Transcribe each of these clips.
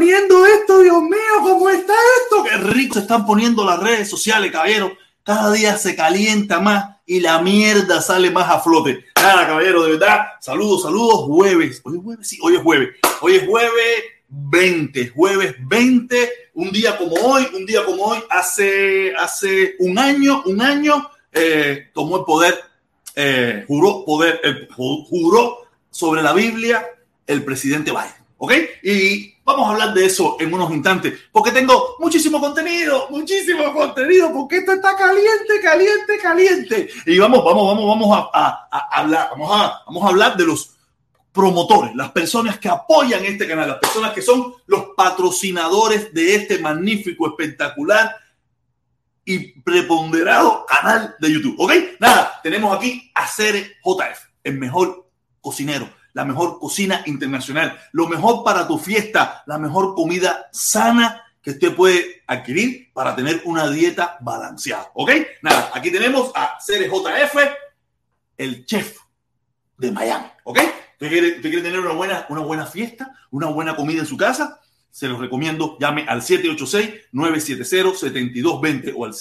Poniendo esto, Dios mío, ¿cómo está esto? Qué rico se están poniendo las redes sociales, caballero. Cada día se calienta más y la mierda sale más a flote. Nada, caballero, de verdad. Saludos, saludos. Jueves. Hoy es jueves, sí, hoy es jueves. Hoy es jueves 20, jueves 20, un día como hoy, un día como hoy, hace, hace un año, un año, eh, tomó el poder, eh, juró poder, eh, juró sobre la Biblia el presidente Biden. ¿Ok? Y vamos a hablar de eso en unos instantes, porque tengo muchísimo contenido, muchísimo contenido, porque esto está caliente, caliente, caliente. Y vamos, vamos, vamos, vamos a, hablar, vamos a, vamos a hablar de los promotores, las personas que apoyan este canal, las personas que son los patrocinadores de este magnífico, espectacular y preponderado canal de YouTube. ¿Ok? Nada, tenemos aquí a Cere JF, el mejor cocinero, la mejor cocina internacional, lo mejor para tu fiesta, la mejor comida sana que usted puede adquirir para tener una dieta balanceada. ¿Ok? Nada, aquí tenemos a Cere JF, el chef de Miami. ¿Ok? ¿Usted quiere, tener una buena, una buena fiesta, una buena comida en su casa? Se los recomiendo. Llame al 786-970-7220 o al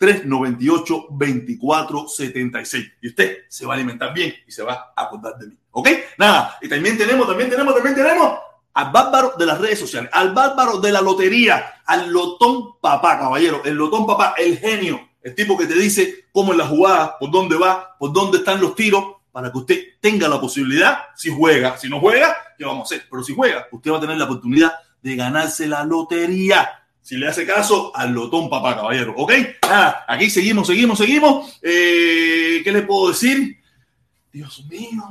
786-398-2476. Y usted se va a alimentar bien y se va a acordar de mí. ¿Ok? Nada. Y también tenemos, también tenemos, también tenemos al bárbaro de las redes sociales, al bárbaro de la lotería, al lotón papá, caballero, el lotón papá, el genio, el tipo que te dice cómo es la jugada, por dónde va, por dónde están los tiros para que usted tenga la posibilidad, si juega, si no juega, ¿qué vamos a hacer? Pero si juega, usted va a tener la oportunidad de ganarse la lotería. Si le hace caso al lotón papá, caballero. ¿Ok? Nada, aquí seguimos, seguimos, seguimos. Eh, ¿Qué le puedo decir? Dios mío.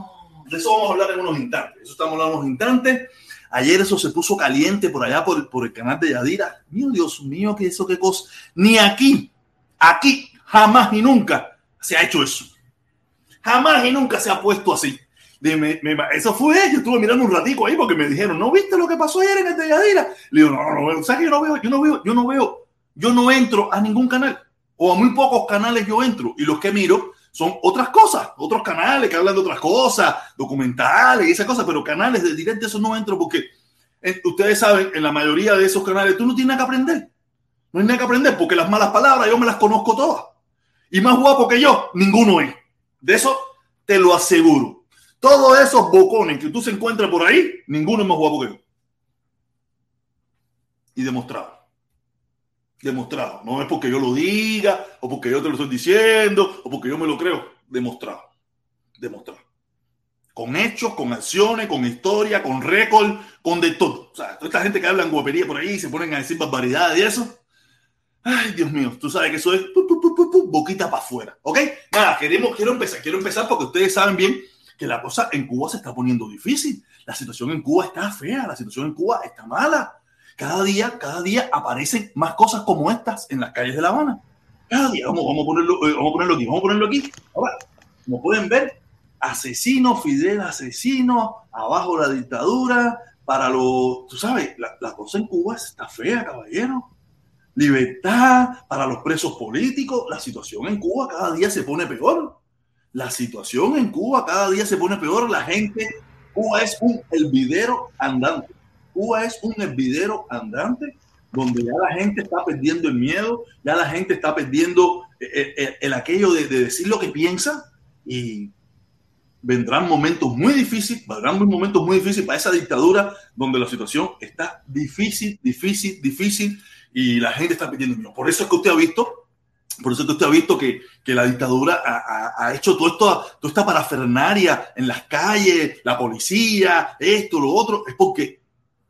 De eso vamos a hablar en unos instantes. Eso estamos hablando en unos instantes. Ayer eso se puso caliente por allá, por, el canal de Yadira. Mío, Dios mío, ¿qué eso, qué cosa? Ni aquí, aquí, jamás ni nunca se ha hecho eso. Jamás y nunca se ha puesto así. Eso fue, yo estuve mirando un ratico ahí porque me dijeron, ¿no viste lo que pasó ayer en el de Yadira? Le digo, no, no, no, sea que yo no veo, yo no veo, yo no veo, yo no entro a ningún canal o a muy pocos canales yo entro y los que miro son otras cosas, otros canales que hablan de otras cosas, documentales y esas cosas, pero canales de directo eso no entro porque eh, ustedes saben, en la mayoría de esos canales tú no tienes nada que aprender. No hay nada que aprender porque las malas palabras yo me las conozco todas. Y más guapo que yo, ninguno es. De eso te lo aseguro. Todos esos bocones que tú se encuentras por ahí, ninguno es más guapo que yo. Y demostrado. Demostrado. No es porque yo lo diga, o porque yo te lo estoy diciendo, o porque yo me lo creo. Demostrado. Demostrado. Con hechos, con acciones, con historia, con récord, con de todo. O sea, toda esta gente que habla en guapería por ahí, se ponen a decir barbaridades y eso. Ay, Dios mío, tú sabes que eso es boquita para afuera. ¿Ok? Nada, queremos, quiero empezar, quiero empezar porque ustedes saben bien que la cosa en Cuba se está poniendo difícil. La situación en Cuba está fea, la situación en Cuba está mala. Cada día, cada día aparecen más cosas como estas en las calles de La Habana. Cada día, vamos, vamos, a, ponerlo, eh, vamos a ponerlo aquí, vamos a ponerlo aquí. Ahora, como pueden ver, asesino, Fidel asesino, abajo la dictadura, para los, tú sabes, la, la cosa en Cuba está fea, caballero libertad para los presos políticos. La situación en Cuba cada día se pone peor. La situación en Cuba cada día se pone peor. La gente, Cuba es un hervidero andante. Cuba es un hervidero andante donde ya la gente está perdiendo el miedo, ya la gente está perdiendo el, eh, eh, el, aquello de, de, decir lo que piensa y vendrán momentos muy difíciles, vendrán momentos muy difíciles para esa dictadura donde la situación está difícil, difícil, difícil y la gente está pidiendo miedo. Por eso es que usted ha visto, por eso es que usted ha visto que, que la dictadura ha, ha, hecho todo esto, toda esta parafernaria en las calles, la policía, esto, lo otro, es porque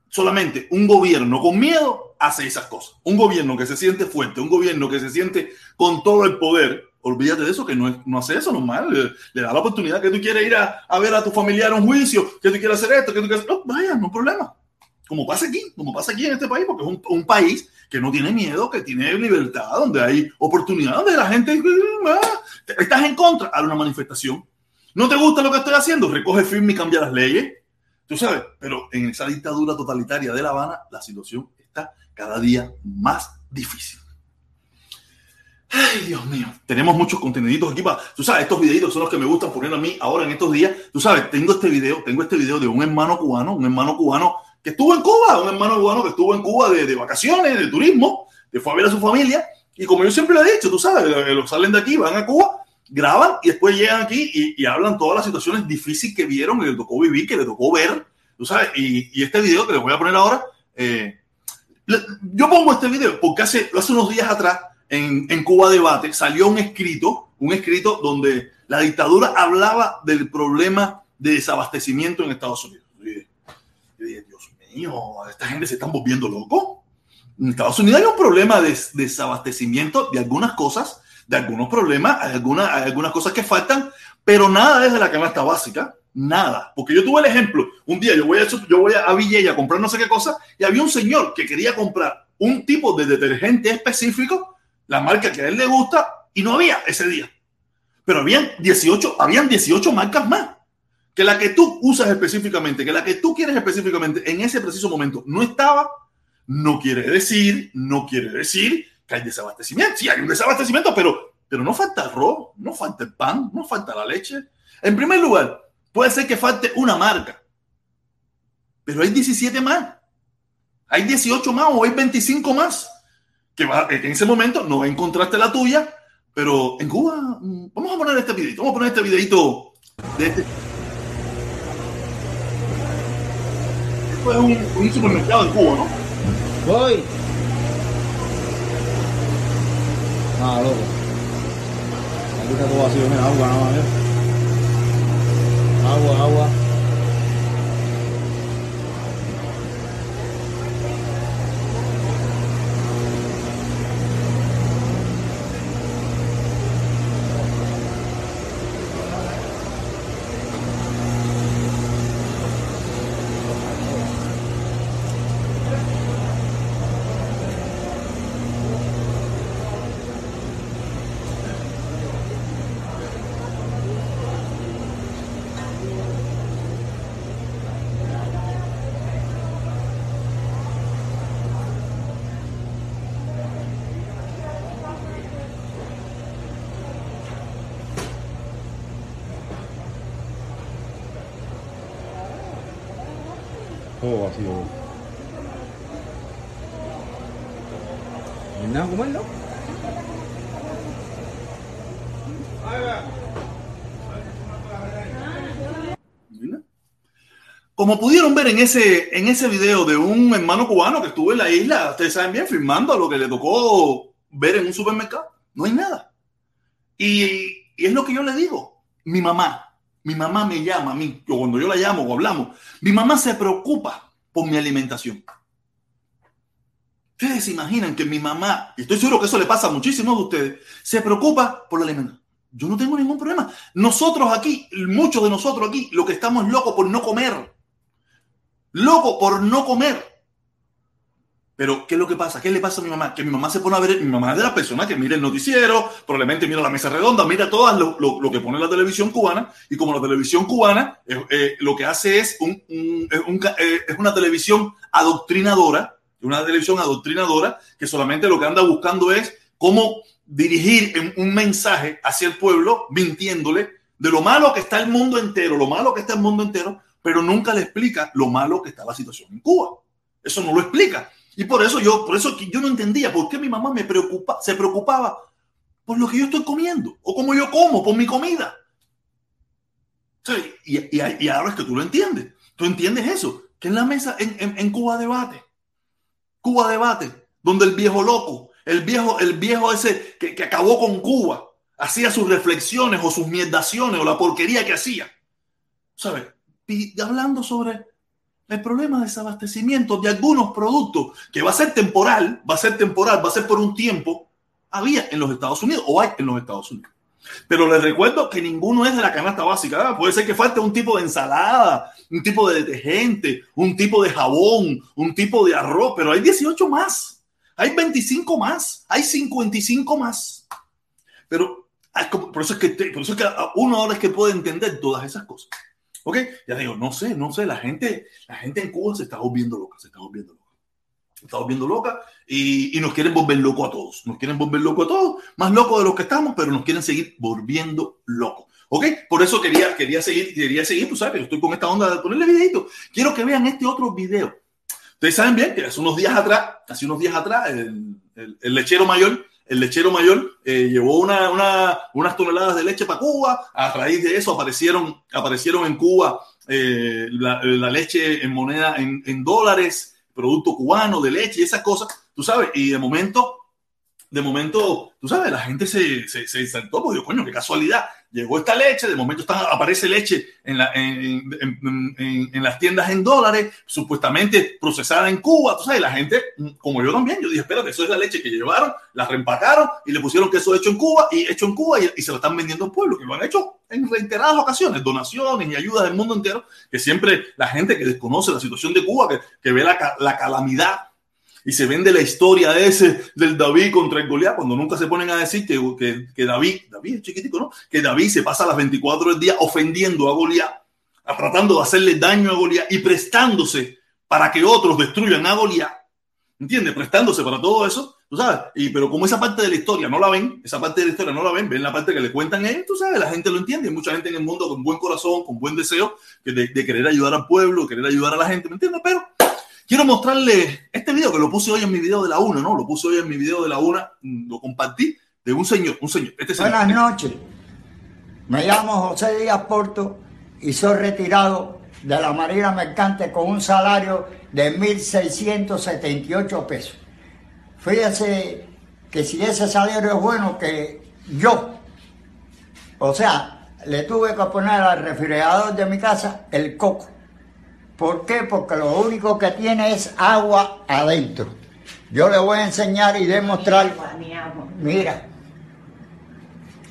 solamente un gobierno con miedo hace esas cosas. Un gobierno que se siente fuerte, un gobierno que se siente con todo el poder, olvídate de eso, que no, es, no hace eso normal, le, le, da la oportunidad que tú quieres ir a, a, ver a tu familiar a un juicio, que tú quieres hacer esto, que tú quieres... No, vaya, no hay problema. Como pasa aquí, como pasa aquí en este país, porque es un, un país que no tiene miedo, que tiene libertad, donde hay oportunidad, donde la gente estás en contra, haz una manifestación. ¿No te gusta lo que estoy haciendo? Recoge firme y cambia las leyes. Tú sabes, pero en esa dictadura totalitaria de La Habana, la situación está cada día más difícil. Ay, Dios mío, tenemos muchos contenidos aquí para, tú sabes, estos videitos son los que me gustan poner a mí ahora en estos días. Tú sabes, tengo este video, tengo este video de un hermano cubano, un hermano cubano que estuvo en Cuba, un hermano cubano que estuvo en Cuba de, de vacaciones, de turismo, que fue a ver a su familia. Y como yo siempre le he dicho, tú sabes, los salen de aquí, van a Cuba, graban y después llegan aquí y, y hablan todas las situaciones difíciles que vieron, que le tocó vivir, que le tocó ver, tú sabes. Y, y este video que les voy a poner ahora, eh, yo pongo este video porque hace, hace unos días atrás en, en, Cuba Debate salió un escrito, un escrito donde la dictadura hablaba del problema de desabastecimiento en Estados Unidos. Mío, esta gente se están volviendo loco. En Estados Unidos hay un problema de desabastecimiento de algunas cosas, de algunos problemas, hay algunas, hay algunas cosas que faltan, pero nada desde la canasta básica, nada. Porque yo tuve el ejemplo, un día yo voy a, yo voy a Villella a comprar no sé qué cosa y había un señor que quería comprar un tipo de detergente específico, la marca que a él le gusta, y no había ese día. Pero habían 18, habían 18 marcas más. Que la que tú usas específicamente, que la que tú quieres específicamente en ese preciso momento no estaba, no quiere decir, no quiere decir que hay desabastecimiento. Sí, hay un desabastecimiento, pero, pero no falta arroz, no falta el pan, no falta la leche. En primer lugar, puede ser que falte una marca, pero hay 17 más, hay 18 más o hay 25 más, que, va, en ese momento no encontraste la tuya, pero en Cuba, vamos a poner este videito, vamos a poner este videito de este. Es un, un supermercado en Cuba, ¿no? Voy. Ah, loco. Aquí está todo vacío, mira, agua nada. Agua, agua. Vacío. ¿No hay nada a comerlo? Como pudieron ver en ese, en ese video de un hermano cubano que estuvo en la isla, ustedes saben bien, firmando lo que le tocó ver en un supermercado, no hay nada. Y, y es lo que yo le digo, mi mamá, mi mamá me llama a mí, o cuando yo la llamo o hablamos, mi mamá se preocupa por mi alimentación. Ustedes se imaginan que mi mamá, y estoy seguro que eso le pasa a muchísimos de ustedes, se preocupa por la alimentación. Yo no tengo ningún problema. Nosotros aquí, muchos de nosotros aquí, lo que estamos locos por no comer. Loco por no comer. Pero, ¿qué es lo que pasa? ¿Qué le pasa a mi mamá? Que mi mamá se pone a ver, mi mamá es de la persona que mira el noticiero, probablemente mira la mesa redonda, mira todo lo, lo, lo, que pone la televisión cubana, y como la televisión cubana eh, eh, lo que hace es, un, un, eh, es una televisión adoctrinadora, una televisión adoctrinadora que solamente lo que anda buscando es cómo dirigir un mensaje hacia el pueblo, mintiéndole de lo malo que está el mundo entero, lo malo que está el mundo entero, pero nunca le explica lo malo que está la situación en Cuba. Eso no lo explica. Y por eso yo, por eso yo no entendía por qué mi mamá me preocupa, se preocupaba por lo que yo estoy comiendo o cómo yo como, por mi comida. Y, y, y, ahora es que tú lo entiendes. Tú entiendes eso. Que en la mesa, en, en, en, Cuba Debate, Cuba Debate, donde el viejo loco, el viejo, el viejo ese que, que acabó con Cuba, hacía sus reflexiones o sus mierdaciones o la porquería que hacía. ¿Sabes? Y hablando sobre el problema de desabastecimiento de algunos productos que va a ser temporal, va a ser temporal, va a ser por un tiempo, había en los Estados Unidos o hay en los Estados Unidos. Pero les recuerdo que ninguno es de la canasta básica. ¿verdad? Puede ser que falte un tipo de ensalada, un tipo de detergente, un tipo de jabón, un tipo de arroz, pero hay 18 más, hay 25 más, hay 55 más. Pero por eso es que, por eso es que uno ahora es que puede entender todas esas cosas. ¿Ok? Ya digo, no sé, no sé, la gente, la gente en Cuba se está volviendo loca, se está volviendo loca. Se está volviendo loca y, y nos quieren volver loco a todos. Nos quieren volver loco a todos, más locos de los que estamos, pero nos quieren seguir volviendo locos. ¿Ok? Por eso quería, quería seguir, quería seguir, tú sabes, yo estoy con esta onda de ponerle videito. Quiero que vean este otro video. Ustedes saben bien que hace unos días atrás, hace unos días atrás, el, el, el lechero mayor, el lechero mayor eh, llevó una, una, unas toneladas de leche para Cuba. A raíz de eso aparecieron, aparecieron en Cuba eh, la, leche en moneda, en, en, dólares, producto cubano de leche y esas cosas, tú sabes. Y de momento, de momento, tú sabes, la gente se, se, se saltó, porque coño, qué casualidad. Llegó esta leche, de momento está, aparece leche en, la, en, en, en, las tiendas en dólares, supuestamente procesada en Cuba, tú sabes, la gente, como yo también, yo dije, espérate, eso es la leche que llevaron, la reempacaron y le pusieron queso hecho en Cuba y hecho en Cuba y, y se lo están vendiendo al pueblo, que lo han hecho en reiteradas ocasiones, donaciones y ayudas del mundo entero, que siempre la gente que desconoce la situación de Cuba, que, que ve la, la calamidad y se vende la historia de ese del David contra el Goliat, cuando nunca se ponen a decir que, que, que David, David es chiquitico, ¿no? Que David se pasa las 24 del día ofendiendo a Goliat, tratando de hacerle daño a Goliat y prestándose para que otros destruyan a Goliat. ¿Entiendes? Prestándose para todo eso, tú sabes. Y, pero como esa parte de la historia no la ven, esa parte de la historia no la ven, ven la parte que le cuentan ellos, tú sabes, la gente lo entiende. Hay mucha gente en el mundo con buen corazón, con buen deseo, de, de querer ayudar al pueblo, querer ayudar a la gente, ¿me entiendes? Pero Quiero mostrarle este video que lo puse hoy en mi video de la una, ¿no? Lo puse hoy en mi video de la una, lo compartí de un señor, un señor. Este señor. Buenas noches. Me llamo José Díaz Porto y soy retirado de la Marina Mercante con un salario de 1.678 pesos. Fíjese que si ese salario es bueno, que yo, o sea, le tuve que poner al refrigerador de mi casa el coco ¿Por qué? Porque lo único que tiene es agua adentro. Yo le voy a enseñar y demostrar. Mira,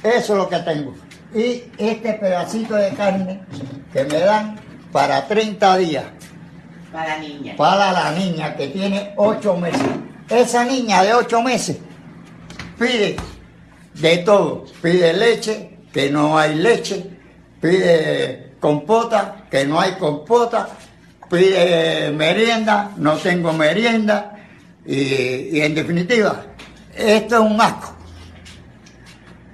eso es lo que tengo. Y este pedacito de carne que me dan para 30 días. Para la niña. Para la niña que tiene 8 meses. Esa niña de 8 meses pide de todo. Pide leche, que no hay leche. Pide compota, que no hay compota pide merienda, no tengo merienda y, y, en definitiva, esto es un asco.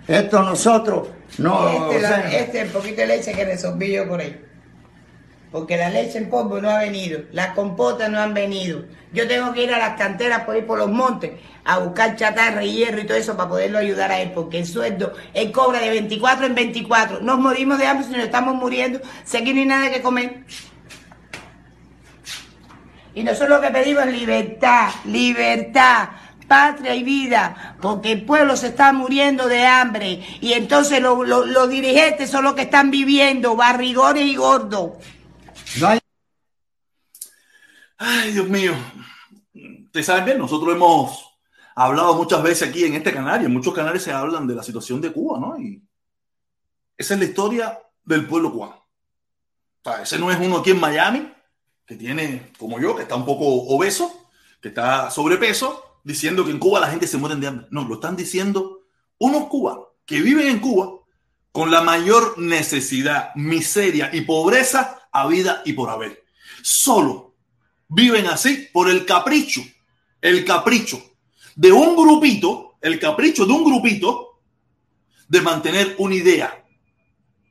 Esto nosotros no... Este, la, este el poquito de leche que resolví yo por ahí. Porque la leche en polvo no ha venido, las compotas no han venido. Yo tengo que ir a las canteras por ir por los montes a buscar chatarra y hierro y todo eso para poderlo ayudar a él, porque el sueldo, él cobra de 24 en 24. Nos morimos de hambre si nos estamos muriendo, sé que no hay nada que comer. Y nosotros lo que pedimos es libertad, libertad, patria y vida, porque el pueblo se está muriendo de hambre y entonces lo, lo, los dirigentes son los que están viviendo, barrigones y gordos. Ay, Dios mío. Ustedes saben bien, nosotros hemos hablado muchas veces aquí en este canal y en muchos canales se hablan de la situación de Cuba, ¿no? Y esa es la historia del pueblo cubano. Ese no es uno aquí en Miami que tiene, como yo, que está un poco obeso, que está sobrepeso, diciendo que en Cuba la gente se muere de hambre. No, lo están diciendo unos cubanos que viven en Cuba con la mayor necesidad, miseria y pobreza a vida y por haber. Solo viven así por el capricho, el capricho de un grupito, el capricho de un grupito de mantener una idea,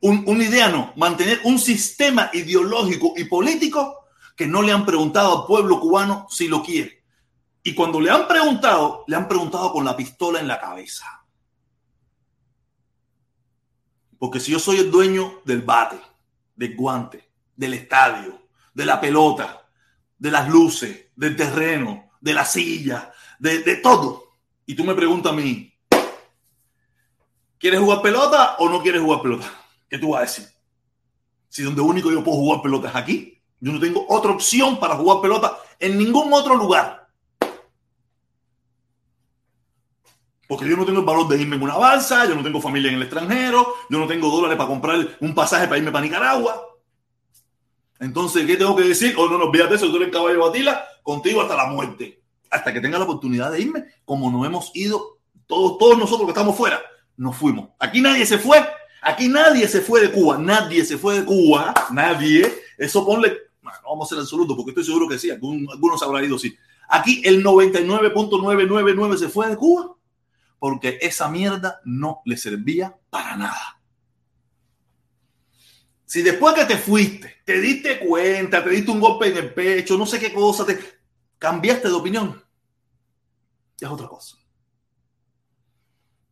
un, una idea no, mantener un sistema ideológico y político que no le han preguntado al pueblo cubano si lo quiere. Y cuando le han preguntado, le han preguntado con la pistola en la cabeza. Porque si yo soy el dueño del bate, del guante, del estadio, de la pelota, de las luces, del terreno, de la silla, de, de todo, y tú me preguntas a mí, ¿quieres jugar pelota o no quieres jugar pelota? ¿Qué tú vas a decir? Si donde único yo puedo jugar pelota es aquí, yo no tengo otra opción para jugar pelota en ningún otro lugar. Porque yo no tengo el valor de irme en una balsa, yo no tengo familia en el extranjero, yo no tengo dólares para comprar un pasaje para irme para Nicaragua. Entonces, ¿qué tengo que decir? Oh, no, no, olvídate eso, tú eres caballo batila, contigo hasta la muerte. Hasta que tenga la oportunidad de irme, como nos hemos ido todos, todos nosotros que estamos fuera, nos fuimos. Aquí nadie se fue, aquí nadie se fue de Cuba, nadie se fue de Cuba, nadie. Eso ponle no vamos a ser absoluto porque estoy seguro que sí, algunos habrán ido sí. Aquí el 99.999 se fue de Cuba porque esa mierda no le servía para nada. Si después que te fuiste, te diste cuenta, te diste un golpe en el pecho, no sé qué cosa, te, cambiaste de opinión, es otra cosa.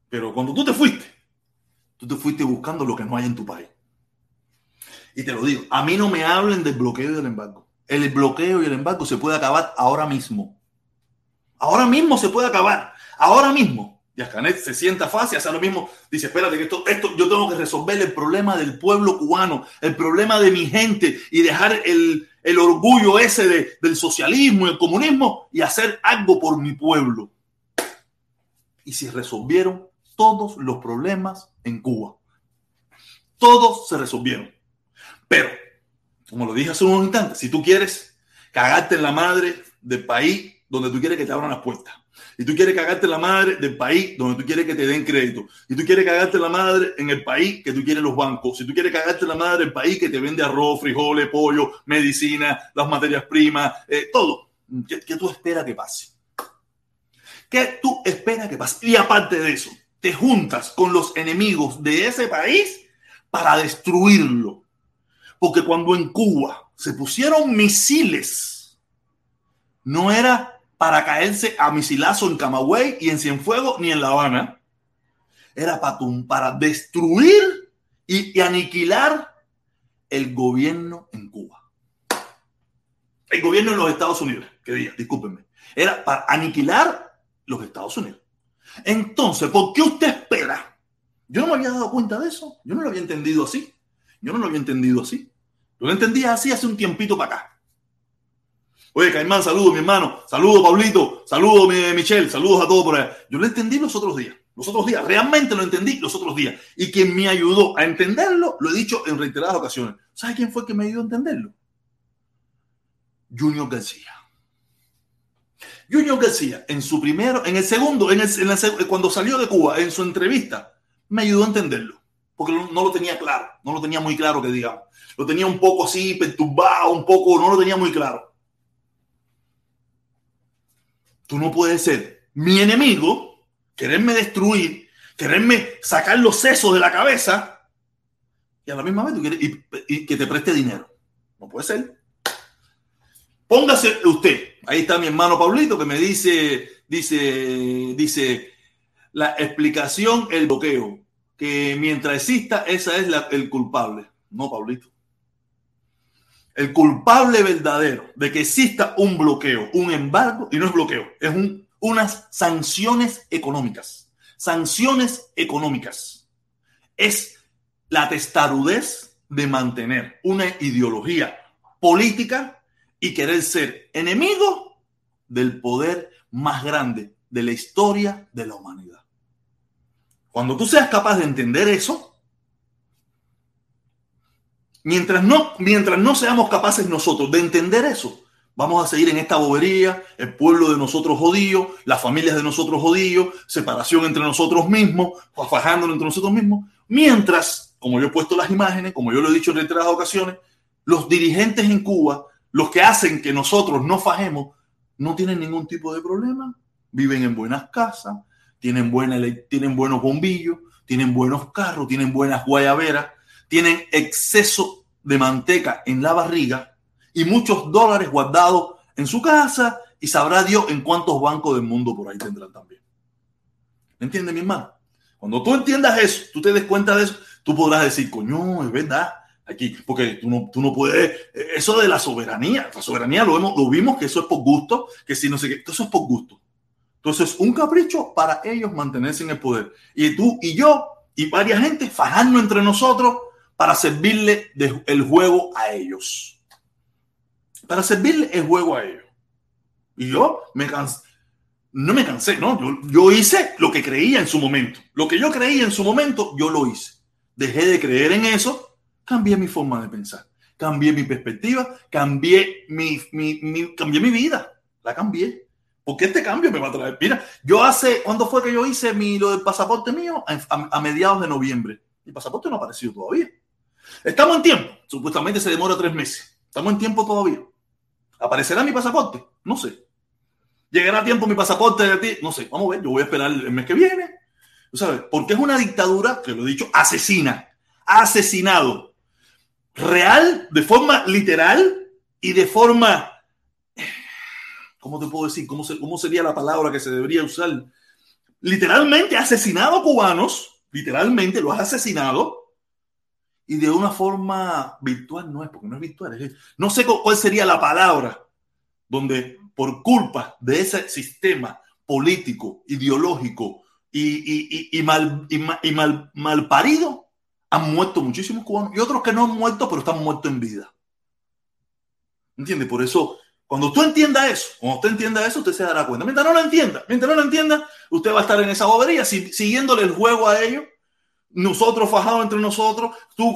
Pero cuando tú te fuiste, tú te fuiste buscando lo que no hay en tu país. Y te lo digo, a mí no me hablen del bloqueo y del embargo. El bloqueo y el embargo se puede acabar ahora mismo. Ahora mismo se puede acabar. Ahora mismo. Y Canet se sienta fácil, hace lo mismo. Dice, espérate, que esto, esto yo tengo que resolver el problema del pueblo cubano, el problema de mi gente y dejar el, el orgullo ese de, del socialismo y el comunismo y hacer algo por mi pueblo. Y se resolvieron todos los problemas en Cuba. Todos se resolvieron. Pero, como lo dije hace unos instantes, si tú quieres cagarte en la madre del país donde tú quieres que te abran las puertas, y tú quieres cagarte en la madre del país donde tú quieres que te den crédito, y tú quieres cagarte en la madre en el país que tú quieres los bancos, si tú quieres cagarte en la madre del país que te vende arroz, frijoles, pollo, medicina, las materias primas, eh, todo, ¿qué, ¿qué tú esperas que pase? ¿Qué tú esperas que pase? Y aparte de eso, te juntas con los enemigos de ese país para destruirlo. Porque cuando en Cuba se pusieron misiles, no era para caerse a misilazo en Camagüey y en Cienfuegos ni en La Habana. Era para, para destruir y, aniquilar el gobierno en Cuba. El gobierno en los Estados Unidos, que diga, discúlpenme. Era para aniquilar los Estados Unidos. Entonces, ¿por qué usted espera? Yo no me había dado cuenta de eso. Yo no lo había entendido así. Yo no lo había entendido así. Yo lo entendía así hace un tiempito para acá. Oye, Caimán, saludos, mi hermano. Saludos, Pablito. Saludos, Michelle. Saludos a todos por allá. Yo lo entendí los otros días. Los otros días. Realmente lo entendí los otros días. Y quien me ayudó a entenderlo, lo he dicho en reiteradas ocasiones. ¿Sabe quién fue que me ayudó a entenderlo? Junior García. Junior García, en su primero, en el segundo, en el, cuando salió de Cuba, en su entrevista, me ayudó a entenderlo, porque no, lo tenía claro, no lo tenía muy claro que digamos. Lo tenía un poco así, perturbado, un poco, no lo tenía muy claro. Tú no puedes ser mi enemigo, quererme destruir, quererme sacar los sesos de la cabeza y a la misma vez y que te preste dinero. No puede ser. Póngase usted, ahí está mi hermano Pablito que me dice, dice, dice, la explicación, el bloqueo, que mientras exista, esa es la, el culpable. No, Pablito. El culpable verdadero de que exista un bloqueo, un embargo, y no es bloqueo, es un, unas sanciones económicas. Sanciones económicas. Es la testarudez de mantener una ideología política y querer ser enemigo del poder más grande de la historia de la humanidad. Cuando tú seas capaz de entender eso, mientras no, mientras no seamos capaces nosotros de entender eso, vamos a seguir en esta bobería, el pueblo de nosotros jodido, las familias de nosotros jodidos, separación entre nosotros mismos, fajándonos entre nosotros mismos, mientras, como yo he puesto las imágenes, como yo lo he dicho en reiteradas ocasiones, los dirigentes en Cuba los que hacen que nosotros no fajemos no tienen ningún tipo de problema, viven en buenas casas, tienen, buena, tienen buenos bombillos, tienen buenos carros, tienen buenas guayaberas, tienen exceso de manteca en la barriga y muchos dólares guardados en su casa y sabrá Dios en cuántos bancos del mundo por ahí tendrán también. ¿Me entiendes, mi hermano? Cuando tú entiendas eso, tú te des cuenta de eso, tú podrás decir, coño, es verdad, aquí, porque tú no, tú no puedes, eh, eso de la soberanía, la soberanía lo, hemos, lo vimos que eso es por gusto, que si no sé qué, eso es por gusto. Entonces, es un capricho para ellos mantenerse en el poder. Y tú y yo y varias gente fajando entre nosotros para servirle el juego a ellos. Para servirle el juego a ellos. Y yo me cansé, no me cansé, ¿no? Yo, yo hice lo que creía en su momento. Lo que yo creía en su momento, yo lo hice. Dejé de creer en eso cambié mi forma de pensar, cambié mi perspectiva, cambié mi, mi, cambié mi vida, la cambié. Porque este cambio me va a traer. Mira, yo hace, ¿cuándo fue que yo hice mi, lo del pasaporte mío? A, mediados de noviembre. Mi pasaporte no ha aparecido todavía. Estamos en tiempo. Supuestamente se demora tres meses. Estamos en tiempo todavía. ¿Aparecerá mi pasaporte? No sé. ¿Llegará a tiempo mi pasaporte de ti? No sé. Vamos a ver. Yo voy a esperar el mes que viene. ¿Tú sabes? Porque es una dictadura, que lo he dicho, asesina. Asesinado real, de forma literal y de forma ¿cómo te puedo decir? ¿Cómo, se, ¿Cómo sería la palabra que se debería usar? Literalmente asesinado cubanos, literalmente lo has asesinado, y de una forma virtual no es, porque no es virtual, es, no sé cuál sería la palabra donde por culpa de ese sistema político, ideológico y, y, mal, y, mal, mal parido, han muerto muchísimos cubanos y otros que no han muerto, pero están muertos en vida. ¿Entiende? Por eso, cuando tú entiendas eso, cuando usted entienda eso, usted se dará cuenta. Mientras no lo entienda, mientras no lo entienda, usted va a estar en esa bobería, siguiéndole el juego a ellos nosotros fajados entre nosotros, tú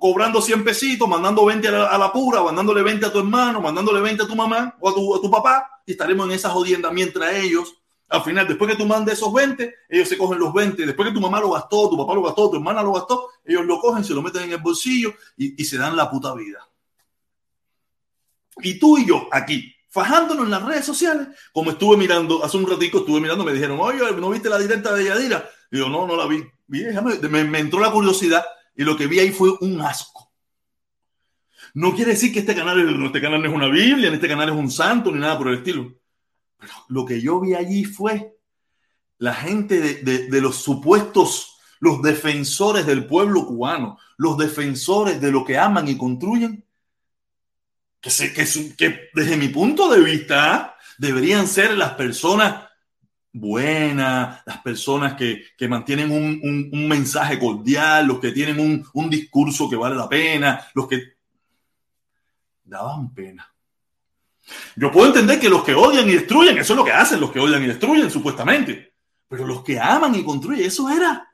cobrando 100 pesitos, mandando 20 a la, pura, mandándole 20 a tu hermano, mandándole 20 a tu mamá o a tu, a tu papá, y estaremos en esa jodienda mientras ellos, al final, después que tú mandes esos 20, ellos se cogen los 20, después que tu mamá lo gastó, tu papá lo gastó, tu hermana lo gastó, ellos lo cogen, se lo meten en el bolsillo y se dan la puta vida. Y tú y yo aquí, fajándonos en las redes sociales, como estuve mirando, hace un ratico estuve mirando, me dijeron, oye, ¿no viste la directa de Yadira? Y yo, no, no la vi me, entró la curiosidad y lo que vi ahí fue un asco. No quiere decir que este canal, este canal no es una Biblia, ni este canal es un santo, ni nada por el estilo. Lo que yo vi allí fue la gente de, los supuestos, los defensores del pueblo cubano, los defensores de lo que aman y construyen, que, que, que desde mi punto de vista deberían ser las personas buenas, las personas que, mantienen un, mensaje cordial, los que tienen un, discurso que vale la pena, los que daban pena. Yo puedo entender que los que odian y destruyen, eso es lo que hacen los que odian y destruyen, supuestamente. Pero los que aman y construyen, eso era.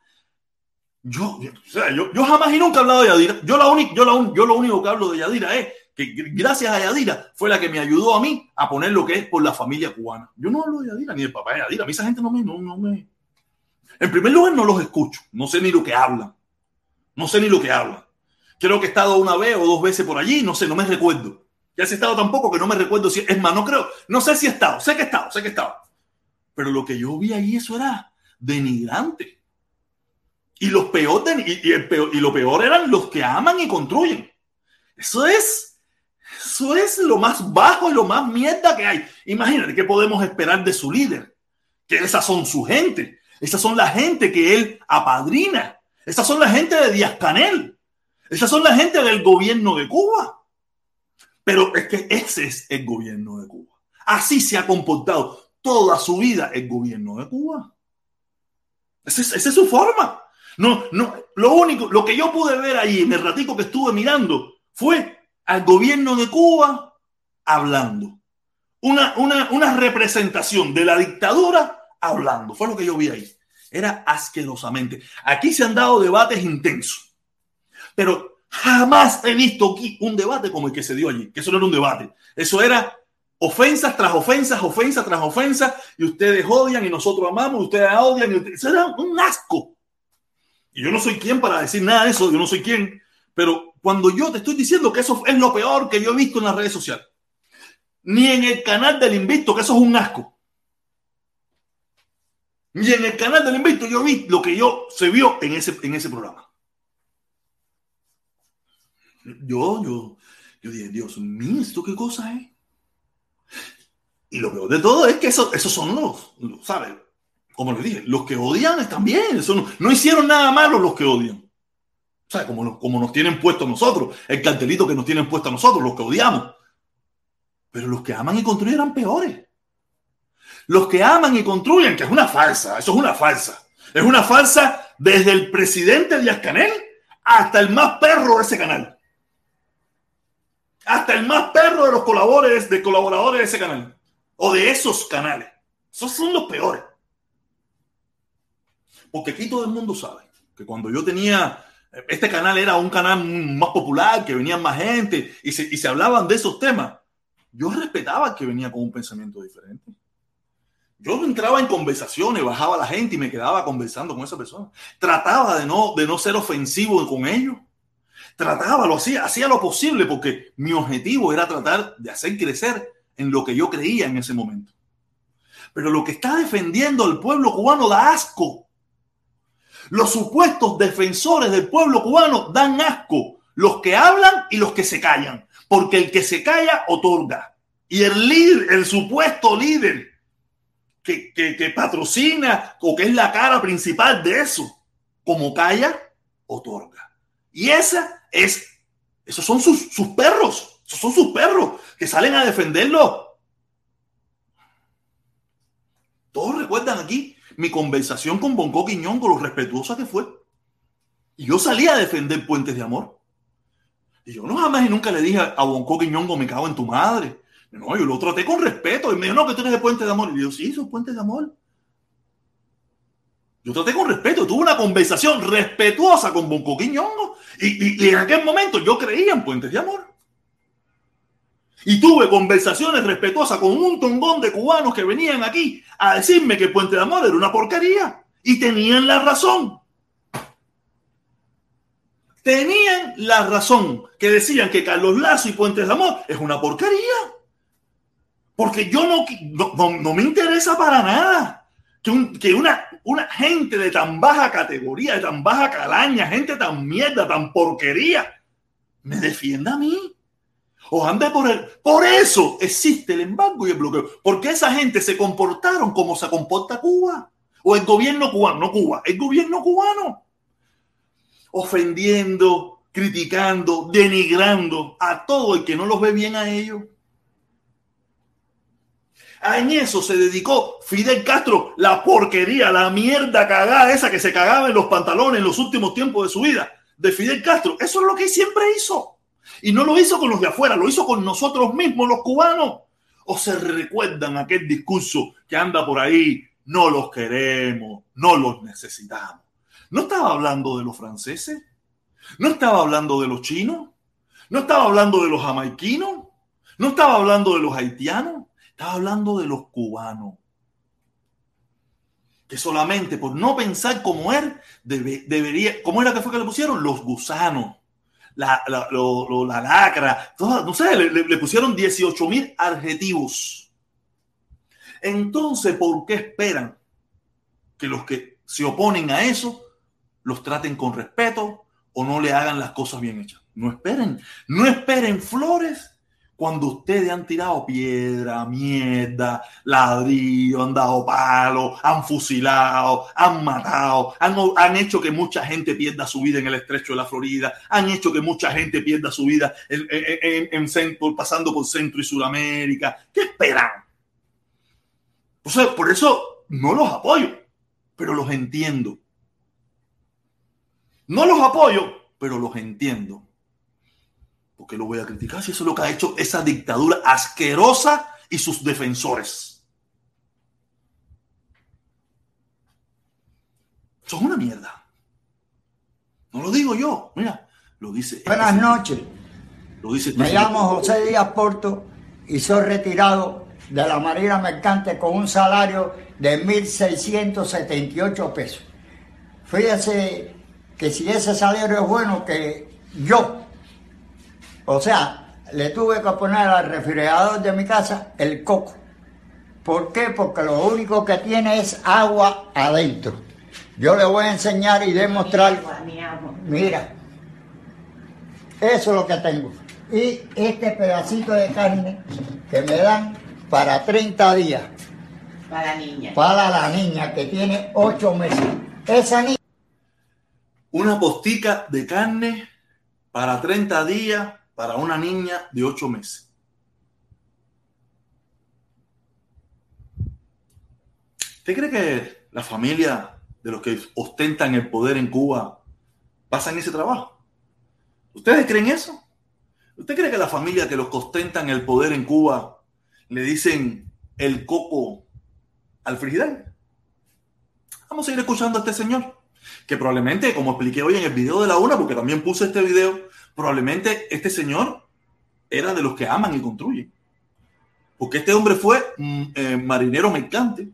Yo, yo, yo, jamás y nunca he hablado de Yadira. Yo, la yo, la, yo lo único que hablo de Yadira es que gracias a Yadira fue la que me ayudó a mí a poner lo que es por la familia cubana. Yo no hablo de Yadira ni del papá de Yadira. A mí esa gente no me, no, me... En primer lugar, no los escucho. No sé ni lo que hablan. No sé ni lo que hablan. Creo que he estado una vez o dos veces por allí. No sé, no me recuerdo. Ya he estado tampoco que no me recuerdo si... Es más, no creo. No sé si he estado. Sé que he estado, sé que he estado. Pero lo que yo vi ahí, eso era denigrante. Y, los peor, y lo peor eran los que aman y construyen. Eso es eso es lo más bajo y lo más mierda que hay. Imagínate qué podemos esperar de su líder. Que esas son su gente. Esas son la gente que él apadrina. Esas son la gente de Díaz Canel. Esas son la gente del gobierno de Cuba. Pero es que ese es el gobierno de Cuba. Así se ha comportado toda su vida el gobierno de Cuba. Esa es, esa es su forma. No, no, lo único, lo que yo pude ver ahí en el ratico que estuve mirando fue al gobierno de Cuba hablando. Una, una, una representación de la dictadura hablando. Fue lo que yo vi ahí. Era asquerosamente. Aquí se han dado debates intensos. Pero jamás he visto aquí un debate como el que se dio allí. Que eso no era un debate. Eso era ofensas tras ofensas, ofensas tras ofensas. Y ustedes odian y nosotros amamos. Ustedes odian. Y Eso era un asco. Y yo no soy quien para decir nada de eso. Yo no soy quien. Pero cuando yo te estoy diciendo que eso es lo peor que yo he visto en las redes sociales. Ni en el canal del Invicto, que eso es un asco. Ni en el canal del Invicto yo vi lo que yo se vio en ese, en ese programa. Yo, yo, yo dije, Dios mío, ¿esto qué cosa es? Y lo peor de todo es que eso, esos son los, ¿sabes? Como les dije, los que odian están bien. no hicieron nada malo los que odian. O sea, como, como nos tienen puesto nosotros, el cartelito que nos tienen puesto a nosotros, los que odiamos. Pero los que aman y construyen eran peores. Los que aman y construyen, que es una falsa, eso es una falsa. Es una falsa desde el presidente Díaz Canel hasta el más perro de ese canal. Hasta el más perro de los colaboradores, de colaboradores de ese canal. O de esos canales. Esos son los peores. Porque aquí todo el mundo sabe que cuando yo tenía este canal era un canal más popular, que venía más gente y se, y se hablaban de esos temas. Yo respetaba que venía con un pensamiento diferente. Yo entraba en conversaciones, bajaba la gente y me quedaba conversando con esa persona. Trataba de no, de no ser ofensivo con ellos. Trataba, lo hacía, hacía lo posible porque mi objetivo era tratar de hacer crecer en lo que yo creía en ese momento. Pero lo que está defendiendo el pueblo cubano da asco. Los supuestos defensores del pueblo cubano dan asco, los que hablan y los que se callan, porque el que se calla otorga. Y el líder, el supuesto líder que, patrocina o que es la cara principal de eso, como calla, otorga. Y esa es, esos son sus, sus perros, esos son sus perros que salen a defenderlo. Todos recuerdan aquí mi conversación con Bonco Quiñón, lo respetuosa que fue. Y yo salí a defender Puentes de Amor. Y yo no jamás y nunca le dije a Bonco Quiñongo, me cago en tu madre. No, yo lo traté con respeto. Y me dijo, no, que tú eres de Puentes de Amor. Y yo, sí, son Puentes de Amor. Yo traté con respeto, tuve una conversación respetuosa con Bonco Quiñongo. Y, y en aquel momento yo creía en Puentes de Amor. Y tuve conversaciones respetuosas con un tongón de cubanos que venían aquí a decirme que Puente de Amor era una porquería. Y tenían la razón. Tenían la razón. Que decían que Carlos Lazo y Puente de Amor es una porquería. Porque yo no, no, no me interesa para nada que, un, que una, una gente de tan baja categoría, de tan baja calaña, gente tan mierda, tan porquería, me defienda a mí o ande por el. Por eso existe el embargo y el bloqueo. Porque esa gente se comportaron como se comporta Cuba. O el gobierno cubano, no Cuba, el gobierno cubano. Ofendiendo, criticando, denigrando a todo el que no los ve bien a ellos. En eso se dedicó Fidel Castro, la porquería, la mierda cagada esa que se cagaba en los pantalones en los últimos tiempos de su vida, de Fidel Castro. Eso es lo que siempre hizo. Y no lo hizo con los de afuera, lo hizo con nosotros mismos, los cubanos. O se recuerdan aquel discurso que anda por ahí, no los queremos, no los necesitamos. No estaba hablando de los franceses, no estaba hablando de los chinos, no estaba hablando de los jamaiquinos, no estaba hablando de los haitianos, estaba hablando de los cubanos. Que solamente por no pensar como él, debe, debería, ¿cómo era que fue que le pusieron? Los gusanos la, la, la lacra, no sé, le, le pusieron 18 mil adjetivos. Entonces, ¿por qué esperan que los que se oponen a eso los traten con respeto o no le hagan las cosas bien hechas? No esperen, no esperen flores cuando ustedes han tirado piedra, mierda, ladrillo, han dado palo, han fusilado, han matado, han, han, hecho que mucha gente pierda su vida en el estrecho de la Florida, han hecho que mucha gente pierda su vida en, en, en, en pasando por Centro y Sudamérica. ¿Qué esperan? O sea, por eso no los apoyo, pero los entiendo. No los apoyo, pero los entiendo porque lo voy a criticar si eso es lo que ha hecho esa dictadura asquerosa y sus defensores. Son una mierda. No lo digo yo, mira, lo dice. Buenas noches. Lo dice Me llamo José Díaz Porto y soy retirado de la Marina Mercante con un salario de 1.678 pesos. Fíjese que si ese salario es bueno, que yo o sea, le tuve que poner al refrigerador de mi casa el coco. ¿Por qué? Porque lo único que tiene es agua adentro. Yo le voy a enseñar y demostrar. Mira, eso es lo que tengo. Y este pedacito de carne que me dan para 30 días. Para la niña. Para la niña que tiene 8 meses. Esa niña. Una postica de carne para 30 días para una niña de ocho meses. ¿Usted cree que la familia de los que ostentan el poder en Cuba pasan ese trabajo? ¿Ustedes creen eso? ¿Usted cree que la familia que los que ostentan el poder en Cuba le dicen el coco al frigidaire? Vamos a ir escuchando a este señor, que probablemente, como expliqué hoy en el video de la una, porque también puse este video, probablemente este señor era de los que aman y construyen. Porque este hombre fue mm, eh, marinero mercante.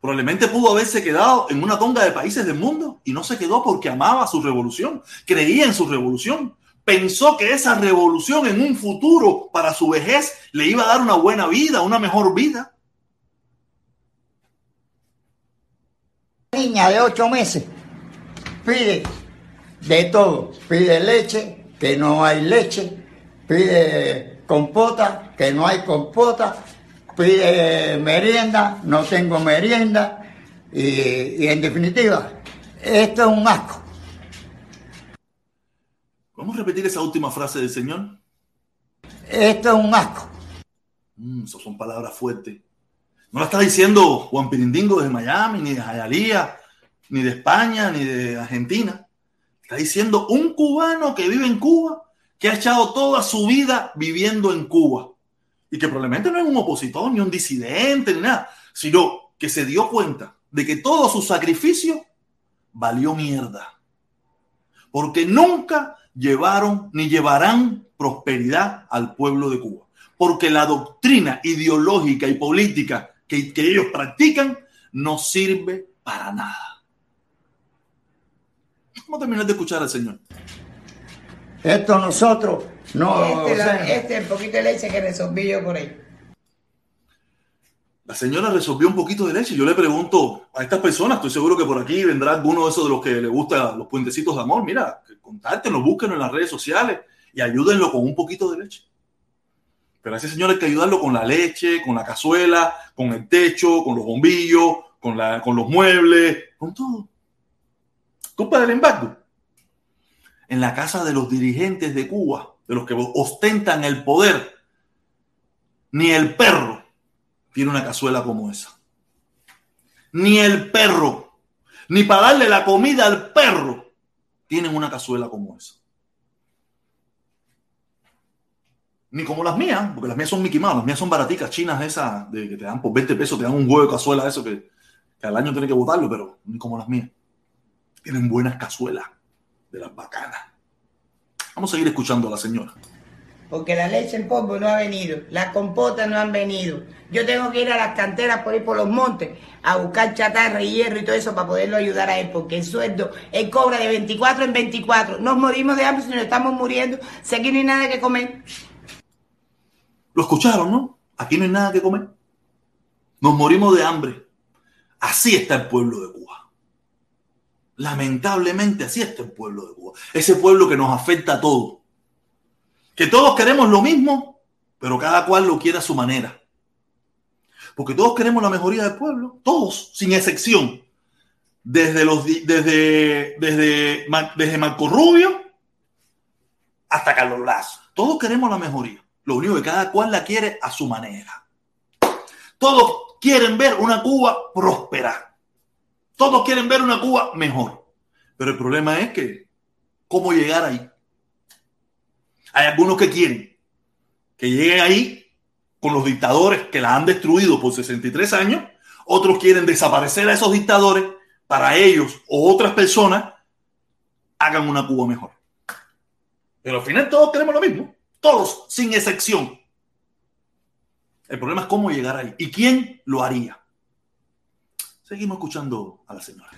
Probablemente pudo haberse quedado en una tonga de países del mundo y no se quedó porque amaba su revolución, creía en su revolución, pensó que esa revolución en un futuro para su vejez le iba a dar una buena vida, una mejor vida. Niña de ocho meses pide de todo. Pide leche, que no hay leche. Pide compota, que no hay compota, pide merienda, no tengo merienda, y, y en definitiva, esto es un asco. Vamos a repetir esa última frase del Señor. Esto es un asco. Mm, esas son palabras fuertes. No la está diciendo Juan Pirindingo de Miami, ni de Jayalía, ni de España, ni de Argentina. Está diciendo un cubano que vive en Cuba, que ha echado toda su vida viviendo en Cuba. Y que probablemente no es un opositor, ni un disidente, ni nada, sino que se dio cuenta de que todo su sacrificio valió mierda. Porque nunca llevaron ni llevarán prosperidad al pueblo de Cuba. Porque la doctrina ideológica y política que, que ellos practican no sirve para nada. ¿Cómo terminar de escuchar al Señor? Esto nosotros no... este, o la- sea, este el poquito de leche que resolví yo por ahí. La señora resolvió un poquito de leche. Yo le pregunto a estas personas, estoy seguro que por aquí vendrá alguno de esos de los que le gusta los puentecitos de amor. Mira, contáctenlo, búsquenlo en las redes sociales y ayúdenlo con un poquito de leche. Pero a ese señor hay que ayudarlo con la leche, con la cazuela, con el techo, con los bombillos, con, la, con los muebles, con todo. Culpa del embargo. En la casa de los dirigentes de Cuba, de los que ostentan el poder, ni el perro tiene una cazuela como esa. Ni el perro, ni para darle la comida al perro, tienen una cazuela como esa. Ni como las mías, porque las mías son Mickey Mouse, las mías son baraticas chinas esas de que te dan por 20 pesos, te dan un huevo de cazuela, eso que, al año tienes que botarlo, pero ni como las mías. Tienen buenas cazuelas de las bacanas. Vamos a seguir escuchando a la señora. Porque la leche en polvo no ha venido, las compotas no han venido. Yo tengo que ir a las canteras por ir por los montes a buscar chatarra y hierro y todo eso para poderlo ayudar a él, porque el sueldo, él cobra de 24 en 24. Nos morimos de hambre si nos estamos muriendo, si aquí no hay nada que comer. Lo escucharon, ¿no? Aquí no hay nada que comer. Nos morimos de hambre. Así está el pueblo de Cuba. Lamentablemente así está el pueblo de Cuba. Ese pueblo que nos afecta a todos. Que todos queremos lo mismo, pero cada cual lo quiere a su manera. Porque todos queremos la mejoría del pueblo. Todos, sin excepción. Desde, los, desde, desde, desde Marco Rubio hasta Carlos Lazo. Todos queremos la mejoría. Lo único que cada cual la quiere a su manera. Todos quieren ver una Cuba próspera. Todos quieren ver una Cuba mejor. Pero el problema es que, ¿cómo llegar ahí? Hay algunos que quieren que lleguen ahí con los dictadores que la han destruido por 63 años. Otros quieren desaparecer a esos dictadores para ellos o otras personas hagan una Cuba mejor. Pero al final todos queremos lo mismo. Todos, sin excepción. El problema es cómo llegar ahí y quién lo haría. Seguimos escuchando a la señora.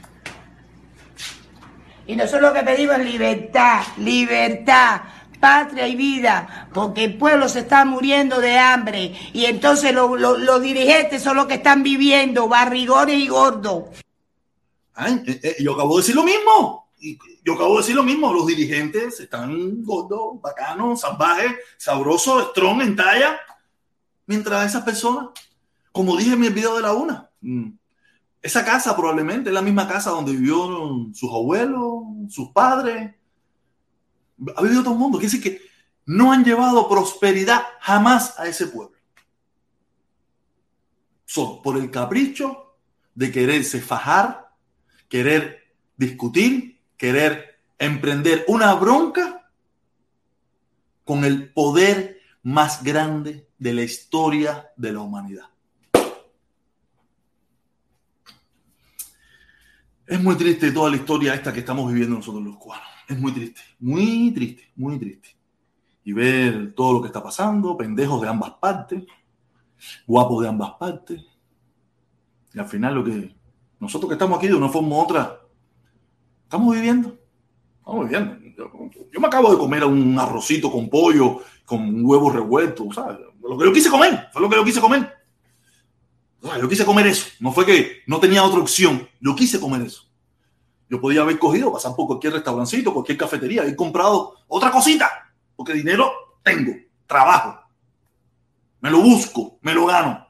Y nosotros lo que pedimos es libertad, libertad, patria y vida, porque el pueblo se está muriendo de hambre y entonces lo- lo- los dirigentes son los que están viviendo barrigones y gordos. Ay, eh, eh, yo acabo de decir lo mismo. Yo acabo de decir lo mismo. Los dirigentes están gordos, bacanos, salvajes, sabrosos, strong en talla. Mientras esas personas, como dije en mi video de la una, mm, esa casa probablemente es la misma casa donde vivieron sus abuelos, sus padres. Ha vivido todo el mundo. Quiere decir que no han llevado prosperidad jamás a ese pueblo. Son por el capricho de quererse fajar, querer discutir, querer emprender una bronca con el poder más grande de la historia de la humanidad. Es muy triste toda la historia esta que estamos viviendo nosotros los cubanos. Es muy triste, muy triste, muy triste. Y ver todo lo que está pasando, pendejos de ambas partes, guapos de ambas partes. Y al final lo que nosotros que estamos aquí de una forma u otra, estamos viviendo. Estamos viviendo. Yo, me acabo de comer un arrocito con pollo, con un huevo revuelto, ¿sabes? Lo que yo quise comer, fue lo que yo quise comer. O yo quise comer eso. No fue que no tenía otra opción. Yo quise comer eso. Yo podía haber cogido, pasar por cualquier restaurancito, cualquier cafetería, y comprado otra cosita. Porque dinero tengo, trabajo. me lo busco, me lo gano.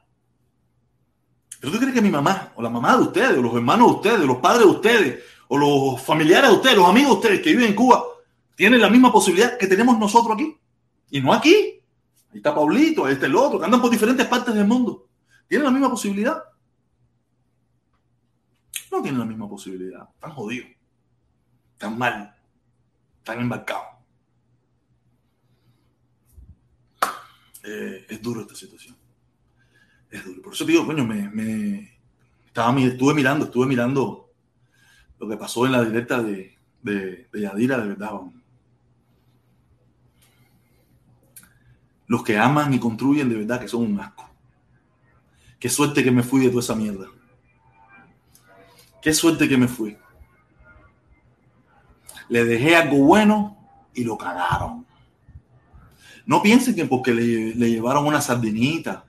Pero tú crees que mi mamá, o la mamá de ustedes, o los hermanos de ustedes, los padres de ustedes, o los familiares de ustedes, los amigos de ustedes que viven en Cuba, tienen la misma posibilidad que tenemos nosotros aquí? Y no aquí. Ahí está Paulito, ahí está el otro, andan por diferentes partes del mundo. ¿Tienen la misma posibilidad? No tienen la misma posibilidad. Están jodidos. Están mal. Están embarcados. Eh, es duro esta situación. Es duro. Por eso digo, coño, me, me estaba, estuve mirando, estuve mirando lo que pasó en la directa de, de Yadira, de verdad. Los que aman y construyen, de verdad que son un asco. Qué suerte que me fui de toda esa mierda. Qué suerte que me fui. Le dejé algo bueno y lo cagaron. No piensen que porque le, llevaron una sardinita.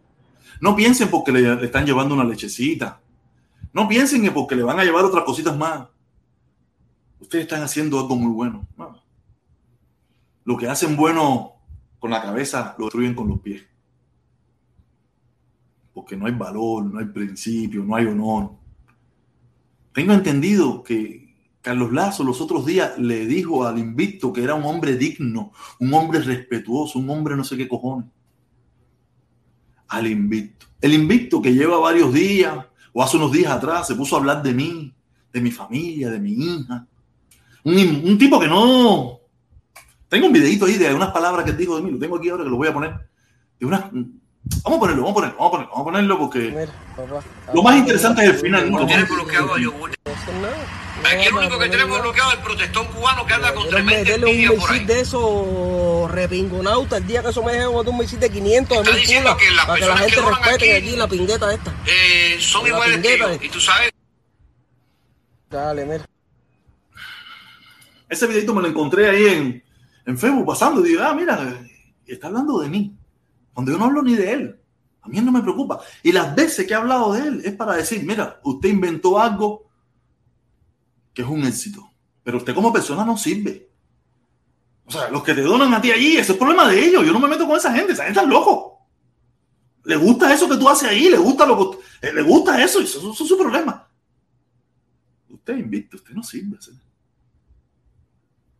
No piensen porque le, están llevando una lechecita. No piensen que porque le van a llevar otras cositas más. Ustedes están haciendo algo muy bueno. Lo que hacen bueno con la cabeza lo destruyen con los pies. Porque no hay valor, no hay principio, no hay honor. Tengo entendido que Carlos Lazo los otros días le dijo al invicto que era un hombre digno, un hombre respetuoso, un hombre no sé qué cojones. Al invicto. El invicto que lleva varios días o hace unos días atrás se puso a hablar de mí, de mi familia, de mi hija. Un, tipo que no... Tengo un videito ahí de unas palabras que dijo de mí, lo tengo aquí ahora que lo voy a poner. De unas, Vamos a ponerlo, vamos a ponerlo, vamos a ponerlo, vamos a ponerlo porque lo más interesante es el final. No, tiene bloqueado a Aquí el único que tenemos bloqueado es el protestón cubano que anda con tremenda envidia un misil de esos repingonautas el día que eso me dejen un misil de 500 de mil pulas para que la gente respete allí la pingueta esta. Eh, son iguales que y tú sabes. Dale, mira. Ese videito me lo encontré ahí en, en Facebook pasando y digo, ah, mira, está hablando de mí. Cuando yo no hablo ni de él. A mí no me preocupa. Y las veces que he hablado de él es para decir, mira, usted inventó algo que es un éxito. Pero usted como persona no sirve. O sea, los que te donan a ti allí, ese es problema de ellos. Yo no me meto con esa gente. Esa gente es loco. Le gusta eso que tú haces ahí, le gusta lo que, eh, le gusta eso, y eso, es su problema. Usted invita, usted no sirve.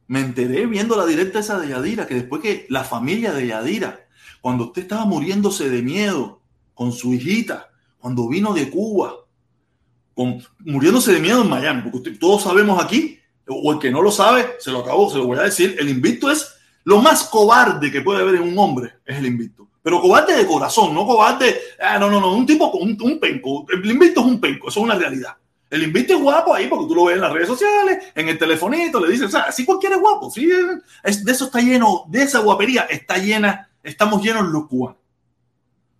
Me enteré viendo la directa esa de Yadira, que después que la familia de Yadira, cuando usted estaba muriéndose de miedo con su hijita, cuando vino de Cuba, muriéndose de miedo en Miami, porque todos sabemos aquí, o el que no lo sabe, se lo acabo, se lo voy a decir, el invicto es lo más cobarde que puede haber en un hombre, es el invicto. Pero cobarde de corazón, no cobarde, ah, no, no, no, un tipo con un, penco. El invicto es un penco, eso es una realidad. El invicto es guapo ahí porque tú lo ves en las redes sociales, en el telefonito, le dices, o sea, así cualquiera es guapo, sí, de eso está lleno, de esa guapería está llena, estamos llenos los cubanos.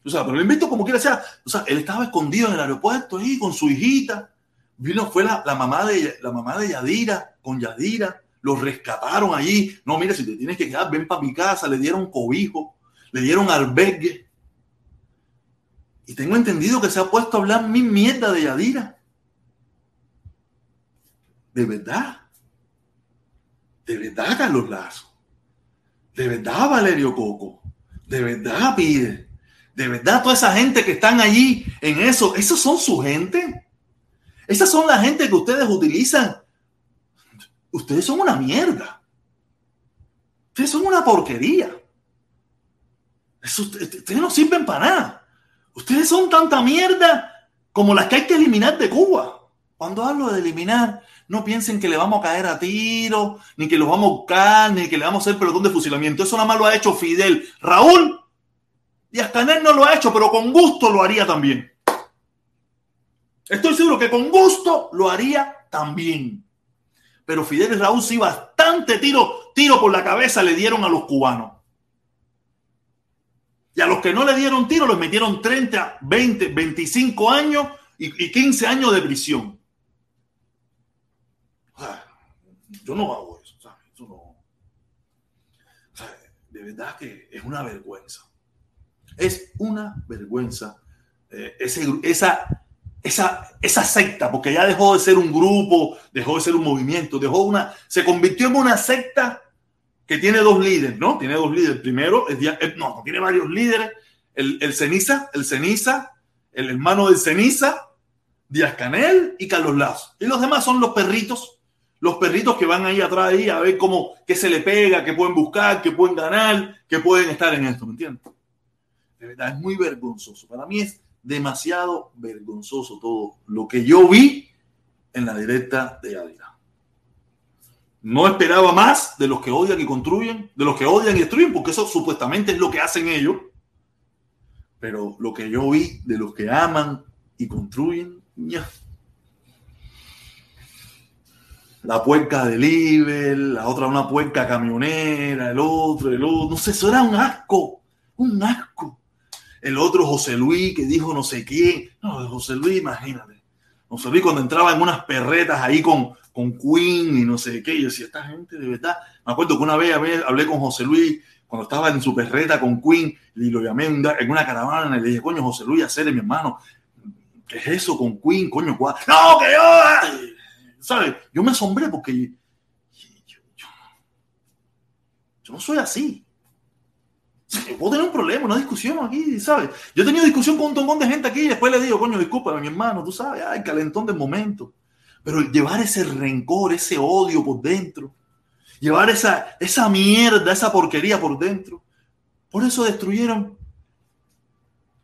O sea, pero lo invito como quiera sea. O sea, él estaba escondido en el aeropuerto ahí con su hijita. Vino, fue la, mamá de la mamá de Yadira, con Yadira. Lo rescataron allí. No, mira, si te tienes que quedar, ven para mi casa. Le dieron cobijo, le dieron albergue. Y tengo entendido que se ha puesto a hablar mi mierda de Yadira. De verdad. De verdad, Carlos Lazo. De verdad, Valerio Coco. De verdad, Pide. De verdad, toda esa gente que están allí en eso, esos son su gente. Esas son la gente que ustedes utilizan. Ustedes son una mierda. Ustedes son una porquería. ustedes no sirven para nada. Ustedes son tanta mierda como las que hay que eliminar de Cuba. Cuando hablo de eliminar, no piensen que le vamos a caer a tiro, ni que los vamos a buscar, ni que le vamos a hacer pelotón de fusilamiento. Eso nada más lo ha hecho Fidel. Raúl y hasta él no lo ha hecho, pero con gusto lo haría también. Estoy seguro que con gusto lo haría también. Pero Fidel y Raúl sí bastante tiro, tiro por la cabeza le dieron a los cubanos. Y a los que no le dieron tiro les metieron 30, 20, 25 años y, 15 años de prisión. Yo no hago eso, Eso no. de verdad que es una vergüenza. Es una vergüenza eh, esa, esa, esa secta, porque ya dejó de ser un grupo, dejó de ser un movimiento, dejó una, se convirtió en una secta que tiene dos líderes, ¿no? Tiene dos líderes. Primero, es, no, tiene varios líderes. el, el ceniza, el ceniza, el hermano del ceniza, Díaz Canel y Carlos Lazo. Y los demás son los perritos, los perritos que van ahí atrás ahí a ver cómo, qué se le pega, qué pueden buscar, qué pueden ganar, qué pueden estar en esto, ¿me entiendes? De verdad, es muy vergonzoso. Para mí es demasiado vergonzoso todo lo que yo vi en la directa de Adira. No esperaba más de los que odian y construyen, de los que odian y destruyen, porque eso supuestamente es lo que hacen ellos. Pero lo que yo vi de los que aman y construyen, ya. La puerca de Liber, la otra una puerca camionera, el otro, el otro. No sé, eso era un asco, un asco. El otro José Luis que dijo no sé quién. No, José Luis, imagínate. José Luis cuando entraba en unas perretas ahí con, con Queen y no sé qué. Yo decía, esta gente de verdad. Me acuerdo que una vez hablé con José Luis cuando estaba en su perreta con Queen y lo llamé en una caravana y le dije, coño, José Luis, hacer mi hermano. ¿Qué es eso con Queen? Coño, ¿cuál? No, que yo. ¿Sabes? Yo me asombré porque yo, yo, yo no soy así. Puedo tener un problema, una discusión aquí, ¿sabes? Yo he tenido discusión con un montón de gente aquí y después le digo, coño, disculpa, mi hermano, tú sabes, ay, calentón del momento. Pero llevar ese rencor, ese odio por dentro, llevar esa, esa mierda, esa porquería por dentro, por eso destruyeron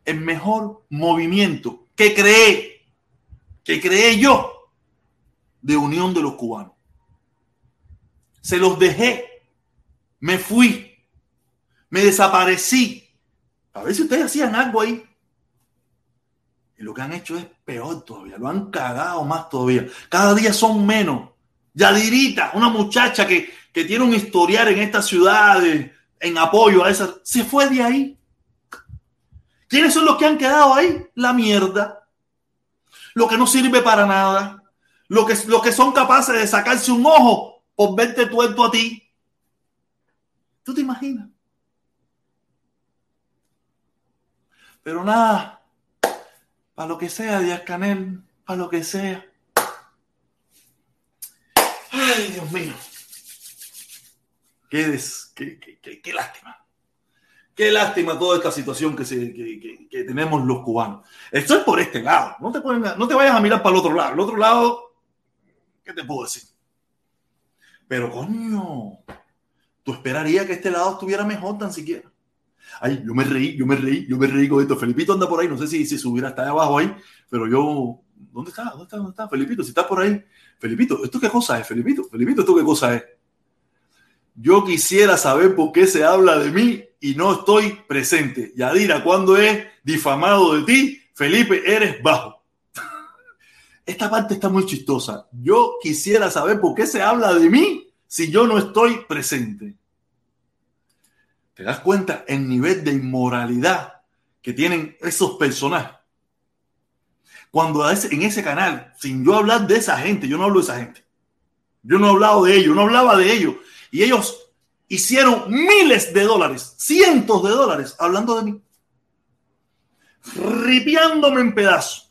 el mejor movimiento que creé, que creé yo de unión de los cubanos. Se los dejé, me fui, me desaparecí. A ver si ustedes hacían algo ahí. Y lo que han hecho es peor todavía, lo han cagado más todavía. Cada día son menos. Yadirita, una muchacha que, que tiene un historial en esta ciudad en apoyo a esa, se fue de ahí. ¿Quiénes son los que han quedado ahí? La mierda. Lo que no sirve para nada. Lo que, lo que son capaces de sacarse un ojo por verte tuerto a ti. ¿Tú te imaginas? Pero nada, para lo que sea, Díaz Canel, para lo que sea. Ay, Dios mío. Qué, des, qué, qué, qué, lástima. Qué lástima toda esta situación que, se, que, tenemos los cubanos. Esto es por este lado. No te, pueden, no te vayas a mirar para el otro lado. El otro lado, ¿qué te puedo decir? Pero coño, tú esperarías que este lado estuviera mejor tan siquiera. Ay, yo me reí, yo me reí, yo me reí con esto. Felipito anda por ahí, no sé si, si subiera hasta abajo ahí, pero yo. ¿Dónde está? ¿Dónde está? ¿Dónde está? Felipito, si está por ahí. Felipito, ¿esto qué cosa es, Felipito? Felipito, ¿esto qué cosa es? Yo quisiera saber por qué se habla de mí y no estoy presente. Yadira, ¿cuándo es difamado de ti? Felipe, eres bajo. Esta parte está muy chistosa. Yo quisiera saber por qué se habla de mí si yo no estoy presente. ¿Te das cuenta el nivel de inmoralidad que tienen esos personajes? Cuando en ese canal, sin yo hablar de esa gente, yo no hablo de esa gente. Yo no he hablado de ellos, no hablaba de ellos. Y ellos hicieron miles de dólares, cientos de dólares, hablando de mí. Ripiándome en pedazos.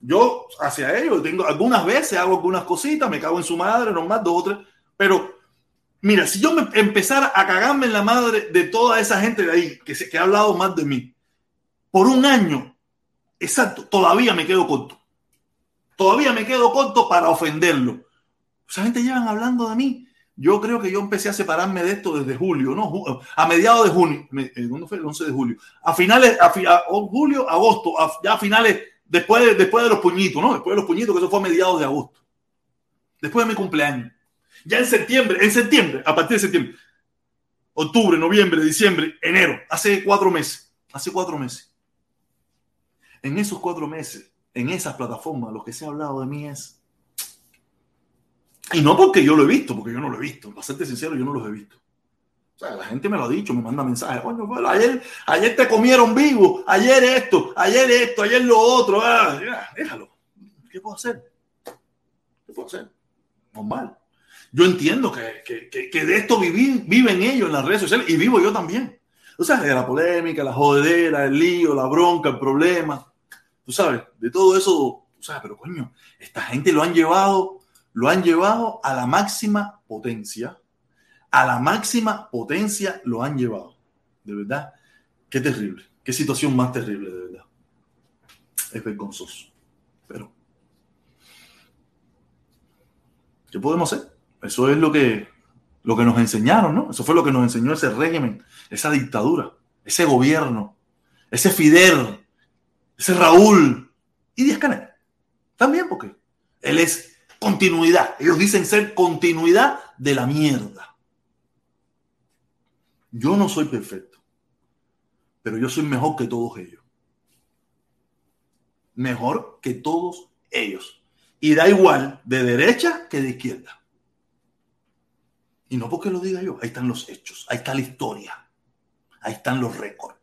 Yo hacia ellos tengo algunas veces hago algunas cositas, me cago en su madre, nomás dos o tres, pero Mira, si yo me empezara a cagarme en la madre de toda esa gente de ahí que, se, que ha hablado más de mí, por un año, exacto, todavía me quedo corto. Todavía me quedo corto para ofenderlo. Esa gente llevan hablando de mí. Yo creo que yo empecé a separarme de esto desde julio, ¿no? A mediados de junio. Eh, ¿Cuándo fue? El 11 de julio. A finales, a, julio, agosto, ya a finales, después de, después de los puñitos, ¿no? Después de los puñitos, que eso fue a mediados de agosto. Después de mi cumpleaños. Ya en septiembre, en septiembre, a partir de septiembre, octubre, noviembre, diciembre, enero, hace cuatro meses, hace cuatro meses. En esos cuatro meses, en esas plataformas, lo que se ha hablado de mí es... Y no porque yo lo he visto, porque yo no lo he visto. Para serte sincero, yo no los he visto. La gente me lo ha dicho, me manda mensajes. Bueno, ayer, ayer te comieron vivo, ayer esto, ayer esto, ayer lo otro. Ah, déjalo. ¿Qué puedo hacer? ¿Qué puedo hacer? Normal. Yo entiendo que, que, de esto viven ellos en las redes sociales y vivo yo también. Tú sabes, de la polémica, la jodedera, el lío, la bronca, el problema. Tú sabes, de todo eso, tú sabes, pero coño, esta gente lo han llevado, lo han llevado a la máxima potencia. A la máxima potencia lo han llevado. De verdad. Qué terrible. Qué situación más terrible, de verdad. Es vergonzoso. Pero, ¿qué podemos hacer? Eso es lo que, lo que nos enseñaron, ¿no? Eso fue lo que nos enseñó ese régimen, esa dictadura, ese gobierno, ese Fidel, ese Raúl y Díaz Canel. También porque él es continuidad. Ellos dicen ser continuidad de la mierda. Yo no soy perfecto, pero yo soy mejor que todos ellos. Mejor que todos ellos. Y da igual de derecha que de izquierda. Y no porque lo diga yo, ahí están los hechos, ahí está la historia, ahí están los récords.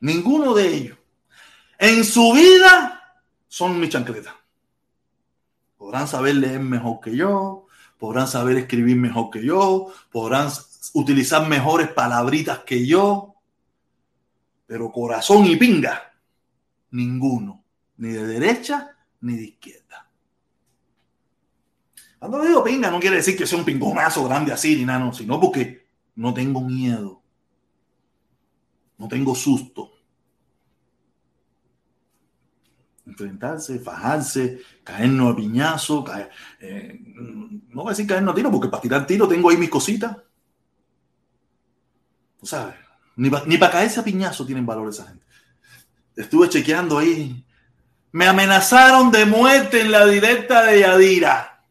Ninguno de ellos en su vida son mi chancleta. Podrán saber mejor que yo, podrán saber escribir mejor que yo, podrán utilizar mejores palabritas que yo, pero corazón y pinga, ninguno, ni de derecha ni de izquierda. Cuando digo pinga, no quiere decir que sea un pingonazo grande así ni nada, no, sino porque no tengo miedo, no tengo susto, enfrentarse, fajarse, caernos a piñazo, eh, no voy a decir caernos a tiro, porque para tirar tiro tengo ahí mis cositas. ¿Tú sabes? Ni para caerse a piñazo tienen valor esa gente. Estuve chequeando ahí. Me amenazaron de muerte en la directa de Yadira.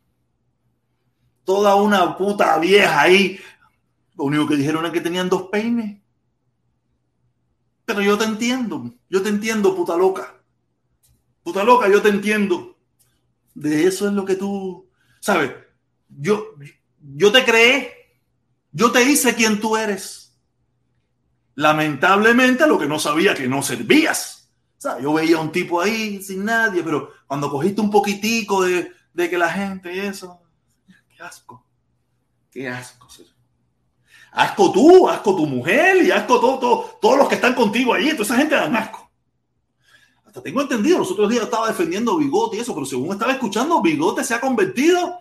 Toda una puta vieja ahí. Lo único que dijeron es que tenían dos peines. Pero yo te entiendo. Yo te entiendo, puta loca. Puta loca, yo te entiendo. De eso es lo que tú, sabes, yo, yo te creé, yo te hice quien tú eres. Lamentablemente lo que no sabía que no servías. Sea, yo veía un tipo ahí sin nadie, pero cuando cogiste un poquitico de, de que la gente eso, qué asco, qué asco. Asco tú, asco tu mujer y asco todo, todo, todos los que están contigo ahí. Esa gente dan asco tengo entendido, los otros días estaba defendiendo Bigote y eso, pero según estaba escuchando, Bigote se ha convertido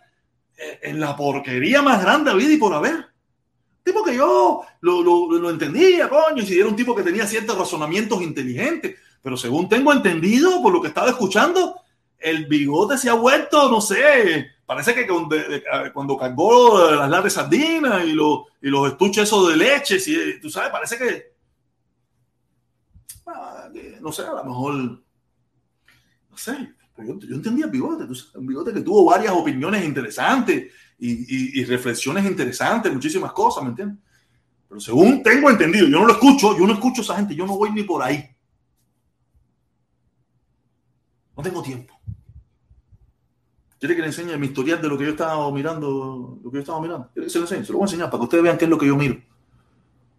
en la porquería más grande a vida y por haber. Tipo que yo lo, lo, lo entendía, coño, si era un tipo que tenía ciertos razonamientos inteligentes, pero según tengo entendido, por lo que estaba escuchando, el bigote se ha vuelto, no sé, parece que cuando, cuando cargó las latas de sardinas y, lo, y los estuches esos de leche, si, tú sabes, parece que no sé, a lo mejor, no sé, yo, yo entendía Bigote, un Bigote que tuvo varias opiniones interesantes y, reflexiones interesantes, muchísimas cosas, ¿me entiendes? Pero según tengo entendido, yo no lo escucho, yo no escucho a esa gente, yo no voy ni por ahí. No tengo tiempo. ¿Quiere que le enseñe mi historial de lo que yo estaba mirando? Lo que yo estaba mirando. ¿Quiere que se lo enseñe? Se lo voy a enseñar para que ustedes vean qué es lo que yo miro.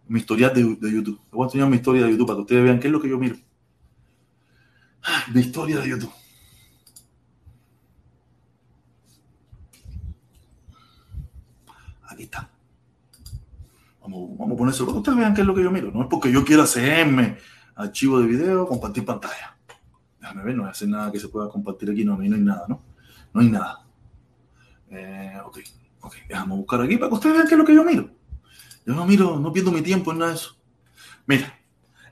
Mi historial de, de YouTube. Le voy a enseñar mi historia de YouTube para que ustedes vean qué es lo que yo miro. Mi historia de YouTube. Aquí está. Vamos, vamos a ponérselo para que ustedes vean qué es lo que yo miro. No es porque yo quiera hacerme archivo de video, compartir pantalla. Déjame ver, no voy a hacer nada que se pueda compartir aquí. No, no hay nada, ¿no? No hay nada. Eh, ok, ok. Déjame buscar aquí para que ustedes vean qué es lo que yo miro. Yo no miro, no pierdo mi tiempo en nada de eso. Mira,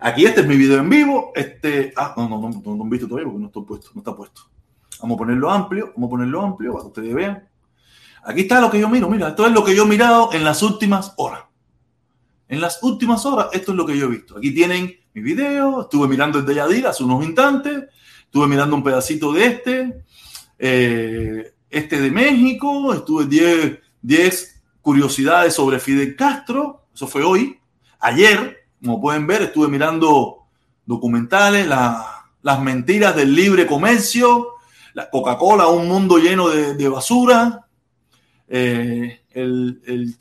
Aquí este es mi video en vivo. Este, ah, no, no, no, no, no han visto todavía porque no está puesto, no está puesto. Vamos a ponerlo amplio, vamos a ponerlo amplio para que ustedes vean. Aquí está lo que yo miro. Mira, esto es lo que yo he mirado en las últimas horas. En las últimas horas, esto es lo que yo he visto. Aquí tienen mi video. Estuve mirando el de Yadira hace unos instantes. Estuve mirando un pedacito de este. Eh, este de México. Estuve 10, 10 curiosidades sobre Fidel Castro. Eso fue hoy. Ayer, como pueden ver, estuve mirando documentales, las mentiras del libre comercio, la Coca-Cola, un mundo lleno de, basura, eh, el,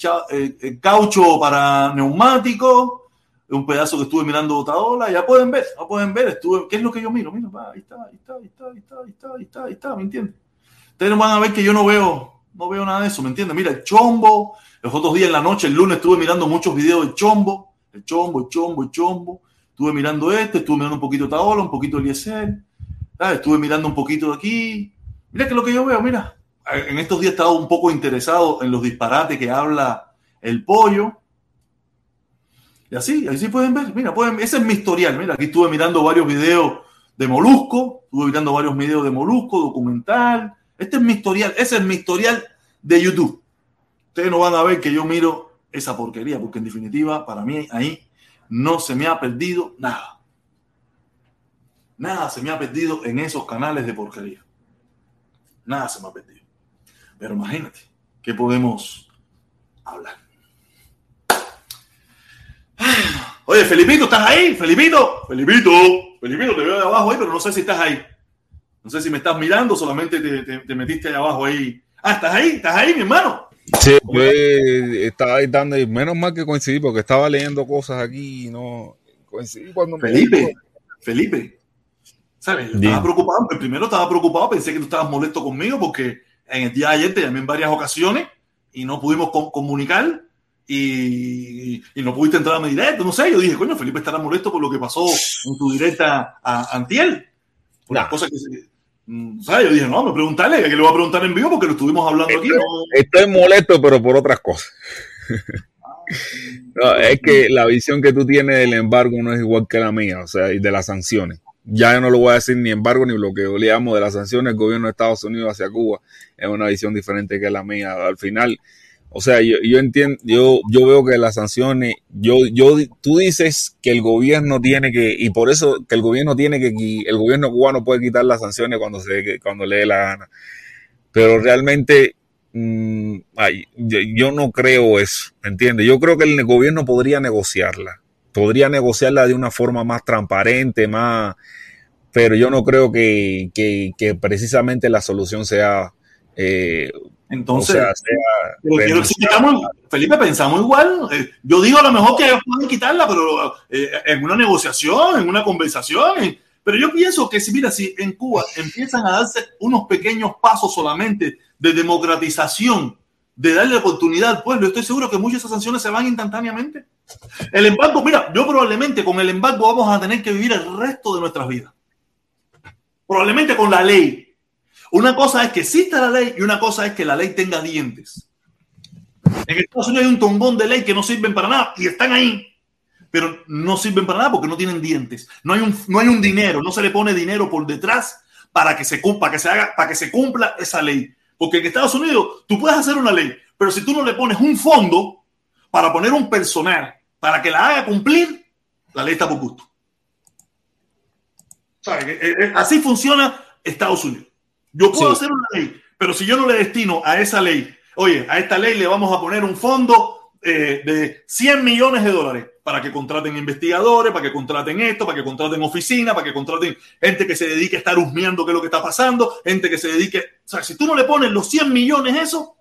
caucho para neumáticos, un pedazo que estuve mirando otra ola, ya pueden ver, ya pueden ver, estuve, ¿qué es lo que yo miro? Mira, ahí está, ahí está, ahí está, ahí está, ahí está, ahí está, ahí está, ¿me entiendes? Ustedes van a ver que yo no veo, no veo nada de eso, ¿me entiendes? Mira, el chombo, los otros días en la noche, el lunes, estuve mirando muchos videos del chombo, el chombo, el chombo, el chombo. Estuve mirando este, estuve mirando un poquito de Taola, un poquito de Eliezer. Estuve mirando un poquito de aquí. Mira que lo que yo veo, mira. En estos días he estado un poco interesado en los disparates que habla el pollo. Y así, así pueden ver, mira, pueden, ese es mi historial, mira, aquí estuve mirando varios videos de Molusco, estuve mirando varios videos de Molusco, documental, este es mi historial, ese es mi historial de YouTube. Ustedes no van a ver que yo miro esa porquería, porque en definitiva, para mí ahí no se me ha perdido nada. Nada se me ha perdido en esos canales de porquería. Nada se me ha perdido. Pero imagínate, ¿qué podemos hablar? Oye, Felipito, ¿estás ahí? Felipito, Felipito, Felipito, te veo de abajo ahí, pero no sé si estás ahí. No sé si me estás mirando, solamente te, te, te metiste ahí abajo ahí. Ah, ¿estás ahí? ¿Estás ahí, mi hermano? Sí, yo estaba ahí dando, y menos mal que coincidí porque estaba leyendo cosas aquí y no coincidí cuando Felipe, me... Felipe, ¿sabes? Yo estaba preocupado, primero estaba preocupado, pensé que tú estabas molesto conmigo porque en el día de ayer te llamé en varias ocasiones y no pudimos co- comunicar y, y no pudiste entrar a mi directo, no sé, yo dije, coño, Felipe estará molesto por lo que pasó en tu directa a Antiel, por las cosas que mm, ¿Sabes? Yo dije, no, me preguntarle, que le voy a preguntar en vivo porque lo estuvimos hablando aquí. ¿no? Estoy molesto, pero por otras cosas. No, es que la visión que tú tienes del embargo no es igual que la mía, o sea, y de las sanciones. Ya yo no lo voy a decir ni embargo ni bloqueo, le llamo de las sanciones del gobierno de Estados Unidos hacia Cuba, es una visión diferente que la mía. Al final, o sea, yo, yo entiendo, yo, yo veo que las sanciones, yo, yo, tú dices que el gobierno tiene que, y por eso que el gobierno tiene que, el gobierno cubano puede quitar las sanciones cuando se, cuando le dé la gana. Pero realmente, mm, yo, yo no creo eso, ¿entiendes? Yo creo que el gobierno podría negociarla, podría negociarla de una forma más transparente, más, pero yo no creo que, que, que precisamente la solución sea, eh, Entonces, o sea, sea Pero estamos, Felipe, pensamos igual. Eh, yo digo a lo mejor que ellos pueden quitarla, pero eh, en una negociación, en una conversación. pero yo pienso que si, mira, si en Cuba empiezan a darse unos pequeños pasos solamente de democratización, de darle oportunidad al pueblo, estoy seguro que muchas de esas sanciones se van instantáneamente. El embargo, mira, yo probablemente con el embargo vamos a tener que vivir el resto de nuestras vidas. Probablemente con la ley. Una cosa es que exista la ley y una cosa es que la ley tenga dientes. En Estados Unidos hay un tombón de ley que no sirven para nada y están ahí, pero no sirven para nada porque no tienen dientes. No hay un, no hay un dinero, no se le pone dinero por detrás para que se cumpla, que se haga, para que se cumpla esa ley. Porque en Estados Unidos tú puedes hacer una ley, pero si tú no le pones un fondo para poner un personal para que la haga cumplir, la ley está por gusto. Eh, eh, Así funciona Estados Unidos. Yo puedo Sí. hacer una ley, pero si yo no le destino a esa ley, oye, a esta ley le vamos a poner un fondo eh, de 100 millones de dólares para que contraten investigadores, para que contraten esto, para que contraten oficinas, para que contraten gente que se dedique a estar husmeando qué es lo que está pasando, gente que se dedique... O sea, si tú no le pones los 100 millones eso,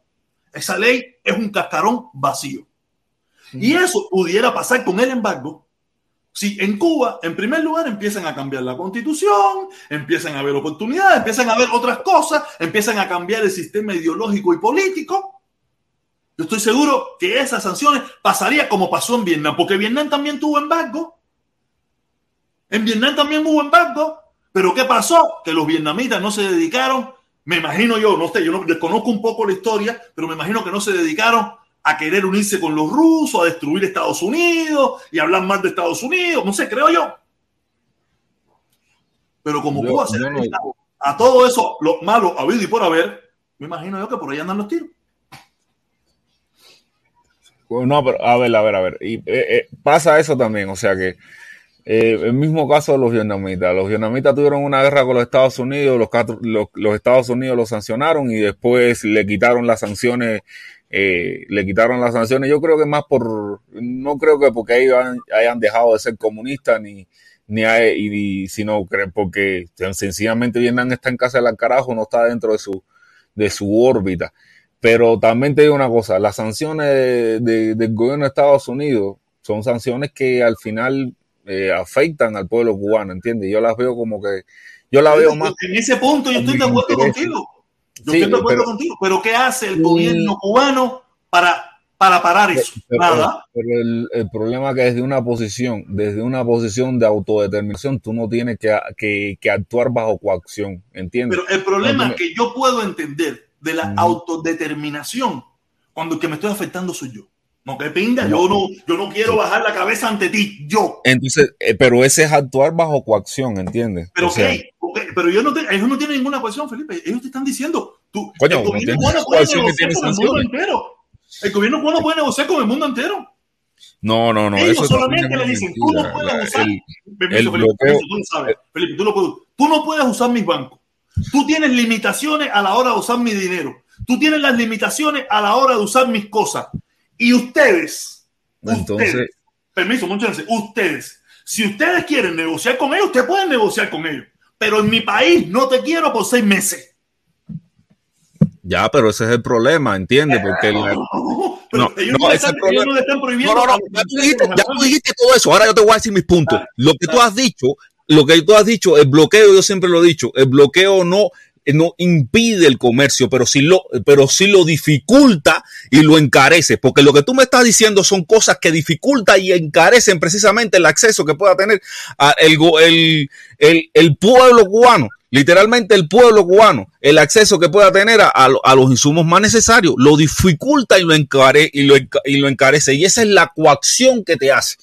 esa ley es un cascarón vacío. Y eso pudiera pasar con el embargo si en Cuba, en primer lugar, empiezan a cambiar la constitución, empiezan a haber oportunidades, empiezan a haber otras cosas, empiezan a cambiar el sistema ideológico y político, yo estoy seguro que esas sanciones pasaría como pasó en Vietnam, porque Vietnam también tuvo embargo. En Vietnam también hubo embargo, pero ¿qué pasó? Que los vietnamitas no se dedicaron, me imagino yo, no sé, yo no desconozco un poco la historia, pero me imagino que no se dedicaron a querer unirse con los rusos, a destruir Estados Unidos y hablar más de Estados Unidos, no sé, creo yo. Pero como Cuba se no- a todo eso, lo malo habido y por haber, me imagino yo que por ahí andan los tiros. No, pero a ver, a ver, a ver. Y, eh, eh, pasa eso también, o sea que eh, el mismo caso de los vietnamitas. Los vietnamitas tuvieron una guerra con los Estados Unidos, los, los Estados Unidos los sancionaron y después le quitaron las sanciones, eh, le quitaron las sanciones. Yo creo que más por, no creo que porque ellos hayan, hayan dejado de ser comunistas ni, ni, hay- y, sino que porque sencillamente Vietnam está en casa del carajo, no está dentro de su, de su órbita. Pero también te digo una cosa, las sanciones de- de- del gobierno de Estados Unidos son sanciones que al final eh, afectan al pueblo cubano, ¿entiendes? Yo las veo como que, yo la veo más... En ese punto yo estoy de acuerdo contigo. Yo Sí, estoy de acuerdo pero- contigo. Pero ¿qué hace el gobierno cubano para, para parar eso? Pero, Nada. pero el, el problema es que desde una posición, desde una posición de autodeterminación, tú no tienes que, que- que actuar bajo coacción, ¿entiendes? Pero el problema No, que yo puedo entender de la autodeterminación cuando el que me estoy afectando soy yo. No, que pinga, yo no, yo no quiero bajar la cabeza ante ti, yo. Entonces, eh, pero ese es actuar bajo coacción, ¿entiendes? Pero O sea, pero yo no te- ellos no tienen ninguna coacción, Felipe. Ellos te están diciendo, tú, Coño, el no gobierno cubano puede negociar con el mundo entero. El gobierno cubano puede negociar con el mundo entero. no, no, no. ellos eso solamente le dicen, tú no puedes usar. el- Permiso, el Felipe, bloqueo- tú lo sabes. Felipe, tú, lo puedes, tú no puedes usar mis bancos. Tú tienes limitaciones a la hora de usar mi dinero. Tú tienes las limitaciones a la hora de usar mis cosas. Y ustedes, Entonces- ustedes, permiso, muchas gracias, ustedes, si ustedes quieren negociar con ellos, ustedes pueden negociar con ellos. Pero en mi país no te quiero por seis meses. Ya, pero ese es el problema, ¿entiendes? Porque la- No, ellos, no, no ese problema- ellos no le están prohibiendo. No, no, no, ya tú dijiste, ya tú trabajadores. dijiste todo eso. Ahora yo te voy a decir mis puntos. Ah, Lo que tú ah. has dicho, lo que tú has dicho, el bloqueo, yo siempre lo he dicho, el bloqueo no, no impide el comercio, pero sí lo, pero sí lo dificulta y lo encarece. Porque lo que tú me estás diciendo son cosas que dificultan y encarecen precisamente el acceso que pueda tener a el, el, el, pueblo cubano. Literalmente el pueblo cubano, el acceso que pueda tener a, a a los insumos más necesarios, lo dificulta y lo, encare, y, lo, y lo encarece. Y esa es la coacción que te hace.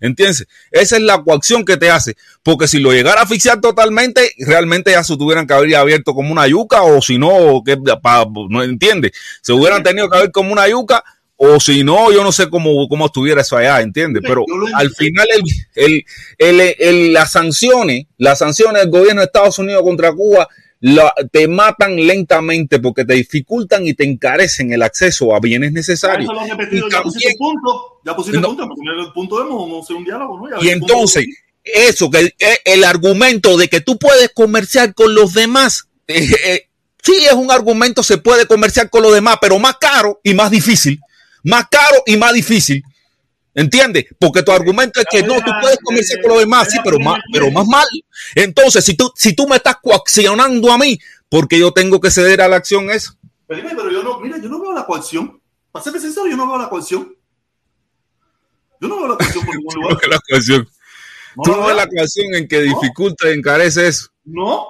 ¿Entiendes? Esa es la coacción que te hace. Porque si lo llegara a asfixiar totalmente, realmente ya se tuvieran que haber abierto como una yuca, o si no, que, pa- no entiende. Se hubieran tenido que haber como una yuca, o si no, yo no sé cómo, cómo estuviera eso allá, ¿entiendes? Pero al final el, el- el- las sanciones, las sanciones del gobierno de Estados Unidos contra Cuba la- te matan lentamente porque te dificultan y te encarecen el acceso a bienes necesarios. Eso lo han repetido, Y ya pusiste punto, ya pusiste No. punto, el punto vamos a hacer un diálogo, ¿no? Ya Y entonces, de- eso, que el argumento de que tú puedes comerciar con los demás, eh, eh, sí es un argumento, se puede comerciar con los demás, pero más caro y más difícil. Más caro y más difícil. ¿Entiendes? Porque tu argumento es que no, tú puedes comerciar con los demás, sí, pero más, pero más mal. Entonces, si tú, si tú me estás coaccionando a mí, porque yo tengo que ceder a la acción esa. Felipe, pero yo no, mira, yo no veo la coacción. Para ser sincero, yo no veo la coacción. Yo no veo la coacción por ningún lugar. La coacción. No Tú no ves la coacción en que dificulta y encarece eso. No.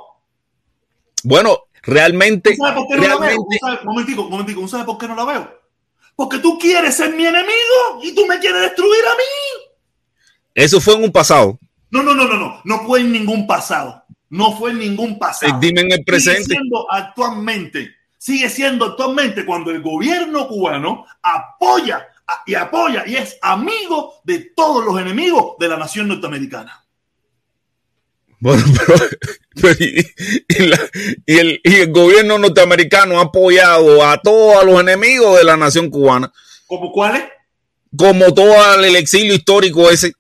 Bueno, realmente, ¿Tú sabes por qué no la veo? ¿Tú sabes- momentico, momentico, ¿tú sabes por qué no la veo? Porque tú quieres ser mi enemigo y tú me quieres destruir a mí. eso fue en un pasado. No, no, no, no, no. No fue en ningún pasado. No fue en ningún pasado. Dime en el Sigue presente. siendo actualmente. Sigue siendo actualmente cuando el gobierno cubano apoya y apoya y es amigo de todos los enemigos de la nación norteamericana. Bueno, pero, pero y, y la- y el, y el gobierno norteamericano ha apoyado a todos los enemigos de la nación cubana, ¿Como cuáles? como todo el exilio histórico ese,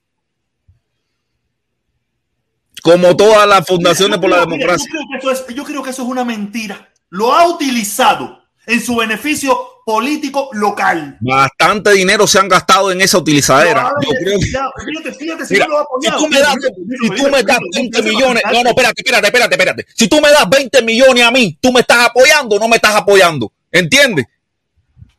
como todas las fundaciones Yo por la mira, democracia. Yo creo, que eso es, yo creo que eso es una mentira. Lo ha utilizado en su beneficio político local. Bastante dinero se han gastado en esa utilizadera. Yo creo que. Fíjate, fíjate si Mira, lo si tú me das, si tú me das 20 millones, no, no, espérate, espérate, espérate, espérate. Si tú me das 20 millones a mí, tú me estás apoyando o no me estás apoyando. ¿Entiendes?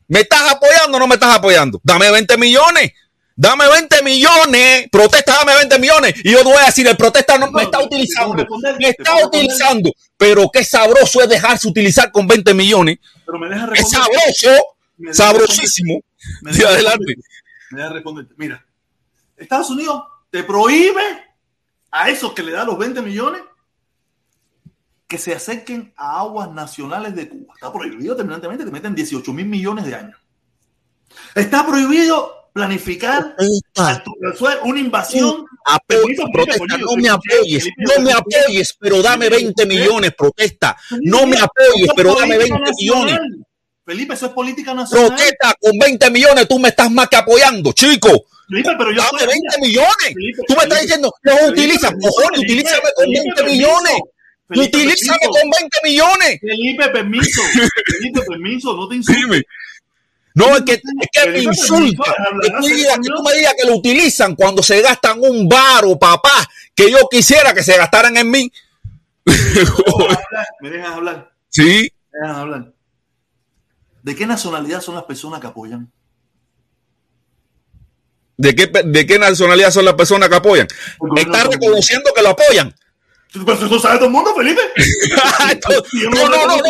¿Me estás apoyando o no me estás apoyando? Dame 20 millones. Dame 20 millones. Protesta, dame 20 millones. Y yo te voy a decir, el protesta no me está utilizando. Me está utilizando. Pero qué sabroso es dejarse utilizar con 20 millones. Pero me deja Es sabroso. Me deja Sabrosísimo. Me Sí, deja adelante. responder. Me deja responder. Mira, Estados Unidos te prohíbe a esos que le da los 20 millones que se acerquen a aguas nacionales de Cuba. Está prohibido terminantemente, te meten 18 mil millones de años. Está prohibido planificar una invasión. Apo- Permiso, Felipe, protesta, no me apoyes, no me apoyes, pero dame Felipe, 20 Felipe. millones, protesta, no me apoyes, es pero dame política 20 millones. Felipe, eso es política nacional. protesta con 20 millones, tú me estás más que apoyando, chico, Felipe, pero yo dame estoy- 20 millones, tú me estás diciendo, no Felipe, utiliza, Felipe, cojones, utilízame con Felipe, 20 permiso. millones, utilízame con 20 millones, Felipe, permiso. Felipe, permiso, no te insultes. No, es que, es que me insulta. Que tú, digas, que tú me digas que lo utilizan cuando se gastan un baro, papá, que yo quisiera que se gastaran en mí. Me dejas hablar, Sí, me dejas hablar. ¿De qué nacionalidad son las personas que apoyan? ¿De qué, ¿De qué nacionalidad son las personas que apoyan? gobierno Está de- reconociendo que lo apoyan. Sabe todo el mundo, Felipe. no, no, no, no, no,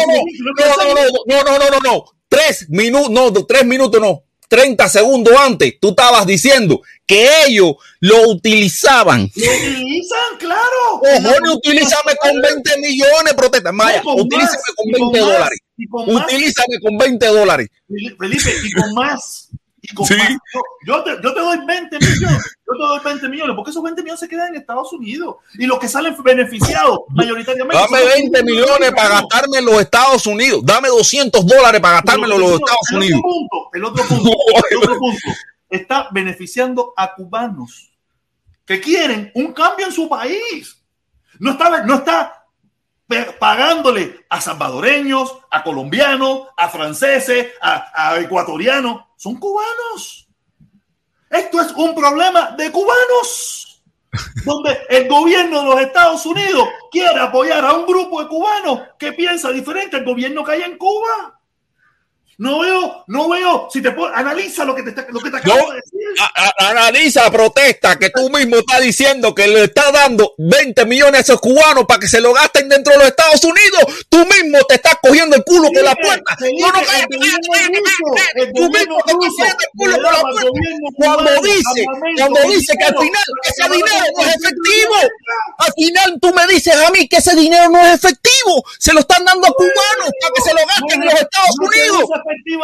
no, no, no, no, no, no, tres minutos, no, tres minutos no, 30 segundos antes, tú estabas diciendo que ellos lo utilizaban. Lo utilizan, claro. Cojones, utilízame con 20 millones, protesta. Maya, con utilízame más, con y con 20 más, dólares. con. Utilízame con 20 dólares. Felipe, y con más. Y con Sí. más. Yo, yo te, yo te doy 20 millones. Yo te doy 20 millones, porque esos 20 millones se quedan en Estados Unidos. Y los que salen beneficiados mayoritariamente. Dame son los 20 millones para gastarme en los Estados Unidos. Dame 200 dólares para gastármelo en los Estados el Unidos. Otro punto, el otro punto, el otro punto, está beneficiando a cubanos que quieren un cambio en su país. No está, no está pagándole a salvadoreños, a colombianos, a franceses, a, a ecuatorianos. Son cubanos. Esto es un problema de cubanos. Donde el gobierno de los Estados Unidos quiere apoyar a un grupo de cubanos que piensa diferente al gobierno que hay en Cuba. No veo, no veo. Si te pon- analiza lo que te, está- lo que te acabo No. de decir. A- a- analiza, protesta, que tú mismo estás diciendo que le estás dando 20 millones a esos cubanos para que se lo gasten dentro de los Estados Unidos. Tú mismo te estás cogiendo el culo con la puerta. No, no, Tú mismo te estás cogiendo el culo con la puerta. Cuando dice, cuando dice que al final ese dinero no es efectivo. Al final tú me dices a mí que ese dinero no es efectivo. Se lo están dando a cubanos para que se lo gasten en los Estados Unidos.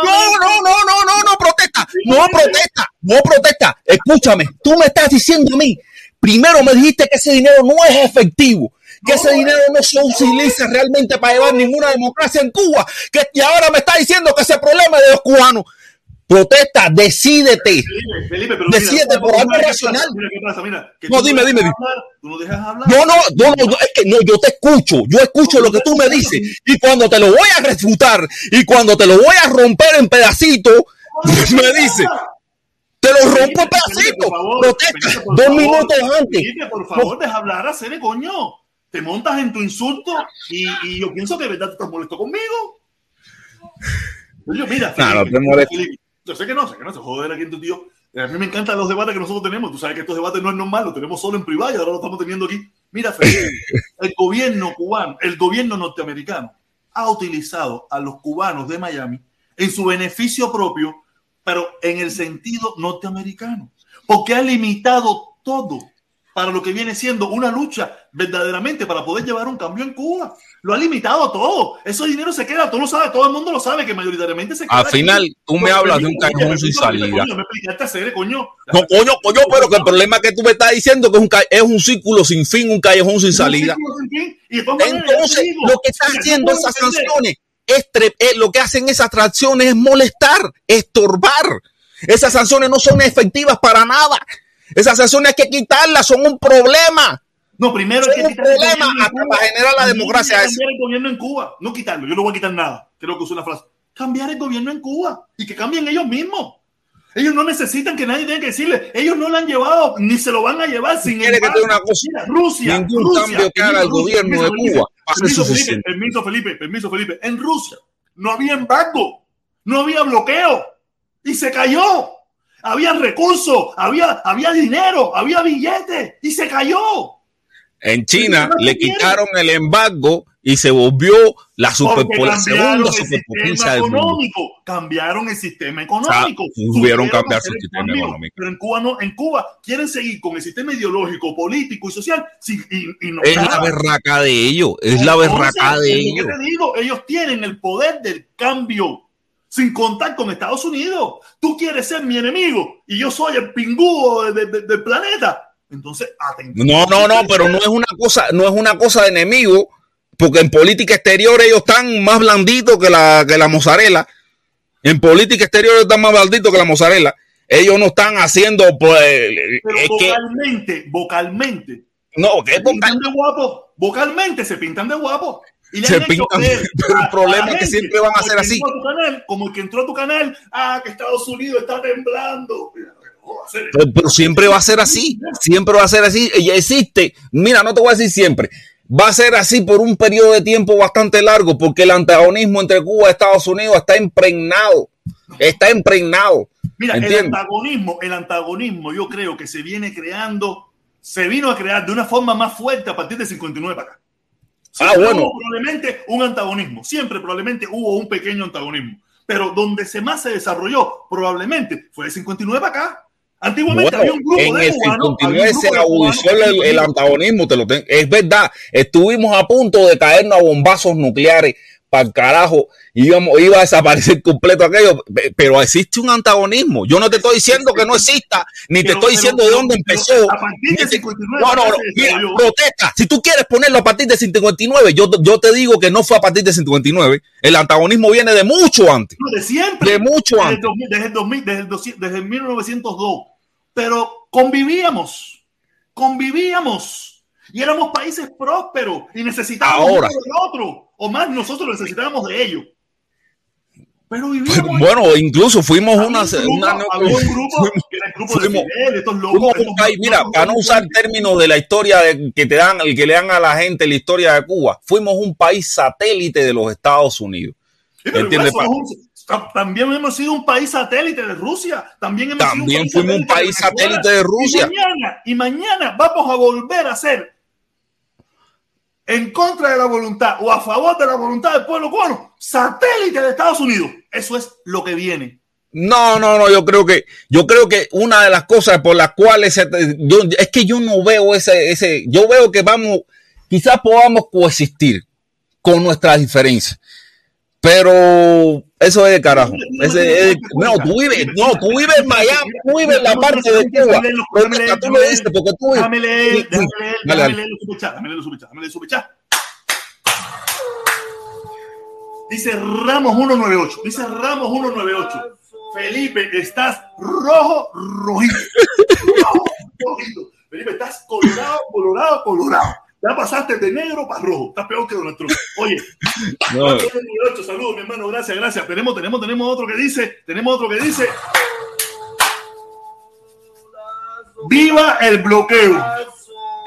No, no, no, no, no, no protesta, no protesta, no protesta. Escúchame, tú me estás diciendo a mí, primero me dijiste que ese dinero no es efectivo, que ese dinero no se utiliza realmente para llevar ninguna democracia en Cuba, que y ahora me estás diciendo que ese problema es de los cubanos. Protesta, decídete. Felipe, Felipe, pero Decídete mira, por algo racional. pasa, Mira qué pasa, mira. que No, tú dime, dime, dime. hablar, Tú no dejas hablar. No, no, no, no, no, es que no, yo te escucho, yo escucho lo que tú me dices y cuando te lo voy a refutar y cuando te lo voy a romper en pedacitos, me dice, te lo rompo por favor, Protesta, dos minutos antes. Felipe, por favor, deja hablar a Cere, coño. Te montas en tu insulto y, y yo pienso que de verdad tú estás molesto conmigo. Yo, mira, No, no Felipe, te molesto. Felipe, yo sé que no, sé que no, se joder aquí en tu tío. A mí me encantan los debates que nosotros tenemos. Tú sabes que estos debates no es normal, los tenemos solo en privado y ahora lo estamos teniendo aquí. Mira, Felipe, el gobierno cubano, el gobierno norteamericano ha utilizado a los cubanos de Miami en su beneficio propio, pero en el sentido norteamericano, porque ha limitado todo para lo que viene siendo una lucha verdaderamente para poder llevar un cambio en Cuba. Lo ha limitado todo. Ese dinero se queda, tú lo sabes, todo el mundo lo sabe que mayoritariamente se queda. Al aquí. final, tú me Porque hablas de un callejón sin salida. coño, me coño. No, coño, coño, pero que el problema es que tú me estás diciendo que es un, es un círculo sin fin, un callejón sin salida. Entonces, digo, lo que está mira, haciendo esas entender. Es tre- eh, lo que hacen esas sanciones es molestar, estorbar. Esas sanciones no son efectivas para nada. Esas sanciones hay que quitarlas, son un problema. No, primero Son hay que un problema hasta para generar la democracia esa. Cambiar el gobierno en Cuba, no quitarlo. Yo no voy a quitar nada. Creo que es una frase. Cambiar el gobierno en Cuba y que cambien ellos mismos. Ellos no necesitan que nadie tenga que decirle. Ellos no lo han llevado ni se lo van a llevar sin quiere que te diga una cosa? Mira, Rusia. Ningún Rusia, cambio que haga el gobierno permiso, de Cuba permiso. Felipe, permiso, Felipe, permiso, Felipe. En Rusia no había embargo, no había bloqueo y se cayó. Había recursos, había, había dinero, había billetes y se cayó. En China no le quitaron el embargo y se volvió la, la segunda superpotencia del mundo. cambiaron el sistema económico. O sea, cambiar su sistema cambio, económico. Pero en Cuba no, en Cuba quieren seguir con el sistema ideológico, político y social y, y no Es la nada. berraca de ellos, es la berraca de ellos. te digo, ellos tienen el poder del cambio sin contar con Estados Unidos. Tú quieres ser mi enemigo y yo soy el pingúo de- de- del planeta. Entonces, atención. No, no, no, pero no es una cosa, no es una cosa de enemigo, porque en política exterior ellos están más blanditos que la, que la mozzarella. En política exterior ellos están más blanditos que la mozzarella. Ellos no están haciendo, pues, Pero es que, vocalmente, vocalmente, no, que se es vocal- pintan de guapo. Vocalmente se pintan de guapo. Y Se pintan, pero el problema es que siempre van a ser así. canal, como el que entró a tu canal, ah, que Estados Unidos está temblando. Mira, Pero, pero siempre va a ser así, siempre va a ser así. Y existe, mira, no te voy a decir siempre, va a ser así por un periodo de tiempo bastante largo, porque el antagonismo entre Cuba y Estados Unidos está impregnado, está impregnado. Mira, el antagonismo, el antagonismo, yo creo que se viene creando, se vino a crear de una forma más fuerte a partir de 59 para acá. Ah, bueno. hubo probablemente un antagonismo, siempre probablemente hubo un pequeño antagonismo. pero donde se más se desarrolló probablemente fue el 59 para acá. Antiguamente Bueno, había un grupo en de el cubanos, 59 había un se de agudizó el, el antagonismo, te lo ten- es verdad. Estuvimos a punto de caernos a bombazos nucleares para el carajo. Íbamos, iba a desaparecer completo aquello, pe- pero existe un antagonismo. Yo no te estoy diciendo que no exista, ni te estoy pero- diciendo de dónde empezó. a partir te- 59 No, no, Mira, protesta. Si tú quieres ponerlo a partir del 59, yo, yo te digo que no fue a partir del 59. El antagonismo viene de mucho antes. No, de siempre. De mucho desde el antes. 2000, desde el 2000, desde el 200, desde el 1902. Pero convivíamos, convivíamos. Y éramos países prósperos y necesitábamos Ahora. uno del otro. O más, nosotros necesitábamos de ellos. Pero vivíamos. Bueno, incluso fuimos Había una, un grupo, una- había un grupo que era el grupo de fuimos- Fidel, estos locos. Fuimos estos un país, locos, mira, para no usar términos de la historia de, que te dan, el que le dan a la gente la historia de Cuba, fuimos un país satélite de los Estados Unidos. Sí, pero ¿Entiendes? somos un- también hemos sido un país satélite de Rusia. También, hemos También sido fuimos un país satélite de Rusia. Y mañana, y mañana vamos a volver a ser en contra de la voluntad o a favor de la voluntad del pueblo cubano, satélite de Estados Unidos. Eso es lo que viene. No, no, no, yo creo que, yo creo que una de las cosas por las cuales yo, es que yo no veo ese, ese, yo veo que vamos, quizás podamos coexistir con nuestras diferencias. Pero eso es de carajo. Ese es- no, tú vives, no, tú vives en Miami, tú vives en la parte de Cuba. Tú lo dices porque tú leer, déjame leer, dale. leer déjame leer los superchats, déjame leer los. Dice Ramos 198, dice Ramos 198. Felipe, estás rojo, rojito. Rojo, rojito. Felipe, estás colorado, colorado, colorado. Ya pasaste de negro para rojo. Estás peor que Donald Trump. Oye, No. 198, saludos, mi hermano. Gracias, gracias. Tenemos, tenemos, tenemos otro que dice, tenemos otro que dice. ¡Viva el bloqueo!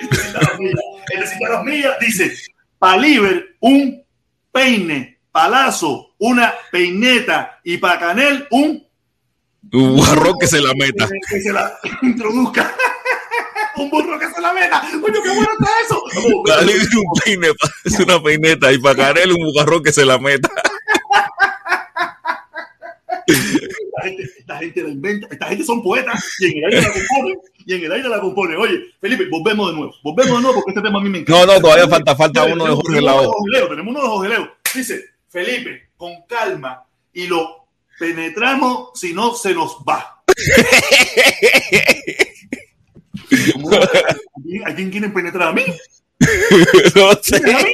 Cita las millas dice: Paliver, un peine, palazo, una peineta y para Canel, un Un que se la meta. que se la introduzca. Un burro que se la meta. Coño, qué bueno está eso. Dale un peine, es una peineta y para Canel un bugarrón que se la meta. Esta gente, esta gente la inventa, esta gente son poetas y en el aire la componen, y en el aire la componen. Oye, Felipe, volvemos de nuevo, volvemos de nuevo porque este tema a mí me encanta. No, no, todavía falta, falta uno de tenemos- Jorge tenemos uno de Lao. Jorge Leo, Tenemos uno de Jorge Leo. Dice, Felipe, con calma y lo penetramos si no se nos va. ¿A quién quieren penetrar? ¿A mí? No sé. ¿A mí?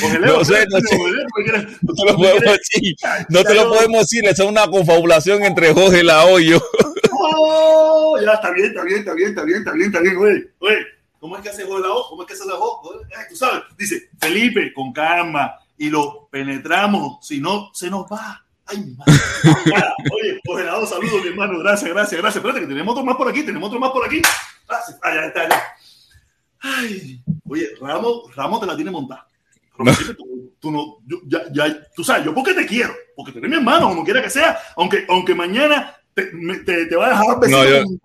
Jorge Leo, No sé, no sé. Jorge Leo, ¿me quieres- No te lo podemos decir. No te lo podemos decir. Esa es una confabulación entre Jorge y yo. ¡Oh! Ya, está bien, está bien, está bien, está bien, está bien, está bien, oye, oye. ¿Cómo es que hace Jorge la O? ¿Cómo es que hace la O? Ay, Tú sabes, dice, Felipe, con calma, y lo penetramos, si no, se nos va. Ay, madre. Oye, Jorge la O, saludos, mi hermano, gracias, gracias, gracias. Espérate, que tenemos otro más por aquí, tenemos otro más por aquí. Gracias. Ya está, ya. Ay, oye, Ramos, Ramos te la tiene montada. Felipe, tú, tú no, yo, ya, ya, tú sabes, yo porque te quiero, porque tú eres mi hermano, como quiera que sea, aunque, aunque mañana te, te, te va a dejar No,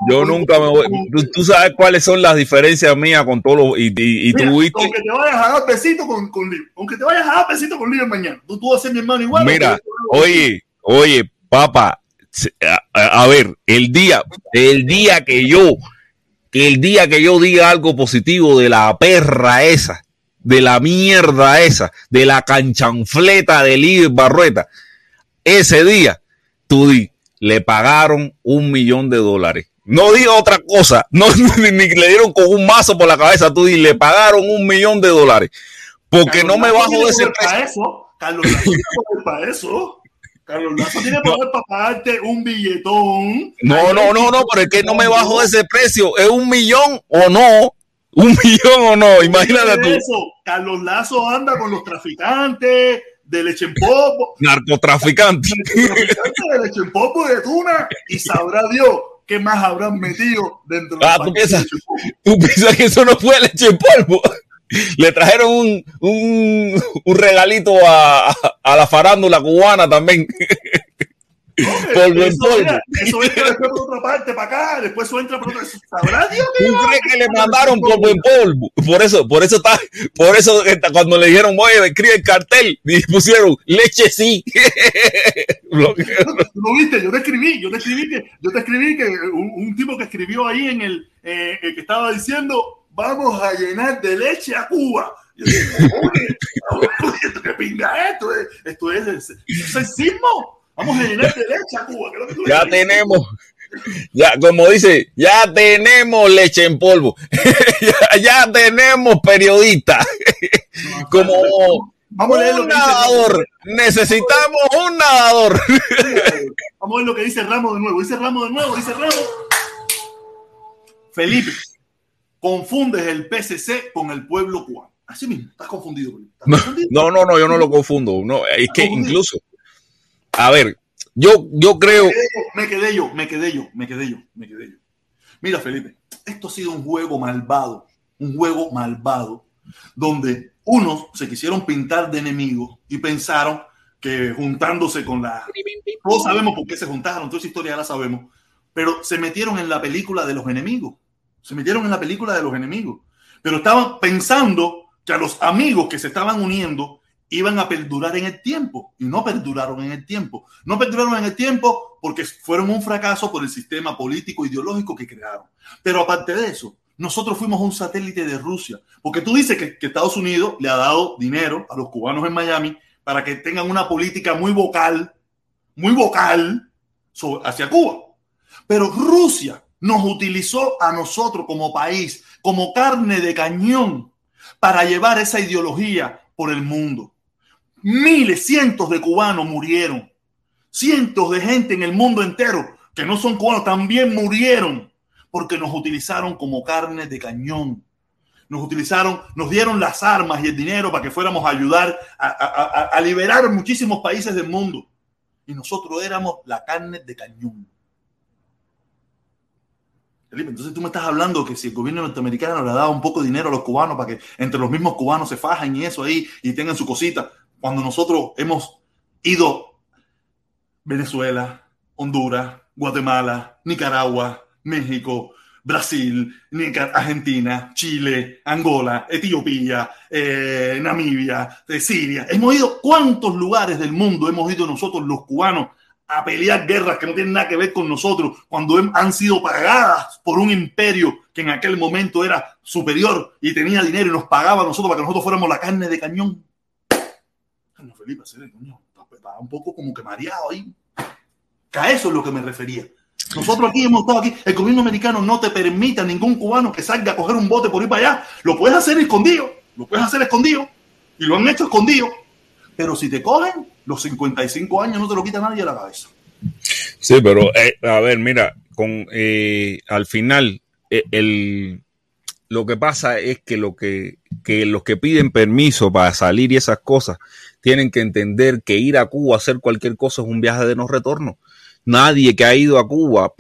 yo, nunca me voy. Tú, tú sabes cuáles son las diferencias mías con todos los. Y, y, y Mira, tú viste. Aunque te vayas a dar besito con, con aunque te vayas a dar besito con Lío mañana, tú, tú vas a ser mi hermano igual. Mira, oye, oye, papá, a, a- a ver, el día, el día que yo, el día que yo diga algo positivo de la perra esa, de la mierda esa, de la canchanfleta de Líder Barrueta, ese día, tú di, le pagaron un millón de dólares. No diga otra cosa, no, ni, ni le dieron con un mazo por la cabeza, tú di, le pagaron un millón de dólares. Porque Carlos no me bajo de ese eso. Carlos para eso. Carlos Lazo tiene poder para pagarte un billetón. No, no, no, no, pero es que no me bajo de ese precio. ¿Es un millón o no? ¿Un millón o no? Imagínate tú. Eso, Carlos Lazo anda con los traficantes de leche en popo, Narcotraficante. traficantes de leche en popo de tuna y sabrá Dios qué más habrán metido dentro Ah, ¿tú de piensas? leche en popo. ¿Tú piensas que eso no fue leche en polvo? Le trajeron un, un, un regalito a, a la farándula cubana también. en Eso, mira, Eso entra después por otra parte, para acá, después eso entra por otra. ¿Sabrá Dios crees que le mandaron polvo en polvo? Por eso, por eso está, por eso está- cuando le dijeron, oye, escribe el cartel, y pusieron leche sí. Lo que- Tú lo viste, yo te escribí, yo te escribí que, yo te escribí que un, un tipo que escribió ahí en el, eh, eh, que estaba diciendo, vamos a llenar de leche a Cuba. Yo esto qué pinga esto, eh, esto es, es, sexismo. Vamos a llenar de leche a Cuba. que tú ya tenemos, ya, como dice, ya tenemos leche en polvo, ya, ya tenemos periodistas, como Vamos a leer lo un nadador, necesitamos un nadador. Vamos a ver lo que dice Ramos de nuevo. Dice Ramos de nuevo, dice Ramos. Felipe, confundes el PCC con el pueblo cubano. Así mismo, estás confundido. No, no, no, yo no lo confundo. No, es que confundido. incluso, a ver, yo, yo creo, Me quedé yo, me quedé yo, me quedé yo, me quedé yo. Mira, Felipe, esto ha sido un juego malvado, un juego malvado, donde unos se quisieron pintar de enemigos y pensaron que juntándose con la... Todos sabemos por qué se juntaron, toda esa historia ya la sabemos, pero se metieron en la película de los enemigos, se metieron en la película de los enemigos, pero estaban pensando que a los amigos que se estaban uniendo iban a perdurar en el tiempo y no perduraron en el tiempo. No perduraron en el tiempo porque fueron un fracaso por el sistema político ideológico que crearon. Pero aparte de eso, nosotros fuimos un satélite de Rusia, porque tú dices que, Estados Unidos le ha dado dinero a los cubanos en Miami para que tengan una política muy vocal, muy vocal hacia Cuba. Pero Rusia nos utilizó a nosotros como país, como carne de cañón, para llevar esa ideología por el mundo. Miles, cientos de cubanos murieron. Cientos de gente en el mundo entero que no son cubanos también murieron porque nos utilizaron como carne de cañón. Nos utilizaron, nos dieron las armas y el dinero para que fuéramos a ayudar a, a- liberar muchísimos países del mundo. Y nosotros éramos la carne de cañón. Entonces tú me estás hablando que si el gobierno norteamericano le ha dado un poco de dinero a los cubanos para que entre los mismos cubanos se fajan y eso ahí y tengan su cosita, cuando nosotros hemos ido Venezuela, Honduras, Guatemala, Nicaragua, México, Brasil, Argentina, Chile, Angola, Etiopía, eh, Namibia, eh, Siria. Hemos ido, ¿cuántos lugares del mundo hemos ido nosotros los cubanos a pelear guerras que no tienen nada que ver con nosotros cuando han sido pagadas por un imperio que en aquel momento era superior y tenía dinero y nos pagaba a nosotros para que nosotros fuéramos la carne de cañón? No, Felipe, está un poco como que mareado ahí. Que a eso es lo que me refería. Nosotros aquí hemos estado aquí. El gobierno americano no te permite a ningún cubano que salga a coger un bote por ir para allá. Lo puedes hacer escondido. Lo puedes hacer escondido. Y lo han hecho escondido. Pero si te cogen, los 55 años no te lo quita nadie de la cabeza. Sí, pero eh, a ver, mira, con eh, al final eh, el lo que pasa es que lo que, que los que piden permiso para salir y esas cosas tienen que entender que ir a Cuba a hacer cualquier cosa es un viaje de no retorno. Nadie que ha ido a Cuba,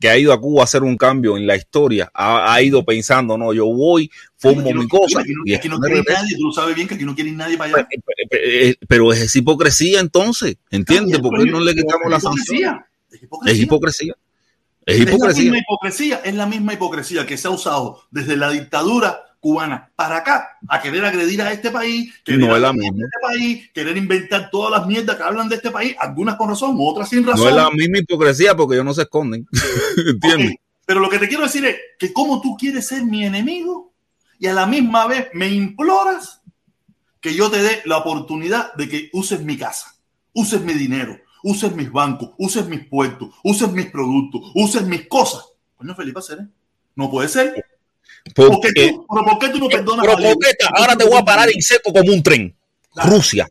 que ha ido a Cuba a hacer un cambio en la historia, ha, ha ido pensando, no, yo voy, formo no- mi cosa. Aquí no, y aquí no quiere nadie. Tú lo sabes bien que aquí no quiere nadie para allá. Eh, Pero es hipocresía entonces, ¿entiendes? Porque no le quitamos la es sanción. hipocresía. Es hipocresía. Es hipocresía. Es la misma hipocresía, es la misma hipocresía que se ha usado desde la dictadura cubana para acá, a querer agredir a este país, querer No es la misma. este país, querer inventar todas las mierdas que hablan de este país, algunas con razón, otras sin razón. No es la misma hipocresía porque ellos no se esconden. ¿Entiendes? Pero lo que te quiero decir es que como tú quieres ser mi enemigo y a la misma vez me imploras que yo te dé la oportunidad de que uses mi casa, uses mi dinero, uses mis bancos, uses mis puertos, uses mis productos, uses mis cosas. Coño, Felipe, ¿eh? No puede ser. ¿Por qué tú, pero ¿por qué tú no perdonas pero a Dios? Coqueta, ahora te voy a parar en seco como un tren. Claro. Rusia.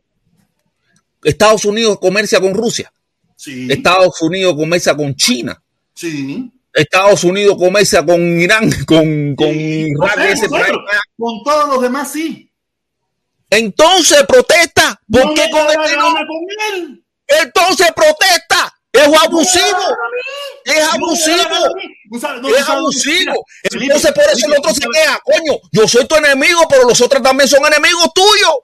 Estados Unidos comercia con Rusia. Sí, Estados Unidos comercia con China. sí. Estados Unidos comercia con Irán, con, con Sí, no sé, nosotros. Con todos los demás, sí. Entonces protesta. ¿Por No qué con este no? con él. Entonces protesta. Es abusivo. Es abusivo. es abusivo. Entonces por eso el otro se queda, coño, yo soy tu enemigo, pero los otros también son enemigos tuyos.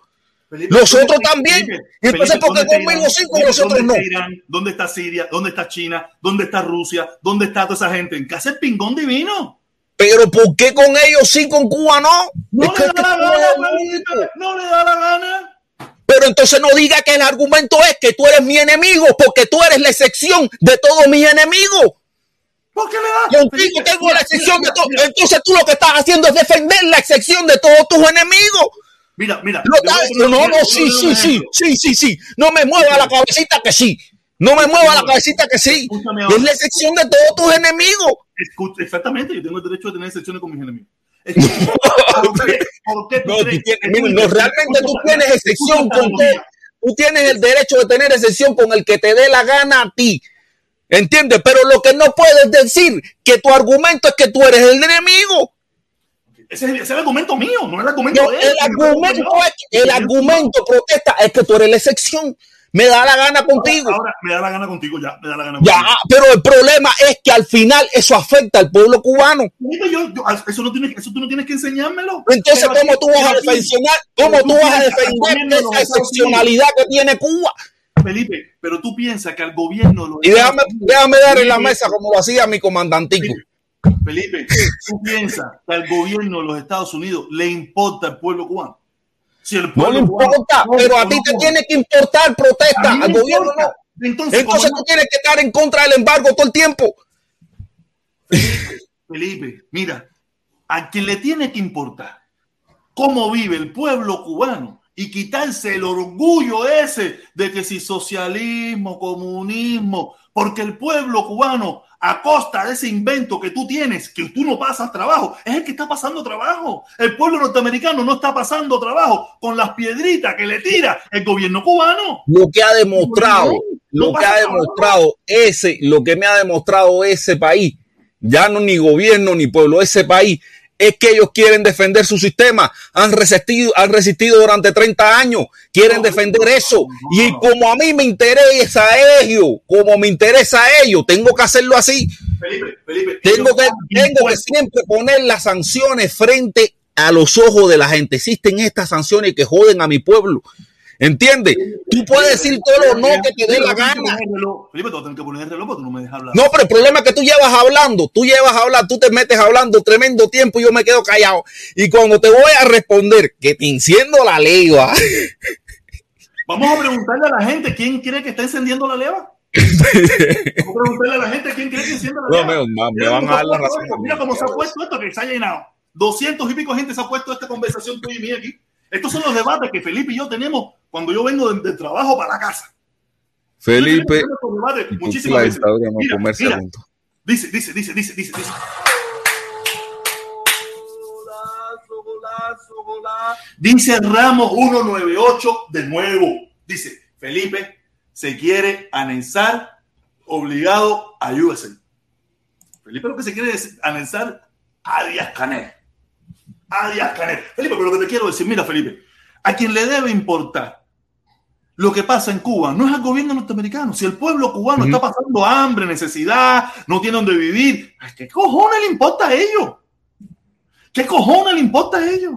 Felipe, Nosotros ¿dónde- también. Felipe, Y entonces, ¿por qué ¿dónde está conmigo sí, con nosotros ¿dónde no? Irán? ¿Dónde está Siria? ¿Dónde está China? ¿Dónde está Rusia? ¿Dónde está toda esa gente? En casa es pingón divino. Pero ¿por qué con ellos sí, con Cuba no? No le da la gana, el no le da la gana. Pero entonces no diga que el argumento es que tú eres mi enemigo, porque tú eres la excepción de todos mis enemigos. ¿Por qué le da? Contigo tengo mira, la excepción mira, de todos. Entonces tú lo que estás haciendo es defender la excepción de todos tus enemigos. Mira, mira. No, no, a sí, sí, sí, sí, sí, sí. No me mueva la cabecita que sí. No me mueva la cabecita que sí. Es la excepción de todos tus enemigos. Escucha, exactamente, yo tengo el derecho de tener excepciones con mis enemigos. Escucha, ¿Por qué, por qué tú No, tú tienes- realmente tú tienes excepción con todo. Tú tienes el derecho de tener excepción con el que te dé la gana a ti. ¿Entiendes? Pero lo que no puedes decir que tu argumento es que tú eres el enemigo. Ese es, el, ese es el argumento mío, no es el argumento No, de él. el argumento el argumento protesta es que tú eres la excepción. Me da la gana contigo. Ahora me da la gana contigo ya, me da la gana Ya, contigo. pero el problema es que al final eso afecta al pueblo cubano. Felipe, yo- yo- eso, no tienes, eso tú no tienes que enseñármelo. Entonces, Pero ¿cómo tú vas a defender, cómo tú vas a defender esa excepcionalidad que tiene Cuba? Felipe, pero tú piensas que al gobierno... los Y déjame, dar en la Felipe, mesa como lo hacía mi comandantico. Felipe, tú piensas que al gobierno de los Estados Unidos le importa el pueblo cubano. Si el No pueblo le importa, No, pero a ti te tiene que importar protesta, al gobierno no. Entonces, Entonces tú tienes que estar en contra del embargo todo el tiempo. Felipe, mira, a quien le tiene que importar cómo vive el pueblo cubano y quitarse el orgullo ese de que si socialismo, comunismo, porque el pueblo cubano a costa de ese invento que tú tienes, que tú no pasas trabajo, es el que está pasando trabajo. El pueblo norteamericano no está pasando trabajo con las piedritas que le tira el gobierno cubano. Lo que ha demostrado, No lo que ha trabajo. demostrado ese, lo que me ha demostrado ese país, ya no ni gobierno ni pueblo, ese país, es que ellos quieren defender su sistema, han resistido, han resistido durante 30 años, quieren defender eso. Y como a mí me interesa ellos, como me interesa a ellos, tengo que hacerlo así. Felipe, Felipe, Tengo que, tengo siempre poner las sanciones frente a los ojos de la gente. Existen estas sanciones que joden a mi pueblo. ¿Entiendes? Tú puedes decir todo lo no que te dé la gana. Felipe, te voy a tener que poner el reloj porque tú no me dejas hablar. No, pero el problema es que tú llevas hablando, tú llevas hablando, tú te metes hablando tremendo tiempo y yo me quedo callado. Y cuando te voy a responder que te enciendo la lengua, Vamos a preguntarle a la gente quién cree que está encendiendo la leva. Vamos a preguntarle a la gente quién cree que enciende la No, leva. me- me Mira van a dar la razón. Mira cómo se ha puesto esto que se ha llenado. Doscientos y pico gente se ha puesto esta conversación tuya y mía aquí. Estos son los debates que Felipe y yo tenemos cuando yo vengo del, trabajo para la casa. Felipe, y muchísimas veces. Mira, mira. Dice, dice, dice, dice, dice, dice. Dice Ramos 198 de nuevo. Dice, Felipe se quiere anexar obligado a. Felipe lo que se quiere es anexar a Díaz Canel. A Díaz Canel. Felipe, pero lo que te quiero decir, mira, Felipe, a quien le debe importar lo que pasa en Cuba no es al gobierno norteamericano. Si el pueblo cubano está pasando hambre, necesidad, no tiene donde vivir, ¿qué cojones le importa a ellos? ¿Qué cojones le importa a ellos?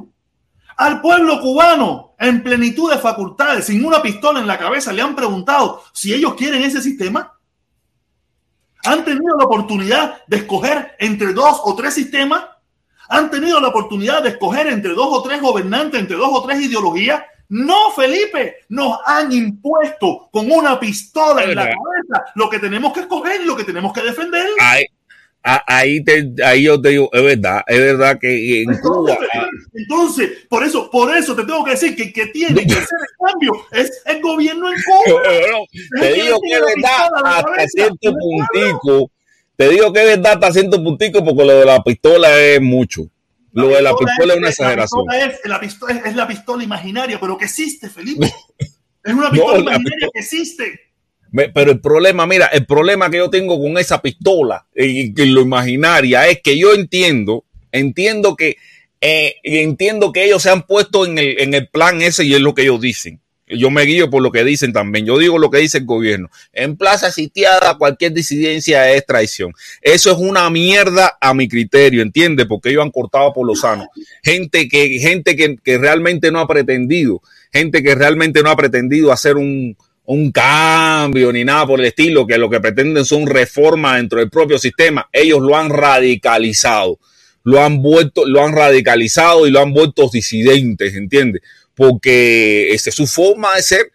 Al pueblo cubano, en plenitud de facultades, sin una pistola en la cabeza, le han preguntado si ellos quieren ese sistema. Han tenido la oportunidad de escoger entre dos o tres sistemas. Han tenido la oportunidad de escoger entre dos o tres gobernantes, entre dos o tres ideologías. No, Felipe, nos han impuesto con una pistola en la cabeza lo que tenemos que escoger y lo que tenemos que defender. Ahí, ahí, te, ahí yo te digo, es verdad, es verdad que en Cuba, Entonces, por eso, por eso te tengo que decir que el que tiene que hacer el cambio es el gobierno en Cuba. te digo que es verdad hasta cierto puntico, te digo que es verdad hasta cierto puntico porque lo de la pistola es mucho. Lo de la pistola es una exageración. La pistola es, la pistola es, es la pistola imaginaria, pero que existe, Felipe. Es una pistola la imaginaria que existe. Me- Pero el problema, mira, el problema que yo tengo con esa pistola y que lo imaginaria es que yo entiendo, entiendo que eh, y entiendo que ellos se han puesto en el, en el plan ese y es lo que ellos dicen. Yo me guío por lo que dicen también. Yo digo lo que dice el gobierno. En plaza sitiada, cualquier disidencia es traición. Eso es una mierda a mi criterio, ¿entiendes? Porque ellos han cortado por lo sano. Gente que, gente que, que realmente no ha pretendido gente que realmente no ha pretendido hacer un, un cambio ni nada por el estilo, que lo que pretenden son reformas dentro del propio sistema, ellos lo han radicalizado, lo han vuelto, lo han radicalizado y lo han vuelto disidentes, ¿entiendes? Porque esa es su forma de ser,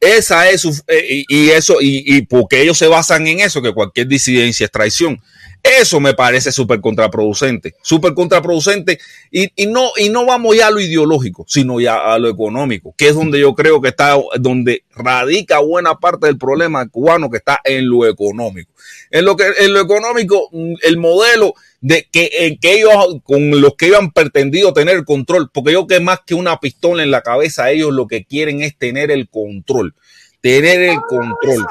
esa es su, eh, y, eso, y, y porque ellos se basan en eso, que cualquier disidencia es traición. Eso me parece súper contraproducente, súper contraproducente y, y, no, y no vamos ya a lo ideológico, sino ya a lo económico, que es donde yo creo que está, donde radica buena parte del problema cubano que está en lo económico. En lo que, en lo económico, mm, el modelo de que, en que ellos, con los que ellos han pretendido tener control, porque yo que más que una pistola en la cabeza, ellos lo que quieren es tener el control, tener el control.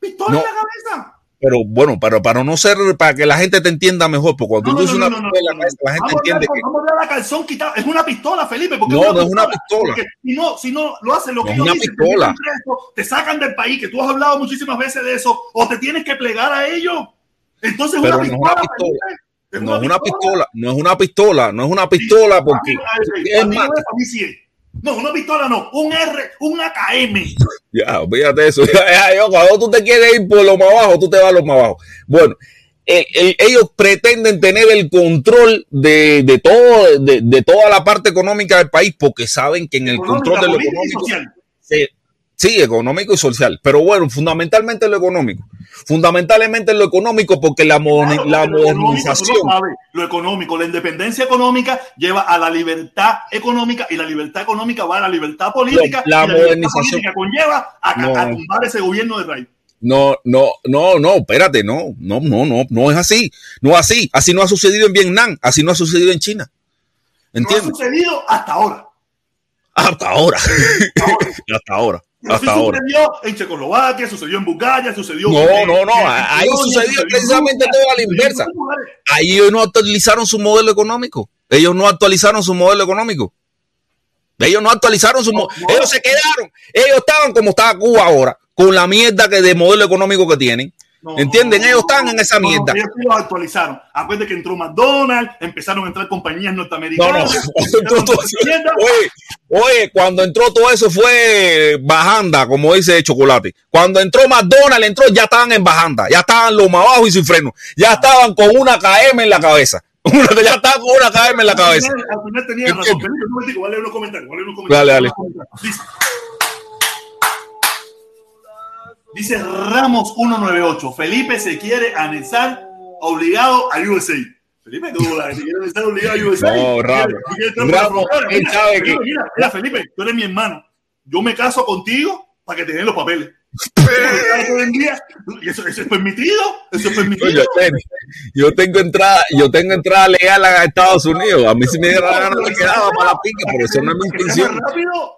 Pistola No. en la cabeza. Pero bueno, pero para no ser, para que la gente te entienda mejor, porque cuando No, tú dices no, una pistola, no, no. la gente entiende que Vamos a la calzón quitada. Es una pistola, Felipe. porque No, no es una pistola. Si no, si no lo hacen lo No que es ellos una dicen, pistola. te sacan del país, que tú has hablado muchísimas veces de eso, o te tienes que plegar a ellos. Entonces Pero una no es pistola, una pistola. Felipe. No es una pistola, no es una pistola, no es una pistola porque es más, no una pistola no, un R, un AKM. ya, olvídate eso. Ya, ya, yo, cuando tú te quieres ir por lo más abajo, tú te vas a lo más abajo. Bueno, el- el- ellos pretenden tener el control de, de todo, de, de toda la parte económica del país porque saben que en el control de lo económico se- Sí, económico y social, pero bueno, fundamentalmente lo económico. Fundamentalmente lo económico porque la, Claro, la lo económico, modernización, lo sabes, lo económico, la independencia económica lleva a la libertad económica y la libertad económica va a la libertad política. La y la libertad modernización- política conlleva a, No. a tumbar ese gobierno de raíz. no, no, no, no, espérate, no, no, no, no, no es así, no es así, así no ha sucedido en Vietnam, así no ha sucedido en China. No ha ¿Entiendes? sucedido hasta ahora. Hasta ahora, hasta ahora, hasta ahora. sucedió en Checoslovaquia, sucedió en Bulgaria, sucedió No, en- no, no, en ahí sucedió en precisamente todo a la inversa. Ahí ellos no actualizaron su modelo económico. Ellos no actualizaron su modelo económico. Ellos no actualizaron su modelo. No. Ellos se quedaron. Ellos estaban como está Cuba ahora, con la mierda que de modelo económico que tienen. No, ¿Entienden? no, Ellos no, están no, en esa no, mierda. ellos los actualizaron. Acuérdate que entró McDonald's, empezaron a entrar compañías No, no. norteamericanas. Hacer mierda. Oye, oye, cuando entró todo eso fue bajanda, como dice Chocolate. Cuando entró McDonald's, entró, ya estaban en bajanda, ya estaban los más abajo y sin freno. Ya estaban con una KM en la cabeza. Que ya estaban con una KM en la cabeza. Al final- Al final tenía razón. Unos comentarios. unos comentarios. Dale, dale. Dice, Ramos 198. Felipe se quiere anexar obligado a USA. Felipe, ¿cómo la quiere anexar obligado a USA? No, Ramos. ¿Tú quieres entrar por la Ramos, él Mira, sabe Felipe, que- Mira, mira, Felipe, tú eres mi hermano. Yo me caso contigo para que te den los papeles. Eso, eso es permitido, eso es permitido. Oye, ten- yo tengo entrada, yo tengo entrada legal a Estados Unidos. A mí si me diera la gana me quedaba para la pica, pero eso no es mi intención.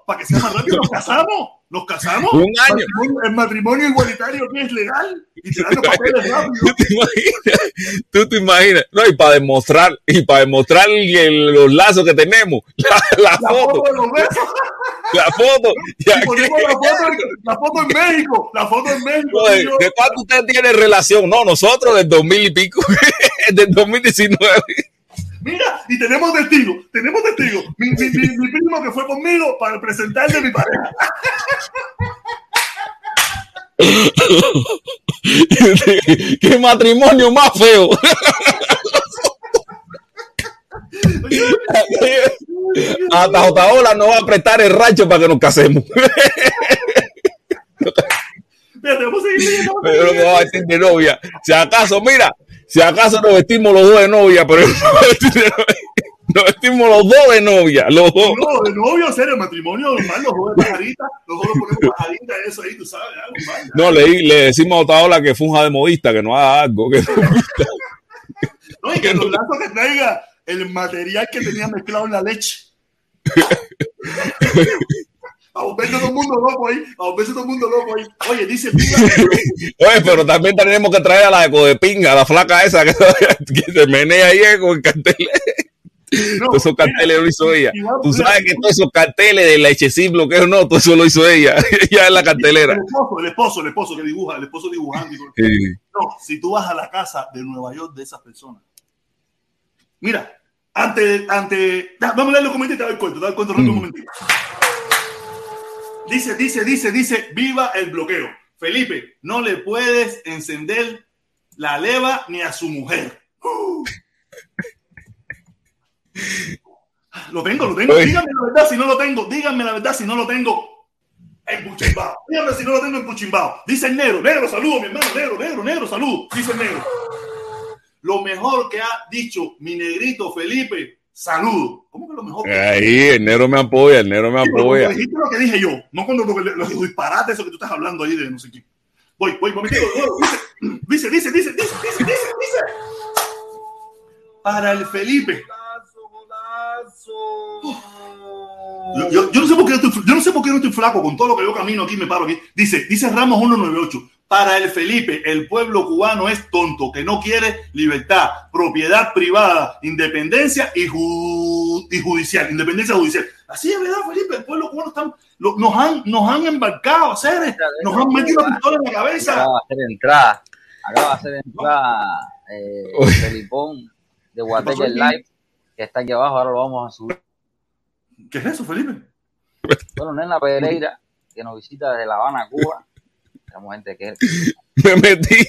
para que sea más rápido, nos casamos, nos casamos. Un año. Matrimonio- el matrimonio igualitario que es legal y te dan los papeles rápido. ¿Tú te imaginas? ¿Tú te imaginas? No, y para demostrar, y para demostrar el- los lazos que tenemos, la, la La foto, foto de los besos. la foto. y aquí- ponemos la foto, en- la foto en México. La foto en México. Yo- ¿De cuánto usted tiene relación? No, nosotros del 2000 y pico, del 2019. Mira, y tenemos testigos, tenemos testigos. Mi, mi, mi, mi primo que fue conmigo para presentarle a mi pareja. ¿Qué matrimonio más feo? Hasta Jotaola no va a prestar el rancho para que nos casemos. Pero no va a vestir de novia. Si acaso, mira, si acaso nos vestimos los dos de novia, pero nos vestimos los dos de novia, los dos. No, de novio, serio, matrimonio normal, los dos de pajarita, los dos ponemos pajarita, eso ahí, tú sabes, algo normal. No, le, le decimos a Otaola que funja de modista, que no haga algo. Que No, y que los lazos que traiga el material que tenía mezclado en la leche. A volverse todo el mundo loco ahí, a volverse todo el mundo loco ahí. Oye, dice Pilar, Oye, pero también tenemos que traer a la de Codepinga, a la flaca esa que, que se menea ahí eh, con el cartel. no, Todos esos carteles mira, lo hizo ella. Tú mira, sabes que todos esos carteles de leche sin bloqueo, no, todo eso lo hizo ella. Ella es la cartelera. El esposo, el esposo, el esposo que dibuja, el esposo dibujando. y todo. Sí. No, si tú vas a la casa de Nueva York de esas personas. Mira, ante, ante, vamos a leer los comentarios y te el cuento, te el cuento rápido un Mm. momentito. Dice, dice, dice, dice, viva el bloqueo. Felipe, no le puedes encender la leva ni a su mujer. Uh. Lo tengo, lo tengo. Díganme la verdad si no lo tengo. Díganme la verdad si no lo tengo en Puchimbao. Díganme si no lo tengo en Puchimbao. Dice el negro, negro, saludo, mi hermano, negro, negro, negro, saludo. Dice el negro. Lo mejor que ha dicho mi negrito Felipe, saludo. ¿Cómo que lo mejor? que Ahí, el negro me apoya, el negro me Sí, apoya. dijiste lo que dije yo, no cuando lo, lo, los disparates eso que tú estás hablando ahí de no sé qué. Voy, voy, momentito. Dice, dice, dice, dice, dice, dice, dice, dice. Para el Felipe. Yo, yo- yo no sé por qué estoy, yo no sé por qué no estoy flaco con todo lo que yo camino aquí, me paro aquí. Dice, dice Ramos 198. Para el Felipe, el pueblo cubano es tonto, que no quiere libertad, propiedad privada, independencia y, ju- y judicial, independencia judicial. Así es verdad, Felipe, el pueblo cubano están, lo- nos, han, nos han embarcado a hacer, nos han metido pistola en la cabeza. Acaba de hacer entrada. Acaba de hacer entrada eh. Felipón de Guateque Live, que está aquí abajo, ahora lo vamos a subir. ¿Qué es eso, Felipe? Bueno, Nena Pereira, que nos visita desde La Habana, Cuba. Tenemos gente que Me metí,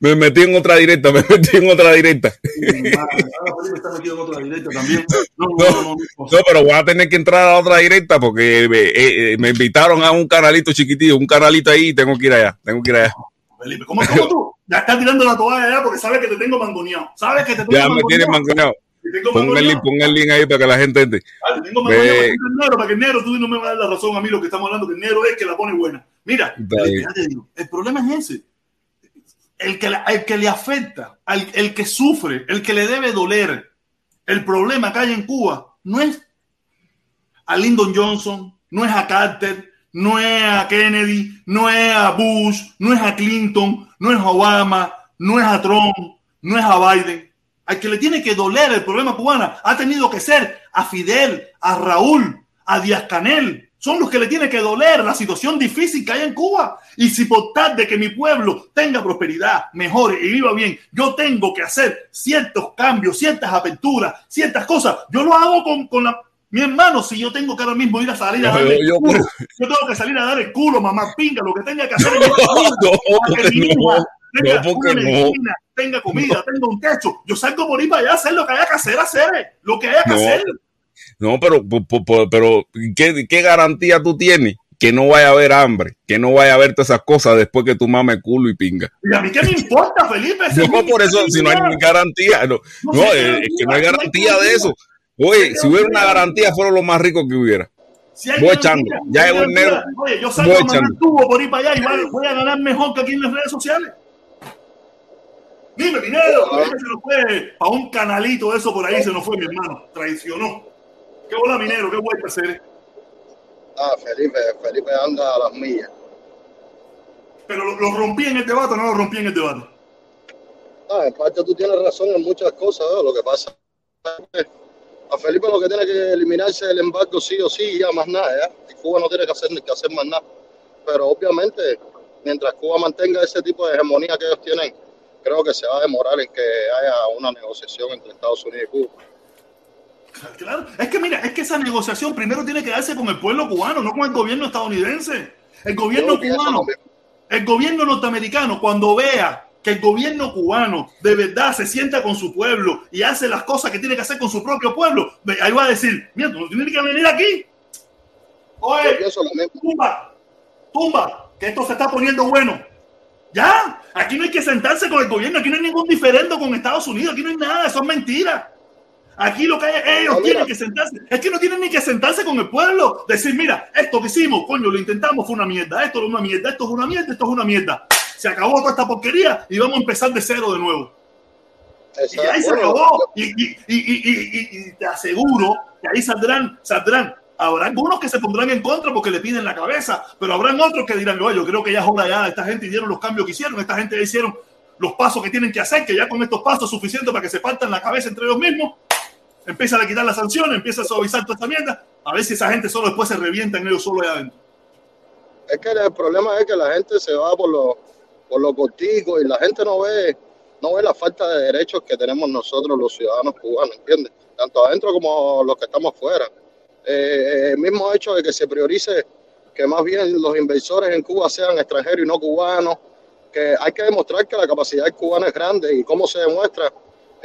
me metí en otra directa, me metí en otra directa. Ahora Felipe está metido en otra directa también. No, no, no, no, no. No, pero voy a tener que entrar a otra directa porque eh, eh, me invitaron a un canalito chiquitito, un canalito ahí y tengo que ir allá, tengo que ir allá. Felipe, ¿cómo, cómo tú? Ya estás tirando la toalla ya porque sabes que te tengo mangoneado. Sabes que te tengo Ya me tiene mangoneado. Pon el link, pon el link ahí para que la gente entre. Ah, te tengo mangoneado para que el negro, para que el negro tú no me vas a dar la razón a mí lo que estamos hablando, que el negro es que la pone buena. Mira, te digo, el problema es ese. El que, la- el que le afecta, al, el que sufre, el que le debe doler, el problema que hay en Cuba no es a Lyndon Johnson, no es a Carter, no es a Kennedy, no es a Bush, no es a Clinton, no es a Obama, no es a Trump, no es a Biden. Al que le tiene que doler el problema cubano ha tenido que ser a Fidel, a Raúl, a Díaz Canel. Son los que le tiene que doler la situación difícil que hay en Cuba. Y si por tal de que mi pueblo tenga prosperidad, mejore y viva bien, yo tengo que hacer ciertos cambios, ciertas aperturas, ciertas cosas, yo lo hago con, con la... Mi hermano, si yo tengo que ahora mismo ir a salir a Yo- darle el yo- culo, yo tengo que salir a dar el culo, mamá pinga, lo que tenga que hacer en vida, No, porque mi no, tenga no, una no. medicina, tenga comida, tenga un techo. Yo salgo por ir para allá a hacer lo que haya que hacer, hacer lo que haya que hacer. No, pero, pero ¿qué, ¿qué garantía tú tienes? Que no vaya a haber hambre, que no vaya a haber todas esas cosas después que tú mames culo y pinga. Y a mí qué me importa, Felipe. Es No, por eso, si no hay garantía, no, No es, es que no hay garantía, de eso. Oye, si hubiera una garantía, fueron los más ricos que hubiera. Si Voy echando. Ya el garantía. negro. Oye, yo salgo Voy a mandar tubo por ir para allá y voy- voy a ganar mejor que aquí en las redes sociales. Dime, dinero, Felipe se nos fue a un canalito de eso por ahí, se nos fue mi hermano, traicionó. Qué bola minero, qué vuelta hacer. Ah, Felipe, Felipe anda a las millas. Pero lo, lo rompí en el debate, o no lo rompí en el debate. Ah, en parte tú tienes razón en muchas cosas, ¿no? Lo que pasa es que a Felipe lo que tiene que eliminarse el embargo sí o sí, y ya más nada, ¿ya? Y Cuba no tiene que hacer, que hacer más nada. Pero obviamente, mientras Cuba mantenga ese tipo de hegemonía que ellos tienen, creo que se va a demorar en que haya una negociación entre Estados Unidos y Cuba. Claro, es que mira, es que esa negociación primero tiene que darse con el pueblo cubano, no con el gobierno estadounidense. El gobierno cubano, el gobierno norteamericano, cuando vea que el gobierno cubano de verdad se sienta con su pueblo y hace las cosas que tiene que hacer con su propio pueblo, ahí va a decir, mira, tú no tienes que venir aquí. Oye, tumba, tumba, que esto se está poniendo bueno. Ya, aquí no hay que sentarse con el gobierno, aquí no hay ningún diferendo con Estados Unidos, aquí no hay nada, eso es mentira. Aquí lo que hay, ellos No, tienen que sentarse, es que no tienen ni que sentarse con el pueblo, decir, mira, esto que hicimos, coño, lo intentamos, fue una mierda, esto es una mierda, esto es una mierda, esto es una mierda. Se acabó toda esta porquería y vamos a empezar de cero de nuevo. Y ahí se acabó. Y, y, y, y, y- y te aseguro que ahí saldrán, saldrán. Habrá algunos que se pondrán en contra porque le piden la cabeza, pero habrán otros que dirán, oye, yo creo que ya es hora ya, esta gente hicieron los cambios que hicieron, esta gente ya hicieron los pasos que tienen que hacer, que ya con estos pasos es suficiente para que se partan la cabeza entre ellos mismos, empiezan a quitar las sanciones, empieza a suavizar toda esta mierda, a ver si esa gente solo después se revienta en ellos solo allá adentro. Es que el problema es que la gente se va por lo, por lo cortico y la gente no ve, no ve la falta de derechos que tenemos nosotros los ciudadanos cubanos, ¿entiendes? Tanto adentro como los que estamos afuera. Eh, el mismo hecho de que se priorice que más bien los inversores en Cuba sean extranjeros y no cubanos, que hay que demostrar que la capacidad cubana es grande y cómo se demuestra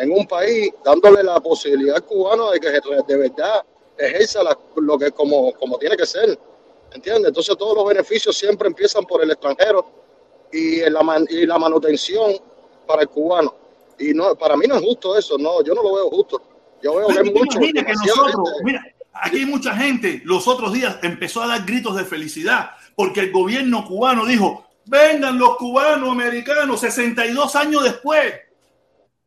en un país dándole la posibilidad al cubano de que de verdad ejerza la- lo que como, como tiene que ser. ¿Entiendes? Entonces todos los beneficios siempre empiezan por el extranjero y la, man- y la manutención para el cubano. Y no, para mí no es justo eso, no, yo no lo veo justo. Yo veo que Pero hay ¿tú te mucho, que nosotros, mira, aquí hay mucha gente, los otros días empezó a dar gritos de felicidad porque el gobierno cubano dijo, vengan los cubanos americanos 62 años después,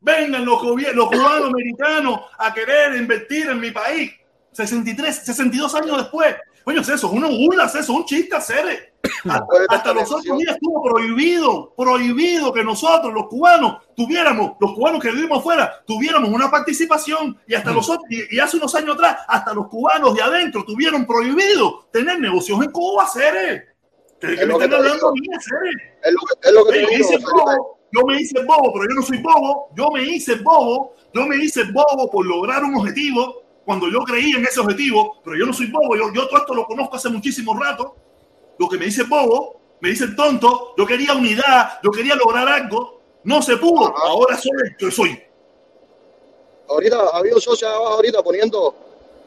vengan los, los cubanos americanos a querer invertir en mi país 63, 62 años después. Coño, es eso, es una burla, es eso, un chiste, hacer. Hasta los otros días estuvo prohibido, prohibido que nosotros, los cubanos, tuviéramos, los cubanos que vivimos afuera, tuviéramos una participación y hasta los otros, y, y hace unos años atrás, hasta los cubanos de adentro tuvieron prohibido tener negocios en Cuba, Cere. ¿Qué, qué Es lo que te digo. Cere? Es lo que, es te digo, yo me hice bobo, pero yo no soy bobo, yo me hice bobo, yo me hice bobo por lograr un objetivo cuando yo creía en ese objetivo, pero yo no soy bobo, yo, yo todo esto lo conozco hace muchísimo rato. Lo que me dice bobo, me dice tonto, yo quería unidad, yo quería lograr algo, no se pudo, Ajá. ahora soy que soy. ahorita había un socio abajo ahorita poniendo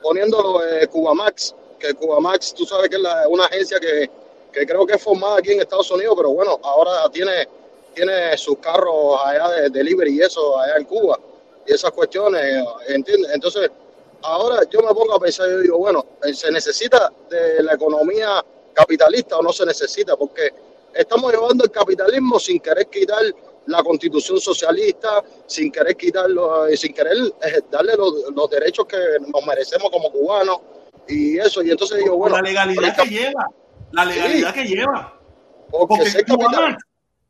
poniendo eh, Cubamax, que Cubamax tú sabes que es la- una agencia que, que creo que es formada aquí en Estados Unidos, pero bueno, ahora tiene, tiene sus carros allá de delivery y eso allá en Cuba y esas cuestiones, ¿entiendes? Entonces, ahora yo me pongo a pensar, yo digo, bueno, eh, ¿se necesita de la economía capitalista o no se necesita? Porque estamos llevando el capitalismo sin querer quitar la constitución socialista, sin querer quitarlo, eh, sin querer eh, darle los, los derechos que nos merecemos como cubanos y eso. Y entonces digo, bueno, la legalidad que lleva, la legalidad que lleva. porque Porque ser capital,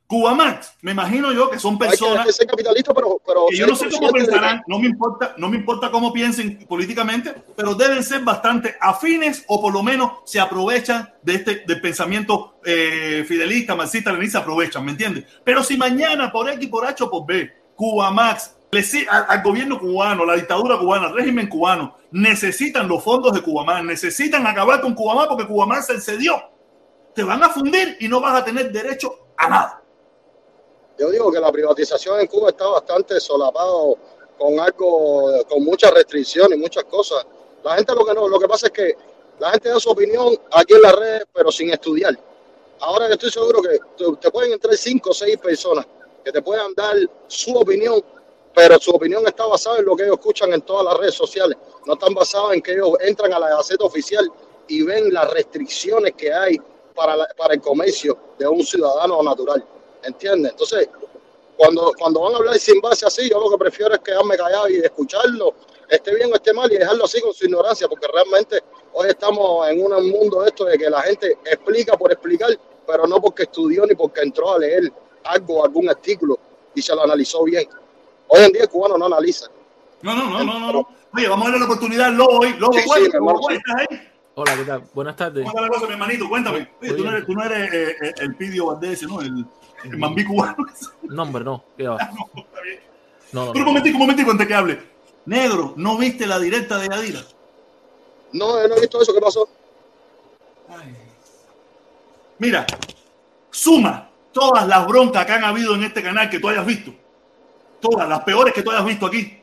Cubamax, Cubamax, me imagino yo que son personas que ser capitalista, pero, pero que yo no sé cómo pensarán, no me importa, no me importa cómo piensen políticamente, pero deben ser bastante afines o por lo menos se aprovechan de este del pensamiento eh, fidelista, marxista, leninista, aprovechan, ¿me entiendes? Pero si mañana por X, por H o por B, Cuba Max, le al, al gobierno cubano, la dictadura cubana, el régimen cubano, necesitan los fondos de Cubamax, necesitan acabar con Cubamax porque Cubamax se excedió. Te van a fundir y no vas a tener derecho a nada. Yo digo que la privatización en Cuba está bastante solapado con algo, con muchas restricciones y muchas cosas. La gente lo que no, lo que pasa es que la gente da su opinión aquí en las redes, pero sin estudiar. Ahora yo estoy seguro que te, pueden entrar cinco o seis personas que te puedan dar su opinión, pero su opinión está basada en lo que ellos escuchan en todas las redes sociales. No están basados en que ellos entran a la Gaceta Oficial y ven las restricciones que hay para el comercio de un ciudadano natural. ¿Entiendes? Entonces, cuando, cuando van a hablar sin base así, yo lo que prefiero es quedarme callado y escucharlo, esté bien o esté mal, y dejarlo así con su ignorancia, porque realmente hoy estamos en un mundo de esto de que la gente explica por explicar, pero no porque estudió ni porque entró a leer algo, algún artículo y se lo analizó bien. Hoy en día el cubano no analiza. No, no, no, no, no. no. Oye, vamos a darle la oportunidad al Lobo hoy. Lobo, Sí. ¿estás ahí? Hola, ¿qué tal? Buenas tardes. ¿Cómo está la cosa, mi hermanito? Cuéntame. Oye, tú no eres, tú no eres eh, eh, el Pidio Valdés, ¿no? El, el Mambí cubano. No, hombre, no. ¿Qué va? No, está bien. No, no, Pero un no. momentico, un momentico antes que hable. Negro, ¿no viste la directa de Yadira? No, yo no he visto eso. ¿Qué pasó? Mira, suma todas las broncas que han habido en este canal que tú hayas visto. Todas, las peores que tú hayas visto aquí.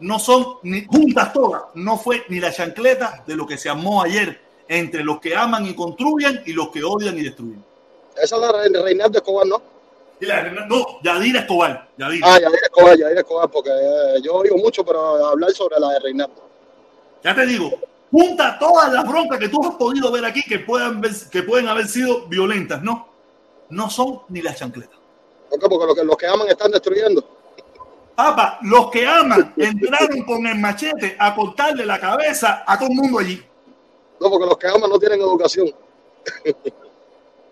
No son ni juntas todas. No fue ni la chancleta de lo que se armó ayer entre los que aman y construyen y los que odian y destruyen. Esa es la Re- Reinaldo Escobar, ¿no? Y la- no, Yadira Escobar. Yadira. Ah, Yadir Escobar, Yadir Escobar, porque eh, yo oigo mucho, pero hablar sobre la de Reinaldo. Ya te digo, junta todas las broncas que tú has podido ver aquí que, puedan ver- que pueden haber sido violentas, ¿no? No son ni las chancletas. ¿Por qué? Porque los que, los que aman están destruyendo. Papá, los que aman entraron con el machete a cortarle la cabeza a todo el mundo allí. No, porque los que aman no tienen educación.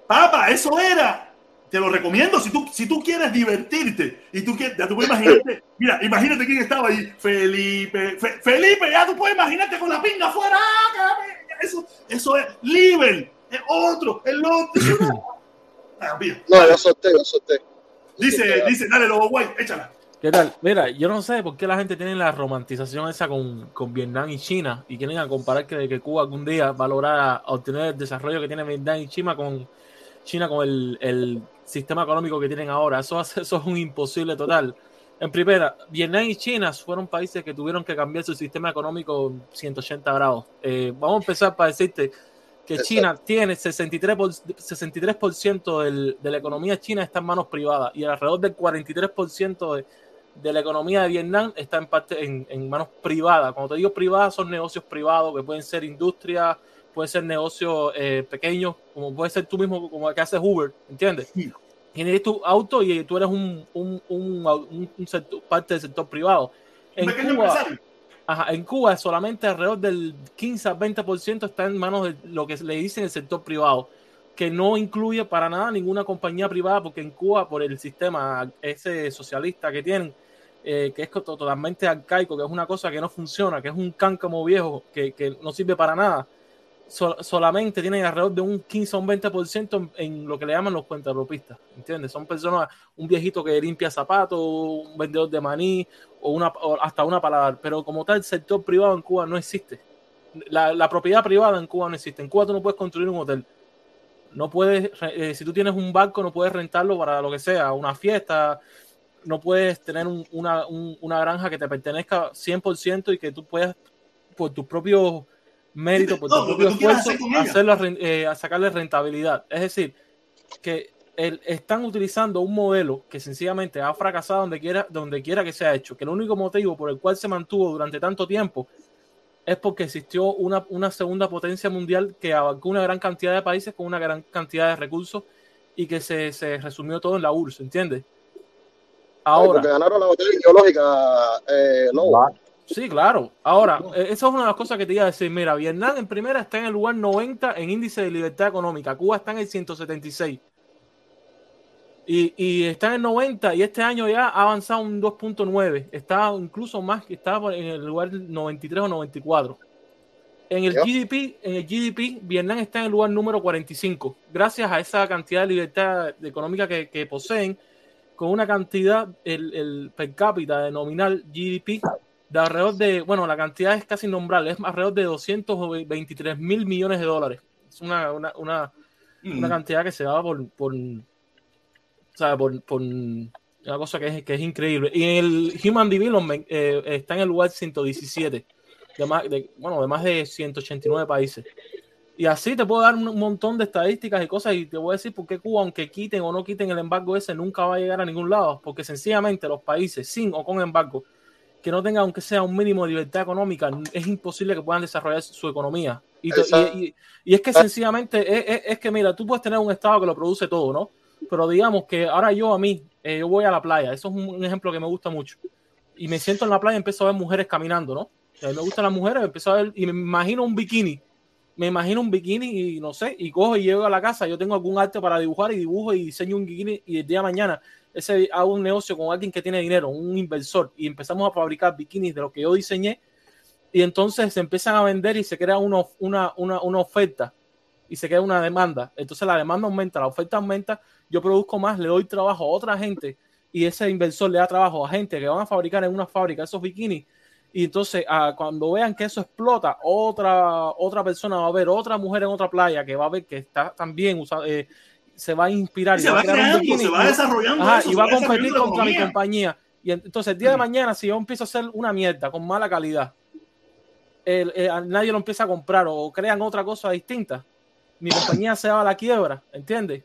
Papá, eso era. Te lo recomiendo si tú, si tú quieres divertirte y tú quieres, ya tú puedes imaginarte, mira, imagínate quién estaba ahí, Felipe, Fe- Felipe, ya tú puedes imaginarte con la pinga afuera, ¡Ah, eso, eso es Liber, es otro, el otro. Ah, mira. No, yo solté, yo solté. Dice, dice, dale, lobo guay, échala. ¿Qué tal? Mira, yo no sé por qué la gente tiene la romantización esa con, con Vietnam y China y quieren a comparar que, que Cuba algún día va a lograr obtener el desarrollo que tiene Vietnam y China con China con el, el sistema económico que tienen ahora. Eso, hace- eso es un imposible total. En primera, Vietnam y China fueron países que tuvieron que cambiar su sistema económico 180 grados. Eh, vamos a empezar para decirte que Exacto. China tiene 63%, por, 63% del, de la economía china está en manos privadas y alrededor del 43% de, de la economía de Vietnam está en parte en, en manos privadas. Cuando te digo privadas, son negocios privados que pueden ser industria, pueden ser negocios eh, pequeños, como puede ser tú mismo, como el que haces Uber, ¿entiendes? Tienes tu auto y tú eres un, un, un, sector- parte del sector privado. En Cuba. Ajá, en Cuba solamente alrededor del 15 a 20% está en manos de lo que le dicen el sector privado, que no incluye para nada ninguna compañía privada, porque en Cuba, por el sistema ese socialista que tienen, eh, que es to- totalmente arcaico, que es una cosa que no funciona, que es un cáncamo viejo, que, que no sirve para nada, sol- solamente tienen alrededor de un 15 o un 20% en, en lo que le llaman los cuentapropistas, ¿entiendes? Son personas, un viejito que limpia zapatos, un vendedor de maní, o, una, o hasta una paladar, pero como tal, el sector privado en Cuba no existe. La, propiedad privada en Cuba no existe. En Cuba tú no puedes construir un hotel. No puedes, eh, si tú tienes un barco, no puedes rentarlo para lo que sea, una fiesta. No puedes tener un- una, un- una granja que te pertenezca 100% y que tú puedas, por tus propios méritos, por tu No, propio esfuerzo, hacerlo, eh, a sacarle rentabilidad. Es decir, que el- están utilizando un modelo que sencillamente ha fracasado donde quiera, donde quiera que se ha hecho, que el único motivo por el cual se mantuvo durante tanto tiempo es porque existió una, una segunda potencia mundial que abarcó una gran cantidad de países con una gran cantidad de recursos y que se, se resumió todo en la URSS, ¿entiendes? Ay, porque Ahora, ganaron la batalla ideológica, eh, Lobo. Sí, claro. Ahora, eh, eso es una de las cosas que te iba a decir. Mira, Vietnam en primera está en el lugar 90 en índice de libertad económica. Cuba está en el 176. Y, y está en el 90 y este año ya ha avanzado un 2.9. Está incluso más que por- en el lugar 93 o 94. En el. GDP, en el GDP, Vietnam está en el lugar número 45, gracias a esa cantidad de libertad económica que, que poseen, con una cantidad, el, el per cápita de nominal GDP, de alrededor de, bueno, la cantidad es casi innombrable, es alrededor de 223 mil millones de dólares. Es una, una, una, una Mm. cantidad que se va por, por, ¿sabe? por, por una cosa que es, que es increíble. Y en el Human Development eh, está en el lugar 117, de más, de, bueno, de más de 189 países. Y así te puedo dar un montón de estadísticas y cosas y te voy a decir por qué Cuba, aunque quiten o no quiten el embargo ese, nunca va a llegar a ningún lado, porque sencillamente los países sin o con embargo que no tengan aunque sea un mínimo de libertad económica, es imposible que puedan desarrollar su economía. Y, y- y- y es que sencillamente es, es- es que, mira, tú puedes tener un estado que lo produce todo, ¿no? Pero digamos que ahora yo a mí, eh, yo voy a la playa, eso es un, un ejemplo que me gusta mucho. Y me siento en la playa y empiezo a ver mujeres caminando, ¿no? A mí me gustan las mujeres, empiezo a ver y me imagino un bikini. Me imagino un bikini y no sé, y cojo y llego a la casa, yo tengo algún arte para dibujar y dibujo y diseño un bikini y el día de mañana ese un negocio con alguien que tiene dinero, un inversor, y empezamos a fabricar bikinis de lo que yo diseñé, y entonces se empiezan a vender y se crea una, una, una, una oferta y se crea una demanda. Entonces la demanda aumenta, la oferta aumenta, yo produzco más, le doy trabajo a otra gente y ese inversor le da trabajo a gente que van a fabricar en una fábrica esos bikinis. Y entonces ah, cuando vean que eso explota, otra, otra persona va a ver, otra mujer en otra playa que va a ver que está también usando, eh, se va a inspirar Y se va creando, bikini se va desarrollando Ajá, eso, y va a competir contra mi compañía. Y en- entonces el día de Mm. mañana, si yo empiezo a hacer una mierda con mala calidad, el- eh, nadie lo empieza a comprar o crean otra cosa distinta, mi compañía se va a la quiebra, ¿entiendes?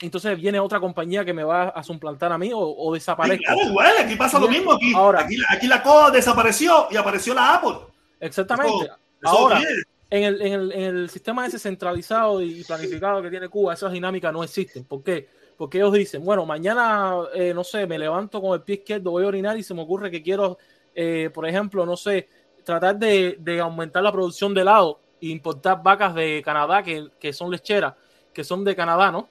Entonces viene otra compañía que me va a suplantar a mí o, o Sí, desaparezco. claro, igual, aquí pasa lo mismo. Aquí, Ahora- aquí, aquí la cosa desapareció y apareció la Apple. Exactamente. Eso- eso Ahora, viene. En el, en, el, en el sistema ese centralizado y planificado que tiene Cuba, esas dinámicas no existen. ¿Por qué? Porque ellos dicen, bueno, mañana, eh, no sé, me levanto con el pie izquierdo, voy a orinar y se me ocurre que quiero, eh, por ejemplo, no sé, tratar de, de aumentar la producción de helado e importar vacas de Canadá que, que son lecheras, que son de Canadá, ¿no?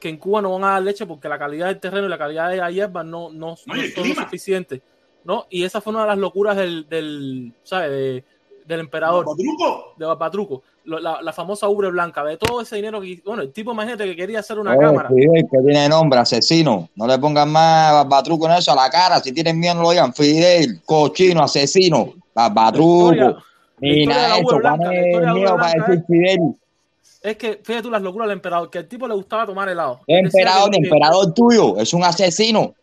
Que en Cuba no van a dar leche porque la calidad del terreno y la calidad de la hierba no, no, No, no son lo clima. suficiente, ¿no? Y esa fue una de las locuras del, del ¿sabes? De, del emperador. ¿Patruco? De Barbatruco. Lo- La, la famosa ubre blanca. De todo ese dinero que. Bueno, el tipo, imagínate que quería hacer una Oye, cámara. Fidel, que tiene nombre, asesino. No le pongan más barbatruco en eso a la cara. Si tienen miedo, no lo digan. Fidel, cochino, asesino, historia de nada eso. miedo para decir Fidel. Es que, fíjate tú las locuras del emperador, que al tipo le gustaba tomar helado. El emperador, el emperador tuyo, es un asesino.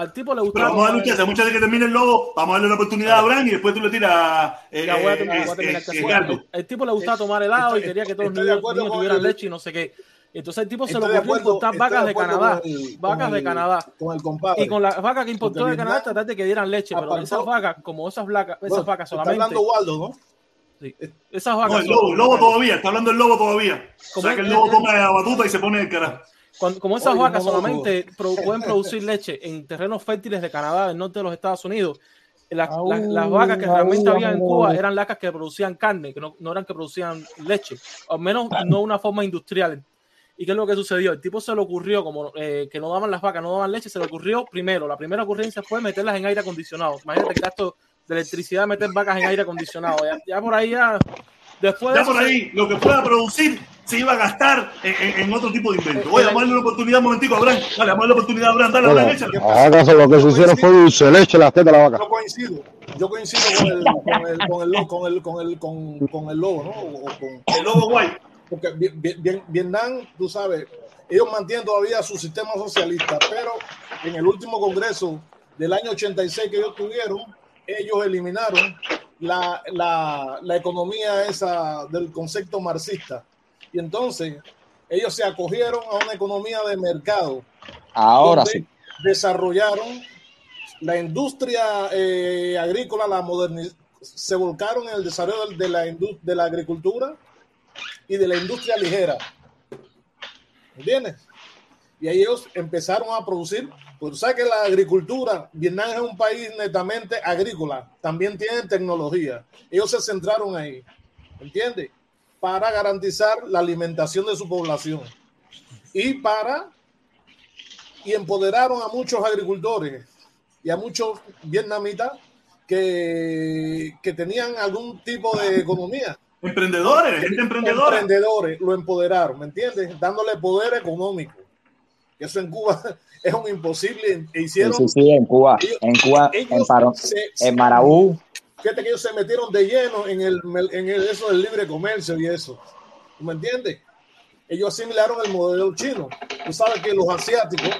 Al tipo le Pero gustaba vamos a un chance, muchas veces que termine el lobo, vamos a darle una oportunidad a Abraham y después tú le tiras eh, eh, eh. El tipo le gustaba tomar helado y quería que todos los niños, acuerdo niños con tuvieran el- leche y no sé qué. Entonces el tipo se Estoy de ocurrió importar vacas de Canadá, el- vacas de Canadá. Con el compadre. Y con las vacas que importó de Canadá, tratar de que dieran leche, pero apartó- esas vacas, como esas, vacas, esas Bueno, vacas está solamente. hablando Waldo, ¿no? sí, esas vacas. No, el son- lobo, el lobo todavía, está hablando el lobo todavía. O sea que el lobo toma la batuta y se pone el carajo. Cuando- como esas vacas no, no, solamente pro- pueden producir leche en terrenos fértiles de Canadá, del norte de los Estados Unidos, las, Aú, las- las vacas que realmente había en. Cuba eran vacas que producían carne, que no, no eran que producían leche, al menos no de una forma industrial. ¿Y qué es lo que sucedió? El tipo se le ocurrió, como eh, que no daban las vacas, no daban leche, se le ocurrió primero, la primera ocurrencia fue meterlas en aire acondicionado. Imagínate que gasto de electricidad meter vacas en aire acondicionado. Ya, ya por ahí ya... Después de Ya eso por se- ahí, lo que pueda producir se iba a gastar en, en- en otro tipo de invento. Oye, vamos a darle una oportunidad un momentico a Abraham. Dale, vamos a darle la oportunidad a Abraham. Dale, Bueno, Abraham, échale. acaso lo que se hicieron fue dulce leche las tetas de la vaca. Yo coincido. Yo coincido con el, con el, con el, con el, con el, con, con el lobo, ¿no? O- o con- El lobo guay. porque Vi- Vi- Vi- Vietnam, tú sabes, ellos mantienen todavía su sistema socialista, pero en el último congreso del año 86 que ellos tuvieron, ellos eliminaron la, la, la economía esa del concepto marxista. Y entonces ellos se acogieron a una economía de mercado. Ahora sí. Desarrollaron la industria eh, agrícola, la modernización, se volcaron en el desarrollo de la, de la agricultura y de la industria ligera. ¿Entiendes? Y ahí ellos empezaron a producir, pues sabes que la agricultura, Vietnam es un país netamente agrícola, también tienen tecnología. Ellos se centraron ahí, ¿entiendes? Para garantizar la alimentación de su población y para y empoderaron a muchos agricultores y a muchos vietnamitas que, que tenían algún tipo de economía. Emprendedores, gente emprendedora. Emprendedores, lo empoderaron, ¿me entiendes? Dándole poder económico. Eso en Cuba es un imposible. E hicieron, sí, sí, en Cuba. ellos- En Cuba, en, se- en Marabú. Fíjate que ellos se metieron de lleno en el, en el eso del libre comercio y eso. ¿Tú me entiendes? Ellos asimilaron el modelo chino. Tú sabes que los asiáticos,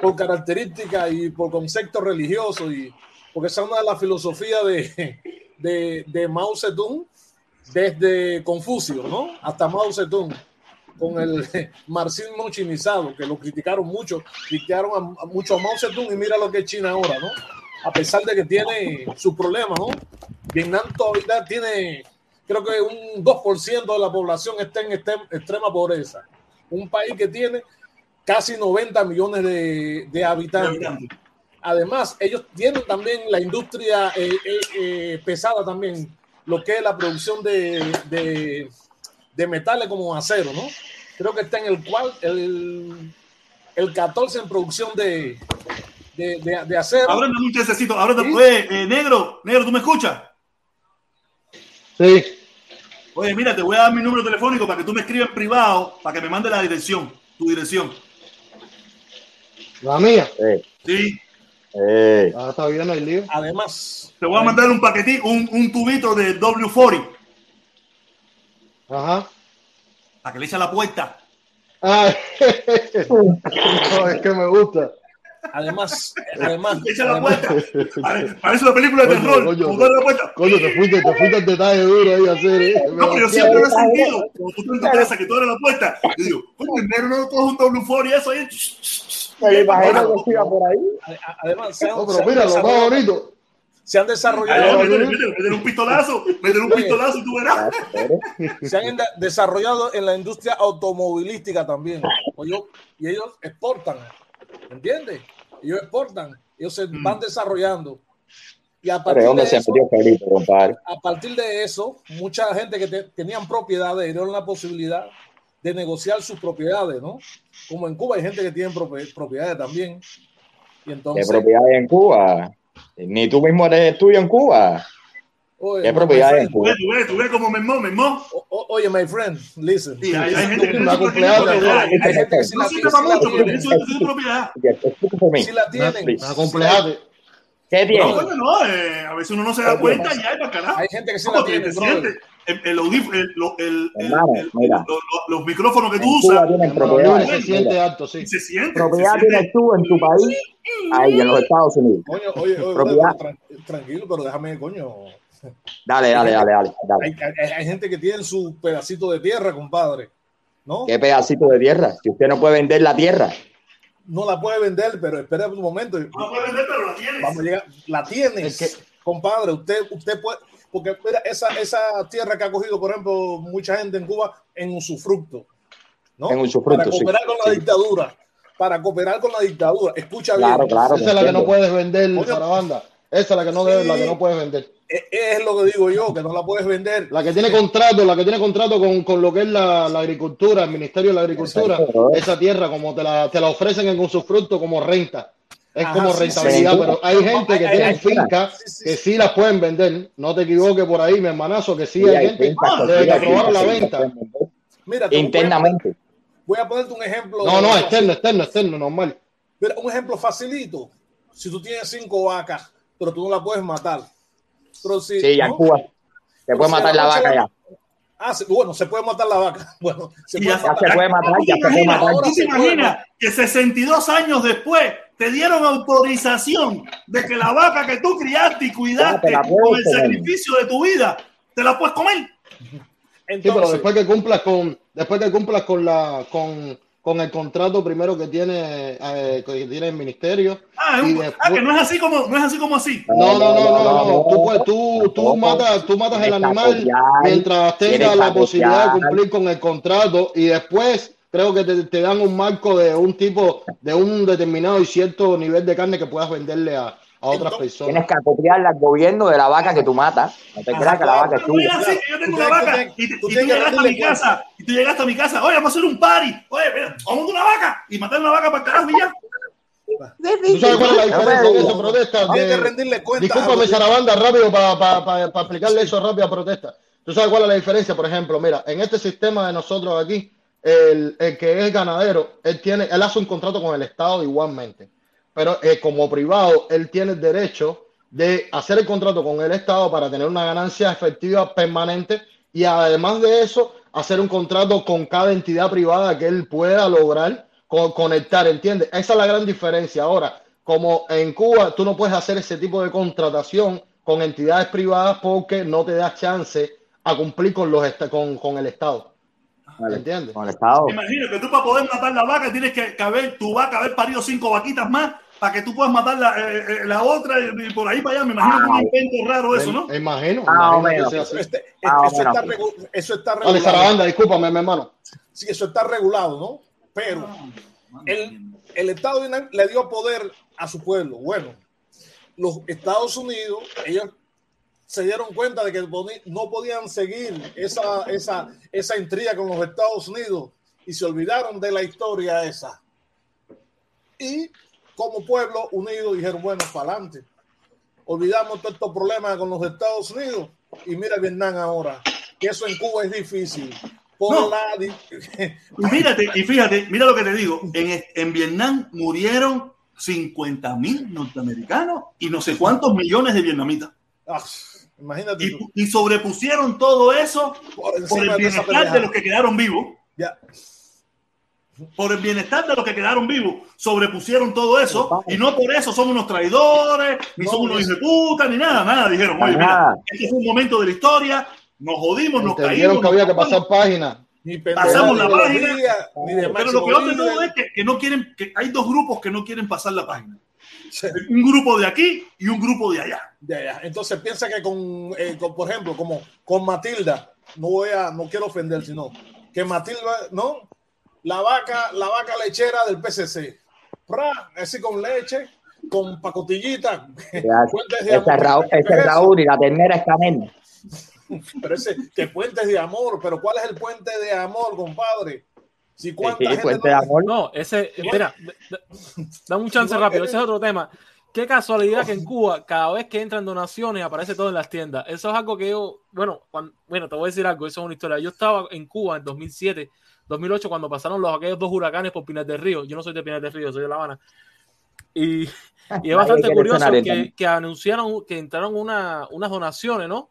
por características y por concepto religioso, y porque esa es una de las filosofías de, de, de Mao Zedong, desde Confucio, ¿no? Hasta Mao Zedong, con el marxismo chinizado, que lo criticaron mucho, criticaron a, a mucho a Mao Zedong y mira lo que es China ahora, ¿no? A pesar de que tiene sus problemas, ¿no? Vietnam todavía tiene, creo que un 2% de la población está en extrem- extrema pobreza. Un país que tiene casi 90 millones de, habitantes. Además, ellos tienen también la industria eh, eh, eh, pesada también, lo que es la producción de, metales como acero, ¿no? Creo que está en el cual el, el 14 en producción de, de, de- de acero. Ahora dame un chancecito. Ahora Sí. después, eh, negro, negro, ¿tú me escuchas? Sí. Oye, mira, te voy a dar mi número telefónico para que tú me escribas en privado, para que me mande la dirección, tu dirección. La mía. Eh, Sí. eh. Ah, está bien, no hay lío. Además, Te voy a mandar un paquetito, un, un tubito de W40 Ajá. para que le eche a la puerta. Ah, no, es que me gusta. Además, además, echa la puerta. Pare- Parece una película de terror. coño, la puerta. Coño, te fuiste, te fuiste al detalle duro ahí a hacer. eh. No, pero yo siempre lo he sentido. Como tú en tu casa, que tú abres la puerta. Y digo, coño, el negro no coge un W40 y eso ahí. Me imagino que siga por ahí. además se han, No, pero mira, lo más desarrollado, bonito. se han Ay, desarrollado métele un pistolazo, métele un pistolazo y tú verás. se han desarrollado en la industria automovilística también. Yo- y ellos exportan, ¿entiendes? Ellos exportan, ellos se Mm. van desarrollando. Y a Pero partir, ¿dónde de se eso, compadre? a partir de eso, mucha gente que te- tenían propiedades dieron la posibilidad de negociar sus propiedades, ¿no? Como en Cuba hay gente que tiene propie- propiedades también. Y ¿Qué entonces, propiedad hay en Cuba? Ni tú mismo eres tuyo en Cuba. Oye, ¿Qué propiedad es? Tú ves, tú ves, tú ves como me mo, me mo. o- o- Oye, my friend, listen. Sí, hay, hay gente que La no tiene propiedad. hay gente que No la sirve la mucho, tiene. eso es su propiedad. Sí la tienen. Please. Acomplejate. ¿Qué No, tiene? coño, no, eh, a veces uno no se da cuenta y hay para carajo. Hay gente que ¿Cómo la tiene, te brother. sientes? El, el el, lo- el, el- Hermano, el- mira. lo- lo- los micrófonos que tú usas, se siente alto, sí. se siente. Propiedad se siente. tienes tú en tu país, ahí en los Estados Unidos. Coño, oye, oye, Propiedad. tranquilo, pero déjame, coño. Dale, dale, dale, dale. dale. Hay, hay- hay gente que tiene su pedacito de tierra, compadre. ¿No? ¿Qué pedacito de tierra? Si usted no puede vender la tierra. No la puede vender, pero espera un momento. No puedes vender, pero la tienes. Vamos a llegar. La tienes, Es que- compadre. Usted, usted puede. Porque mira, esa, esa tierra que ha cogido, por ejemplo, mucha gente en Cuba en usufructo. ¿no? En usufructo, Para sí. cooperar con la Sí. dictadura. Para cooperar con la dictadura. Escucha Claro, bien. claro. Esa es la que no puedes vender, Coño. Sarabanda. Esa es la que no, debe- la que no puedes vender. Es, lo que digo yo, que no la puedes vender. La que tiene contrato, la que tiene contrato con, con lo que es la, la agricultura, el Ministerio de la Agricultura, Exacto. esa tierra como te la, te la ofrecen en usufructo como renta. Es Ajá, como rentabilidad, sí. pero hay gente que Hay- tiene fincas sí, sí, que sí las pueden vender. No te equivoques por ahí, mi hermanazo, que sí Sí, hay hay gente fincas que de sí, que aprobaron la venta. Mira, Internamente. Voy a ponerte un ejemplo. No, no, externo, externo, externo, normal. Mira, un ejemplo facilito. Si tú tienes cinco vacas, pero tú no la puedes matar. Pero si, Sí, ya en. Cuba. Se Pero puede matar la vaca ya. Ah, sí, bueno, se puede matar la vaca. Bueno, se puede ya Ya matar. se puede matar, ya se puede imaginas, matar. ¿Tú te imaginas que 62 años después te dieron autorización de que la vaca que tú criaste y cuidaste con el sacrificio de tu vida, te la puedes comer? Sí, Entonces, pero después que cumplas con, después que cumplas con la, con, con el contrato primero que tiene, eh, que tiene el ministerio. Ah, es y un- después- ah, que no es así como, no es así como así. No, no, no, no, no, no. Tú, no. puedes- tú, tú matas, tú matas el animal mientras que la posibilidad de cumplir con el contrato y después creo que te, te dan un marco de un tipo, de un determinado y cierto nivel de carne que puedas venderle a, a otras Entonces, personas. Tienes que acopiarle al gobierno de la vaca que tú matas. No te creas que la vaca es tuya. yo tengo una vaca y, tú llegaste a mi casa y tú llegaste a mi casa, oye, vamos a hacer un party, oye, mira, vamos a una vaca y matar una vaca para el carajo y ya. ¿Tú sabes cuál es la diferencia en esa protesta? tienes que De- rendirle cuenta. Discúlpame, Sarabanda, rápido para explicarle eso rápido a protesta. ¿Tú sabes cuál es la diferencia? Por ejemplo, mira, en este sistema de nosotros aquí, el, el que es ganadero, él tiene, él hace un contrato con el Estado igualmente. Pero eh, como privado, él tiene el derecho de hacer el contrato con el Estado para tener una ganancia efectiva permanente y además de eso, hacer un contrato con cada entidad privada que él pueda lograr co- conectar, ¿entiendes? Esa es la gran diferencia. Ahora, como en Cuba tú no puedes hacer ese tipo de contratación con entidades privadas porque no te das chance a cumplir con, los con, con el Estado. ¿Entiendes? Con el Estado. Imagino que tú para poder matar la vaca tienes que, que haber, tu vaca haber parido cinco vaquitas más para que tú puedas matar la, eh, eh, la otra y, por ahí para allá. Me imagino que es un invento raro eso, ¿no? Me, imagino, Ah, imagino que menos. sea así. Este- Ah, eso, está regu- eso está Vale, regulado. Sarabanda, discúlpame, mi hermano. Sí, eso está regulado, ¿no? Pero el, el Estado le dio poder a su pueblo. Bueno, los Estados Unidos, ellos se dieron cuenta de que no podían seguir esa, esa, esa intriga con los Estados Unidos y se olvidaron de la historia esa. Y como pueblo unido dijeron, bueno, para adelante. Olvidamos todos estos problemas con los Estados Unidos y mira Vietnam ahora, que eso en Cuba es difícil. Por No. la mírate, y fíjate, mira lo que te digo. En, en Vietnam murieron 50 mil norteamericanos y no sé cuántos millones de vietnamitas. Ah, imagínate Y, y sobrepusieron todo eso por por el bienestar de los que quedaron vivos. Ya. Por el bienestar de los que quedaron vivos, sobrepusieron todo eso y no por eso somos unos traidores, ni No, somos unos hijos de puta, ni nada, nada. Dijeron, oye, mira, este es un momento de la historia, nos jodimos, nos caímos. que había que pasar página. Pasamos la de página, de Pero lo peor de todo es que, que no quieren, que hay dos grupos que no quieren pasar la página. Sí. Un grupo de aquí y un grupo de allá. Ya, ya. Entonces piensa que con, eh, con, por ejemplo, como con Matilda, no voy a, no quiero ofender, sino que Matilda, ¿no? La vaca, la vaca lechera del PCC. Pra, así con leche, con pacotillita. Ya, Puentes de Ese amor. es Raúl, ¿Qué ese y la ternera es Canel. Pero ese, que puentes de amor, pero ¿cuál es el puente de amor, compadre? Si cuánta Sí, gente puente no- de amor. No, ese, mira, da- da- dame un chance rápido, que- ese es otro tema. Qué casualidad que en Cuba, cada vez que entran donaciones, aparece todo en las tiendas. Eso es algo que yo, bueno, cuando- bueno, te voy a decir algo, eso es una historia. Yo estaba en Cuba en 2007, 2008, cuando pasaron los aquellos dos huracanes por Pinar del Río. Yo no soy de Pinar del Río, soy de La Habana. Y, y es bastante curioso que, que anunciaron que entraron una, unas donaciones, ¿no?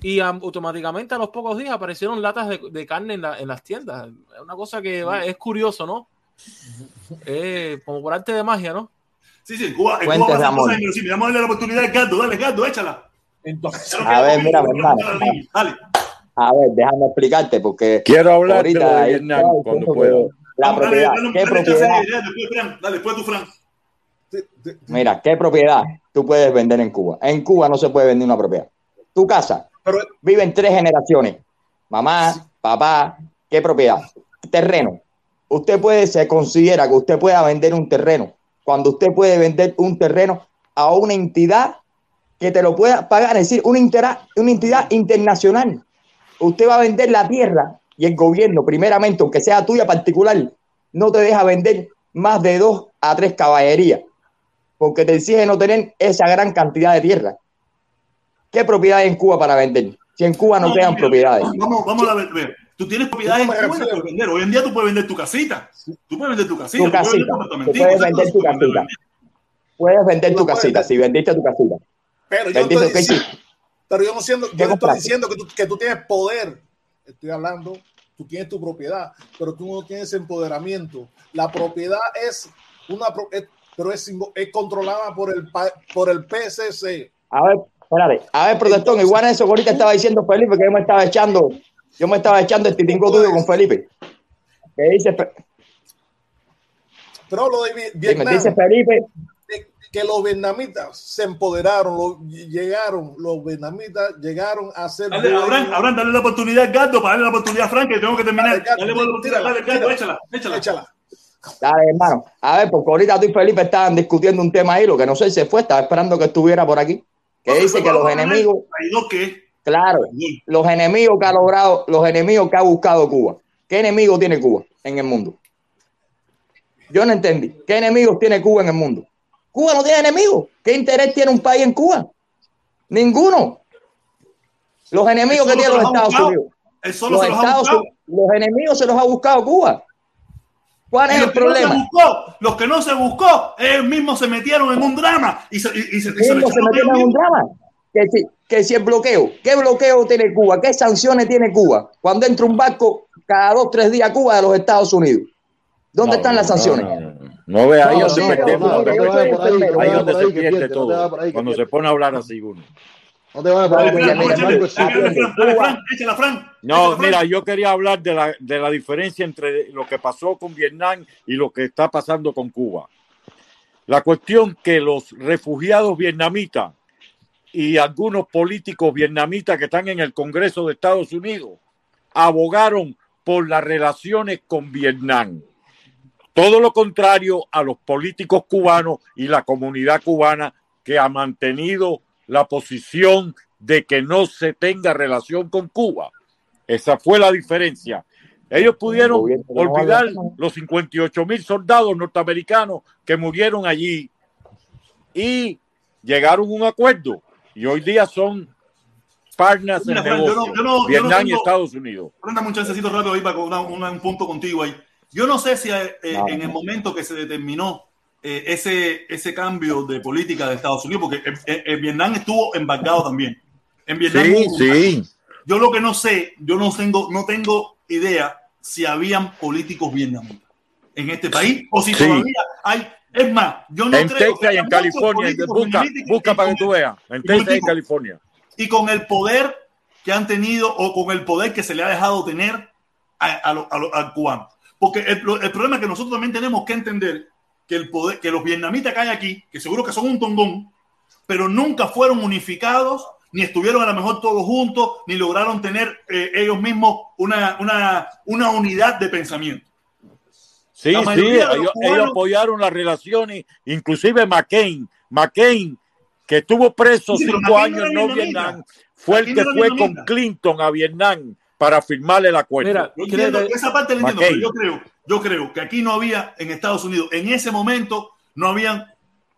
Y am- automáticamente a los pocos días aparecieron latas de, de carne en, la- en las tiendas. Es una cosa que va- es curioso, ¿no? Eh, como por arte de magia, ¿no? Sí, sí, en Cuba, en Cuba amor. cosas, pero si me damos a darle la oportunidad, Gato, dale, Gato, échala. Entonces, A ver, mira. Dale. A ver, déjame explicarte porque Quiero hablar ahorita de estaba cuando pueda. La propiedad, dale, ¿qué propiedad? dale, después tú, Fran. Mira, ¿qué propiedad tú puedes vender en Cuba? En Cuba no se puede vender una propiedad. Tu casa, pero viven tres generaciones. Mamá, papá, ¿qué propiedad? Terreno. Usted puede, se considera que usted pueda vender un terreno cuando usted puede vender un terreno a una entidad que te lo pueda pagar, es decir, una, intera- una entidad internacional. Usted va a vender la tierra y el gobierno, primeramente, aunque sea tuya particular, no te deja vender más de dos a tres caballerías, porque te exige no tener esa gran cantidad de tierra. ¿Qué propiedad hay en Cuba para vender? Si en Cuba no, No, te dan mira, propiedades. Vamos, vamos a ver. Tú tienes propiedades en Cuba puedes vender. Hoy en día tú puedes vender tu casita. Tú puedes vender tu casita. Tu tú puedes vender casita. Tú puedes vender tu casita. Puedes vender tu casita, si vendiste tu casita. pero yo Vendiste, estoy. Pero yo no siendo, ¿Qué yo no estoy diciendo que tú, que tú tienes poder. Estoy hablando, tú tienes tu propiedad, pero tú no tienes empoderamiento. La propiedad es una, es- pero es, es controlada por el por el PSC. A ver, espérate. A ver, protestón, igual eso que ahorita estaba diciendo Felipe, que yo me estaba echando, yo me estaba echando el titingo tuyo con Felipe. Que dice, Pero lo de Vi- dime, Vietnam, dice Felipe, que los vietnamitas se empoderaron, lo- llegaron, los vietnamitas llegaron a ser Dale, Abraham, Abraham, dale la oportunidad a Gato para darle la oportunidad a Frank, que tengo que terminar. Dale, Gato, Dale, la oportunidad, dale, Gato, échala, échala. Échala. dale, hermano. A ver, porque ahorita tú y Felipe estaban discutiendo un tema ahí, lo que no sé si se fue, estaba esperando que estuviera por aquí. Que dice que los enemigos, ¿Traidor qué? claro, los enemigos que ha logrado, los enemigos que ha buscado Cuba. ¿Qué enemigo tiene Cuba en el mundo? Yo no entendí. ¿Qué enemigos tiene Cuba en el mundo? Cuba no tiene enemigos. ¿Qué interés tiene un país en Cuba? Ninguno. Los enemigos que se los Estados. Unidos. Los, Estados los enemigos se los ha buscado Cuba. ¿Cuál es el no problema? buscó, los que no se buscó, ellos mismos se metieron en un drama y se, y, y se, y se metieron ellos en un drama. Que si, que si el bloqueo, ¿qué bloqueo tiene Cuba? ¿Qué sanciones tiene Cuba? Cuando entra un barco cada dos, tres días a Cuba de los Estados Unidos. ¿Dónde No, están las no, sanciones? No, no, no. No ve ahí No, donde no, perdemos. no, no, ahí donde se pierde todo. Cuando se pone a hablar así uno. No te vayas a Fran, mira, yo quería hablar de la, de la diferencia entre lo que pasó con Vietnam y lo que está pasando con Cuba. La cuestión que los refugiados vietnamitas y algunos políticos vietnamitas que están en el Congreso de Estados Unidos abogaron por las relaciones con Vietnam. Todo lo contrario a los políticos cubanos y la comunidad cubana que ha mantenido la posición de que no se tenga relación con Cuba. Esa fue la diferencia. Ellos pudieron no olvidar pena. los 58 mil soldados norteamericanos que murieron allí y llegaron a un acuerdo. Y hoy día son partners en Mira, Fran, no- negocio. yo no- yo no Vietnam y tengo- Estados Unidos. Prendame un chancecito rápido ahí para una- una- un punto contigo ahí. Yo no sé si eh, eh, No. en el momento que se determinó eh, ese, ese cambio de política de Estados Unidos, porque en, Vietnam estuvo embargado también. En Vietnam Sí, sí. Yo lo que no sé, yo no tengo, no tengo idea si habían políticos vietnamitas en este país o si Sí. todavía hay. Es más, yo no en creo Texas que y en California. Busca, busca para que tú veas. En Texas y en California. y con el poder que han tenido o con el poder que se le ha dejado tener a, a a al cubano. Porque el, el problema es que nosotros también tenemos que entender que, el poder, que los vietnamitas que hay aquí, que seguro que son un tongón, pero nunca fueron unificados, ni estuvieron a lo mejor todos juntos, ni lograron tener eh, ellos mismos una, una, una unidad de pensamiento. Sí, sí, ellos, ellos apoyaron las relaciones, inclusive McCain, McCain, que estuvo preso Sí, cinco años en no. Vietnam, fue el que fue con. Clinton a Vietnam para firmar el acuerdo. Mira, Yo ¿Quiere entiendo, que- esa parte la entiendo, pero yo creo, yo creo que aquí no había en Estados Unidos, en ese momento, no habían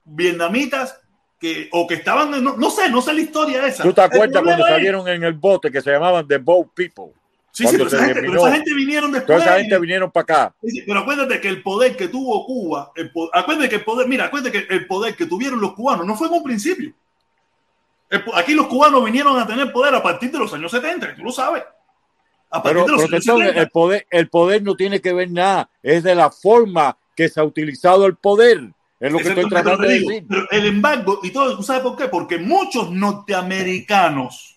vietnamitas que o que estaban, no, no sé, no sé la historia esa. ¿Tú te acuerdas cuando salieron en el bote que se llamaban The Boat People? Sí, sí, pero esa, gente, pero esa gente vinieron Toda después. esa gente vinieron para acá. Sí, Pero acuérdate que el poder que tuvo Cuba, el acuérdate que el poder, mira, acuérdate que el poder que tuvieron los cubanos no fue en un principio. El aquí los cubanos vinieron a tener poder a partir de los años 70, que tú lo sabes. A Pero, de los años protección, 70. el poder, el poder no tiene que ver nada. Es de la forma que se ha utilizado el poder. Es lo que estoy tratando de digo, decir. pero el embargo y todo, ¿tú sabes por qué? Porque muchos norteamericanos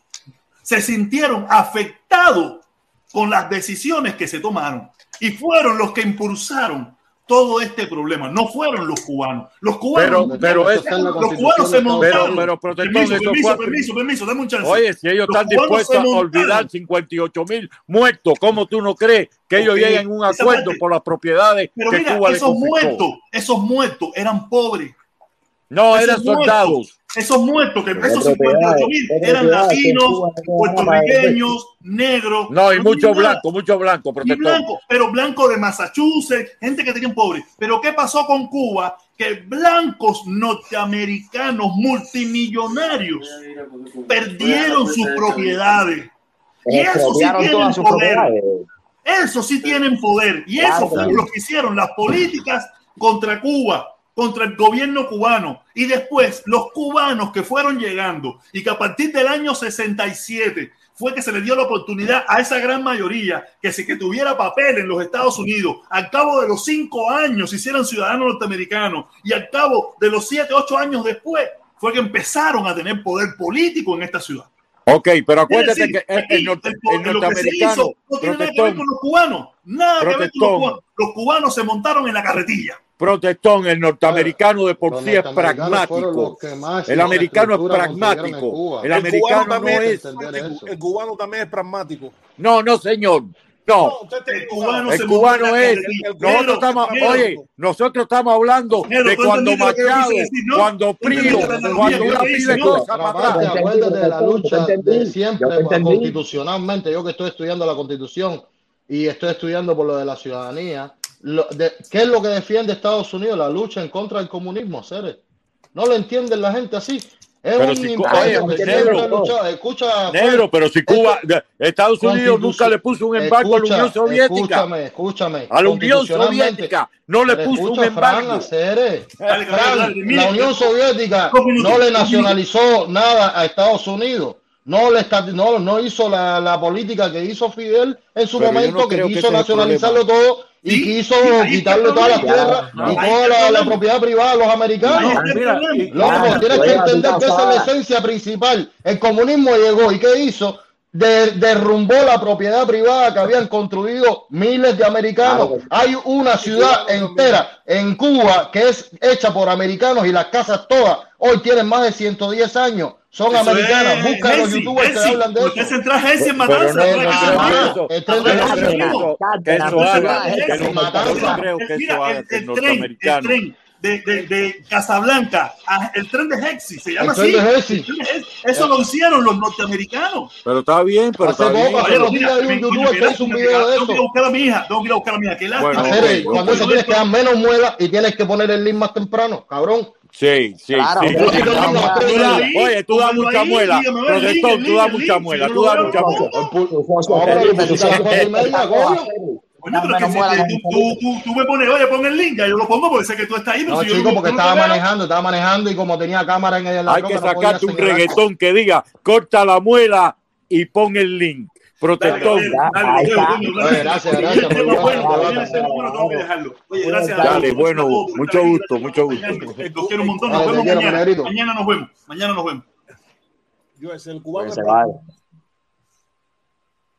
se sintieron afectados con las decisiones que se tomaron y fueron los que impulsaron todo este problema. No fueron los cubanos. Los cubanos, Pero, pero es, los cubanos se montaron. pero, pero permiso, permiso, fue- permiso, permiso, dame un chance. Oye, si ellos Los están dispuestos a olvidar 58 mil muertos, ¿cómo tú no crees que ellos Ok, lleguen a un acuerdo por las propiedades Pero que mira, Cuba esos muertos, esos muertos eran pobres. No, Esos eran soldados. muertos, esos muertos, que esos propiedades, 58 mil eran latinos, puertorriqueños, negros. No, y no muchos blancos, muchos blancos, blanco, pero blanco de Massachusetts, gente que tenían pobre. Pero ¿qué pasó con Cuba? Que blancos norteamericanos multimillonarios perdieron sus propiedades. Y eso sí tienen poder. Eso sí tienen poder. Y eso sí. los que hicieron las políticas contra Cuba, contra el gobierno cubano. Y después los cubanos que fueron llegando y que a partir del año 67 fue que se le dio la oportunidad a esa gran mayoría que si que tuviera papel en los Estados Unidos, al cabo de los cinco años se hicieran ciudadanos norteamericanos y al cabo de los siete, ocho años después fue que empezaron a tener poder político en esta ciudad. Ok, pero acuérdate decir, que el, aquí el norte- el- norteamericano, hizo no tiene nada que ver con los cubanos. Nada que ver con los cubanos. Los cubanos se montaron en la carretilla. Protestón, el norteamericano de por Los sí es pragmático. El americano es pragmático. El El americano también es. El cubano también es pragmático. No, no, señor. No. El cubano El es. Nosotros estamos, oye, nosotros estamos hablando de cuando Machado, cuando analogía cuando una te hice, pibe ¿no? cosa Pero para aparte, atrás. acuérdate de la lucha de siempre constitucionalmente. Yo que estoy estudiando la constitución y estoy estudiando por lo de la ciudadanía. Lo- de- ¿Qué es lo que defiende Estados Unidos? La lucha en contra del comunismo, seres. No lo entienden la gente así. Es Pero un si- imperio oye, que negro. siempre ha luchado. Escucha, Negro, pero si Cuba, Estados Unidos nunca le puso un embargo a la Unión Soviética. Escúchame, escúchame. A la Unión Soviética no le puso un escucha, embargo. Ceres. Fran, la Unión Soviética no le nacionalizó nada a Estados Unidos. No, le está, no, no hizo la, la política que hizo Fidel en su Pero momento, no que quiso nacionalizarlo todo y Sí, quiso sí, quitarle todas las tierras No, y toda la, propiedad privada a los americanos. Mira, problema. y- Loco, tienes que entender que esa es la esencia principal. El comunismo llegó y ¿qué hizo? De- derrumbó la propiedad privada que habían construido miles de americanos. Claro. Hay una ciudad entera en Cuba que es hecha por americanos y las casas todas hoy tienen más de 110 años. Son Eso americanas. es Busca los youtubers que hablan de se entra en matanza. no, Ah, el tren de que eso, haga, que no, creo que El- eso haga tren de, de, de Casablanca, a- el tren de Hexi, se llama así. Eso lo hicieron los norteamericanos. Pero está bien, pero está bien. Tengo que ir a eso. buscar a mi hija, tengo que ir a buscar a mi hija. Qué lástima. Bueno, Hacer, ok, cuando ok. eso tienes que dar menos muela y tienes que poner el link más temprano, cabrón. Sí, sí, Claro, sí. pero sí. si no, no, Tú da- no, Oye, tú das mucha ahí, muela. Protector, tú das mucha muela. Tú das mucha muela. No, pero que si te- tú, tú, tú, tú me pones, oye, pon el link, ya yo lo pongo porque sé que tú estás ahí. pero No, si yo chico, porque yo no estaba manejando, estaba manejando y como tenía cámara en el la Hay que no sacarte un señalar. reggaetón que diga, corta la muela y pon el link. Protector. gracias, gracias, bueno, bueno, oye, bueno. Dale, bueno, mucho gusto, gracias mucho gusto. Los quiero un montón. Nos vemos mañana. Mañana nos vemos. Mañana nos vemos. Yo, ese, el cubano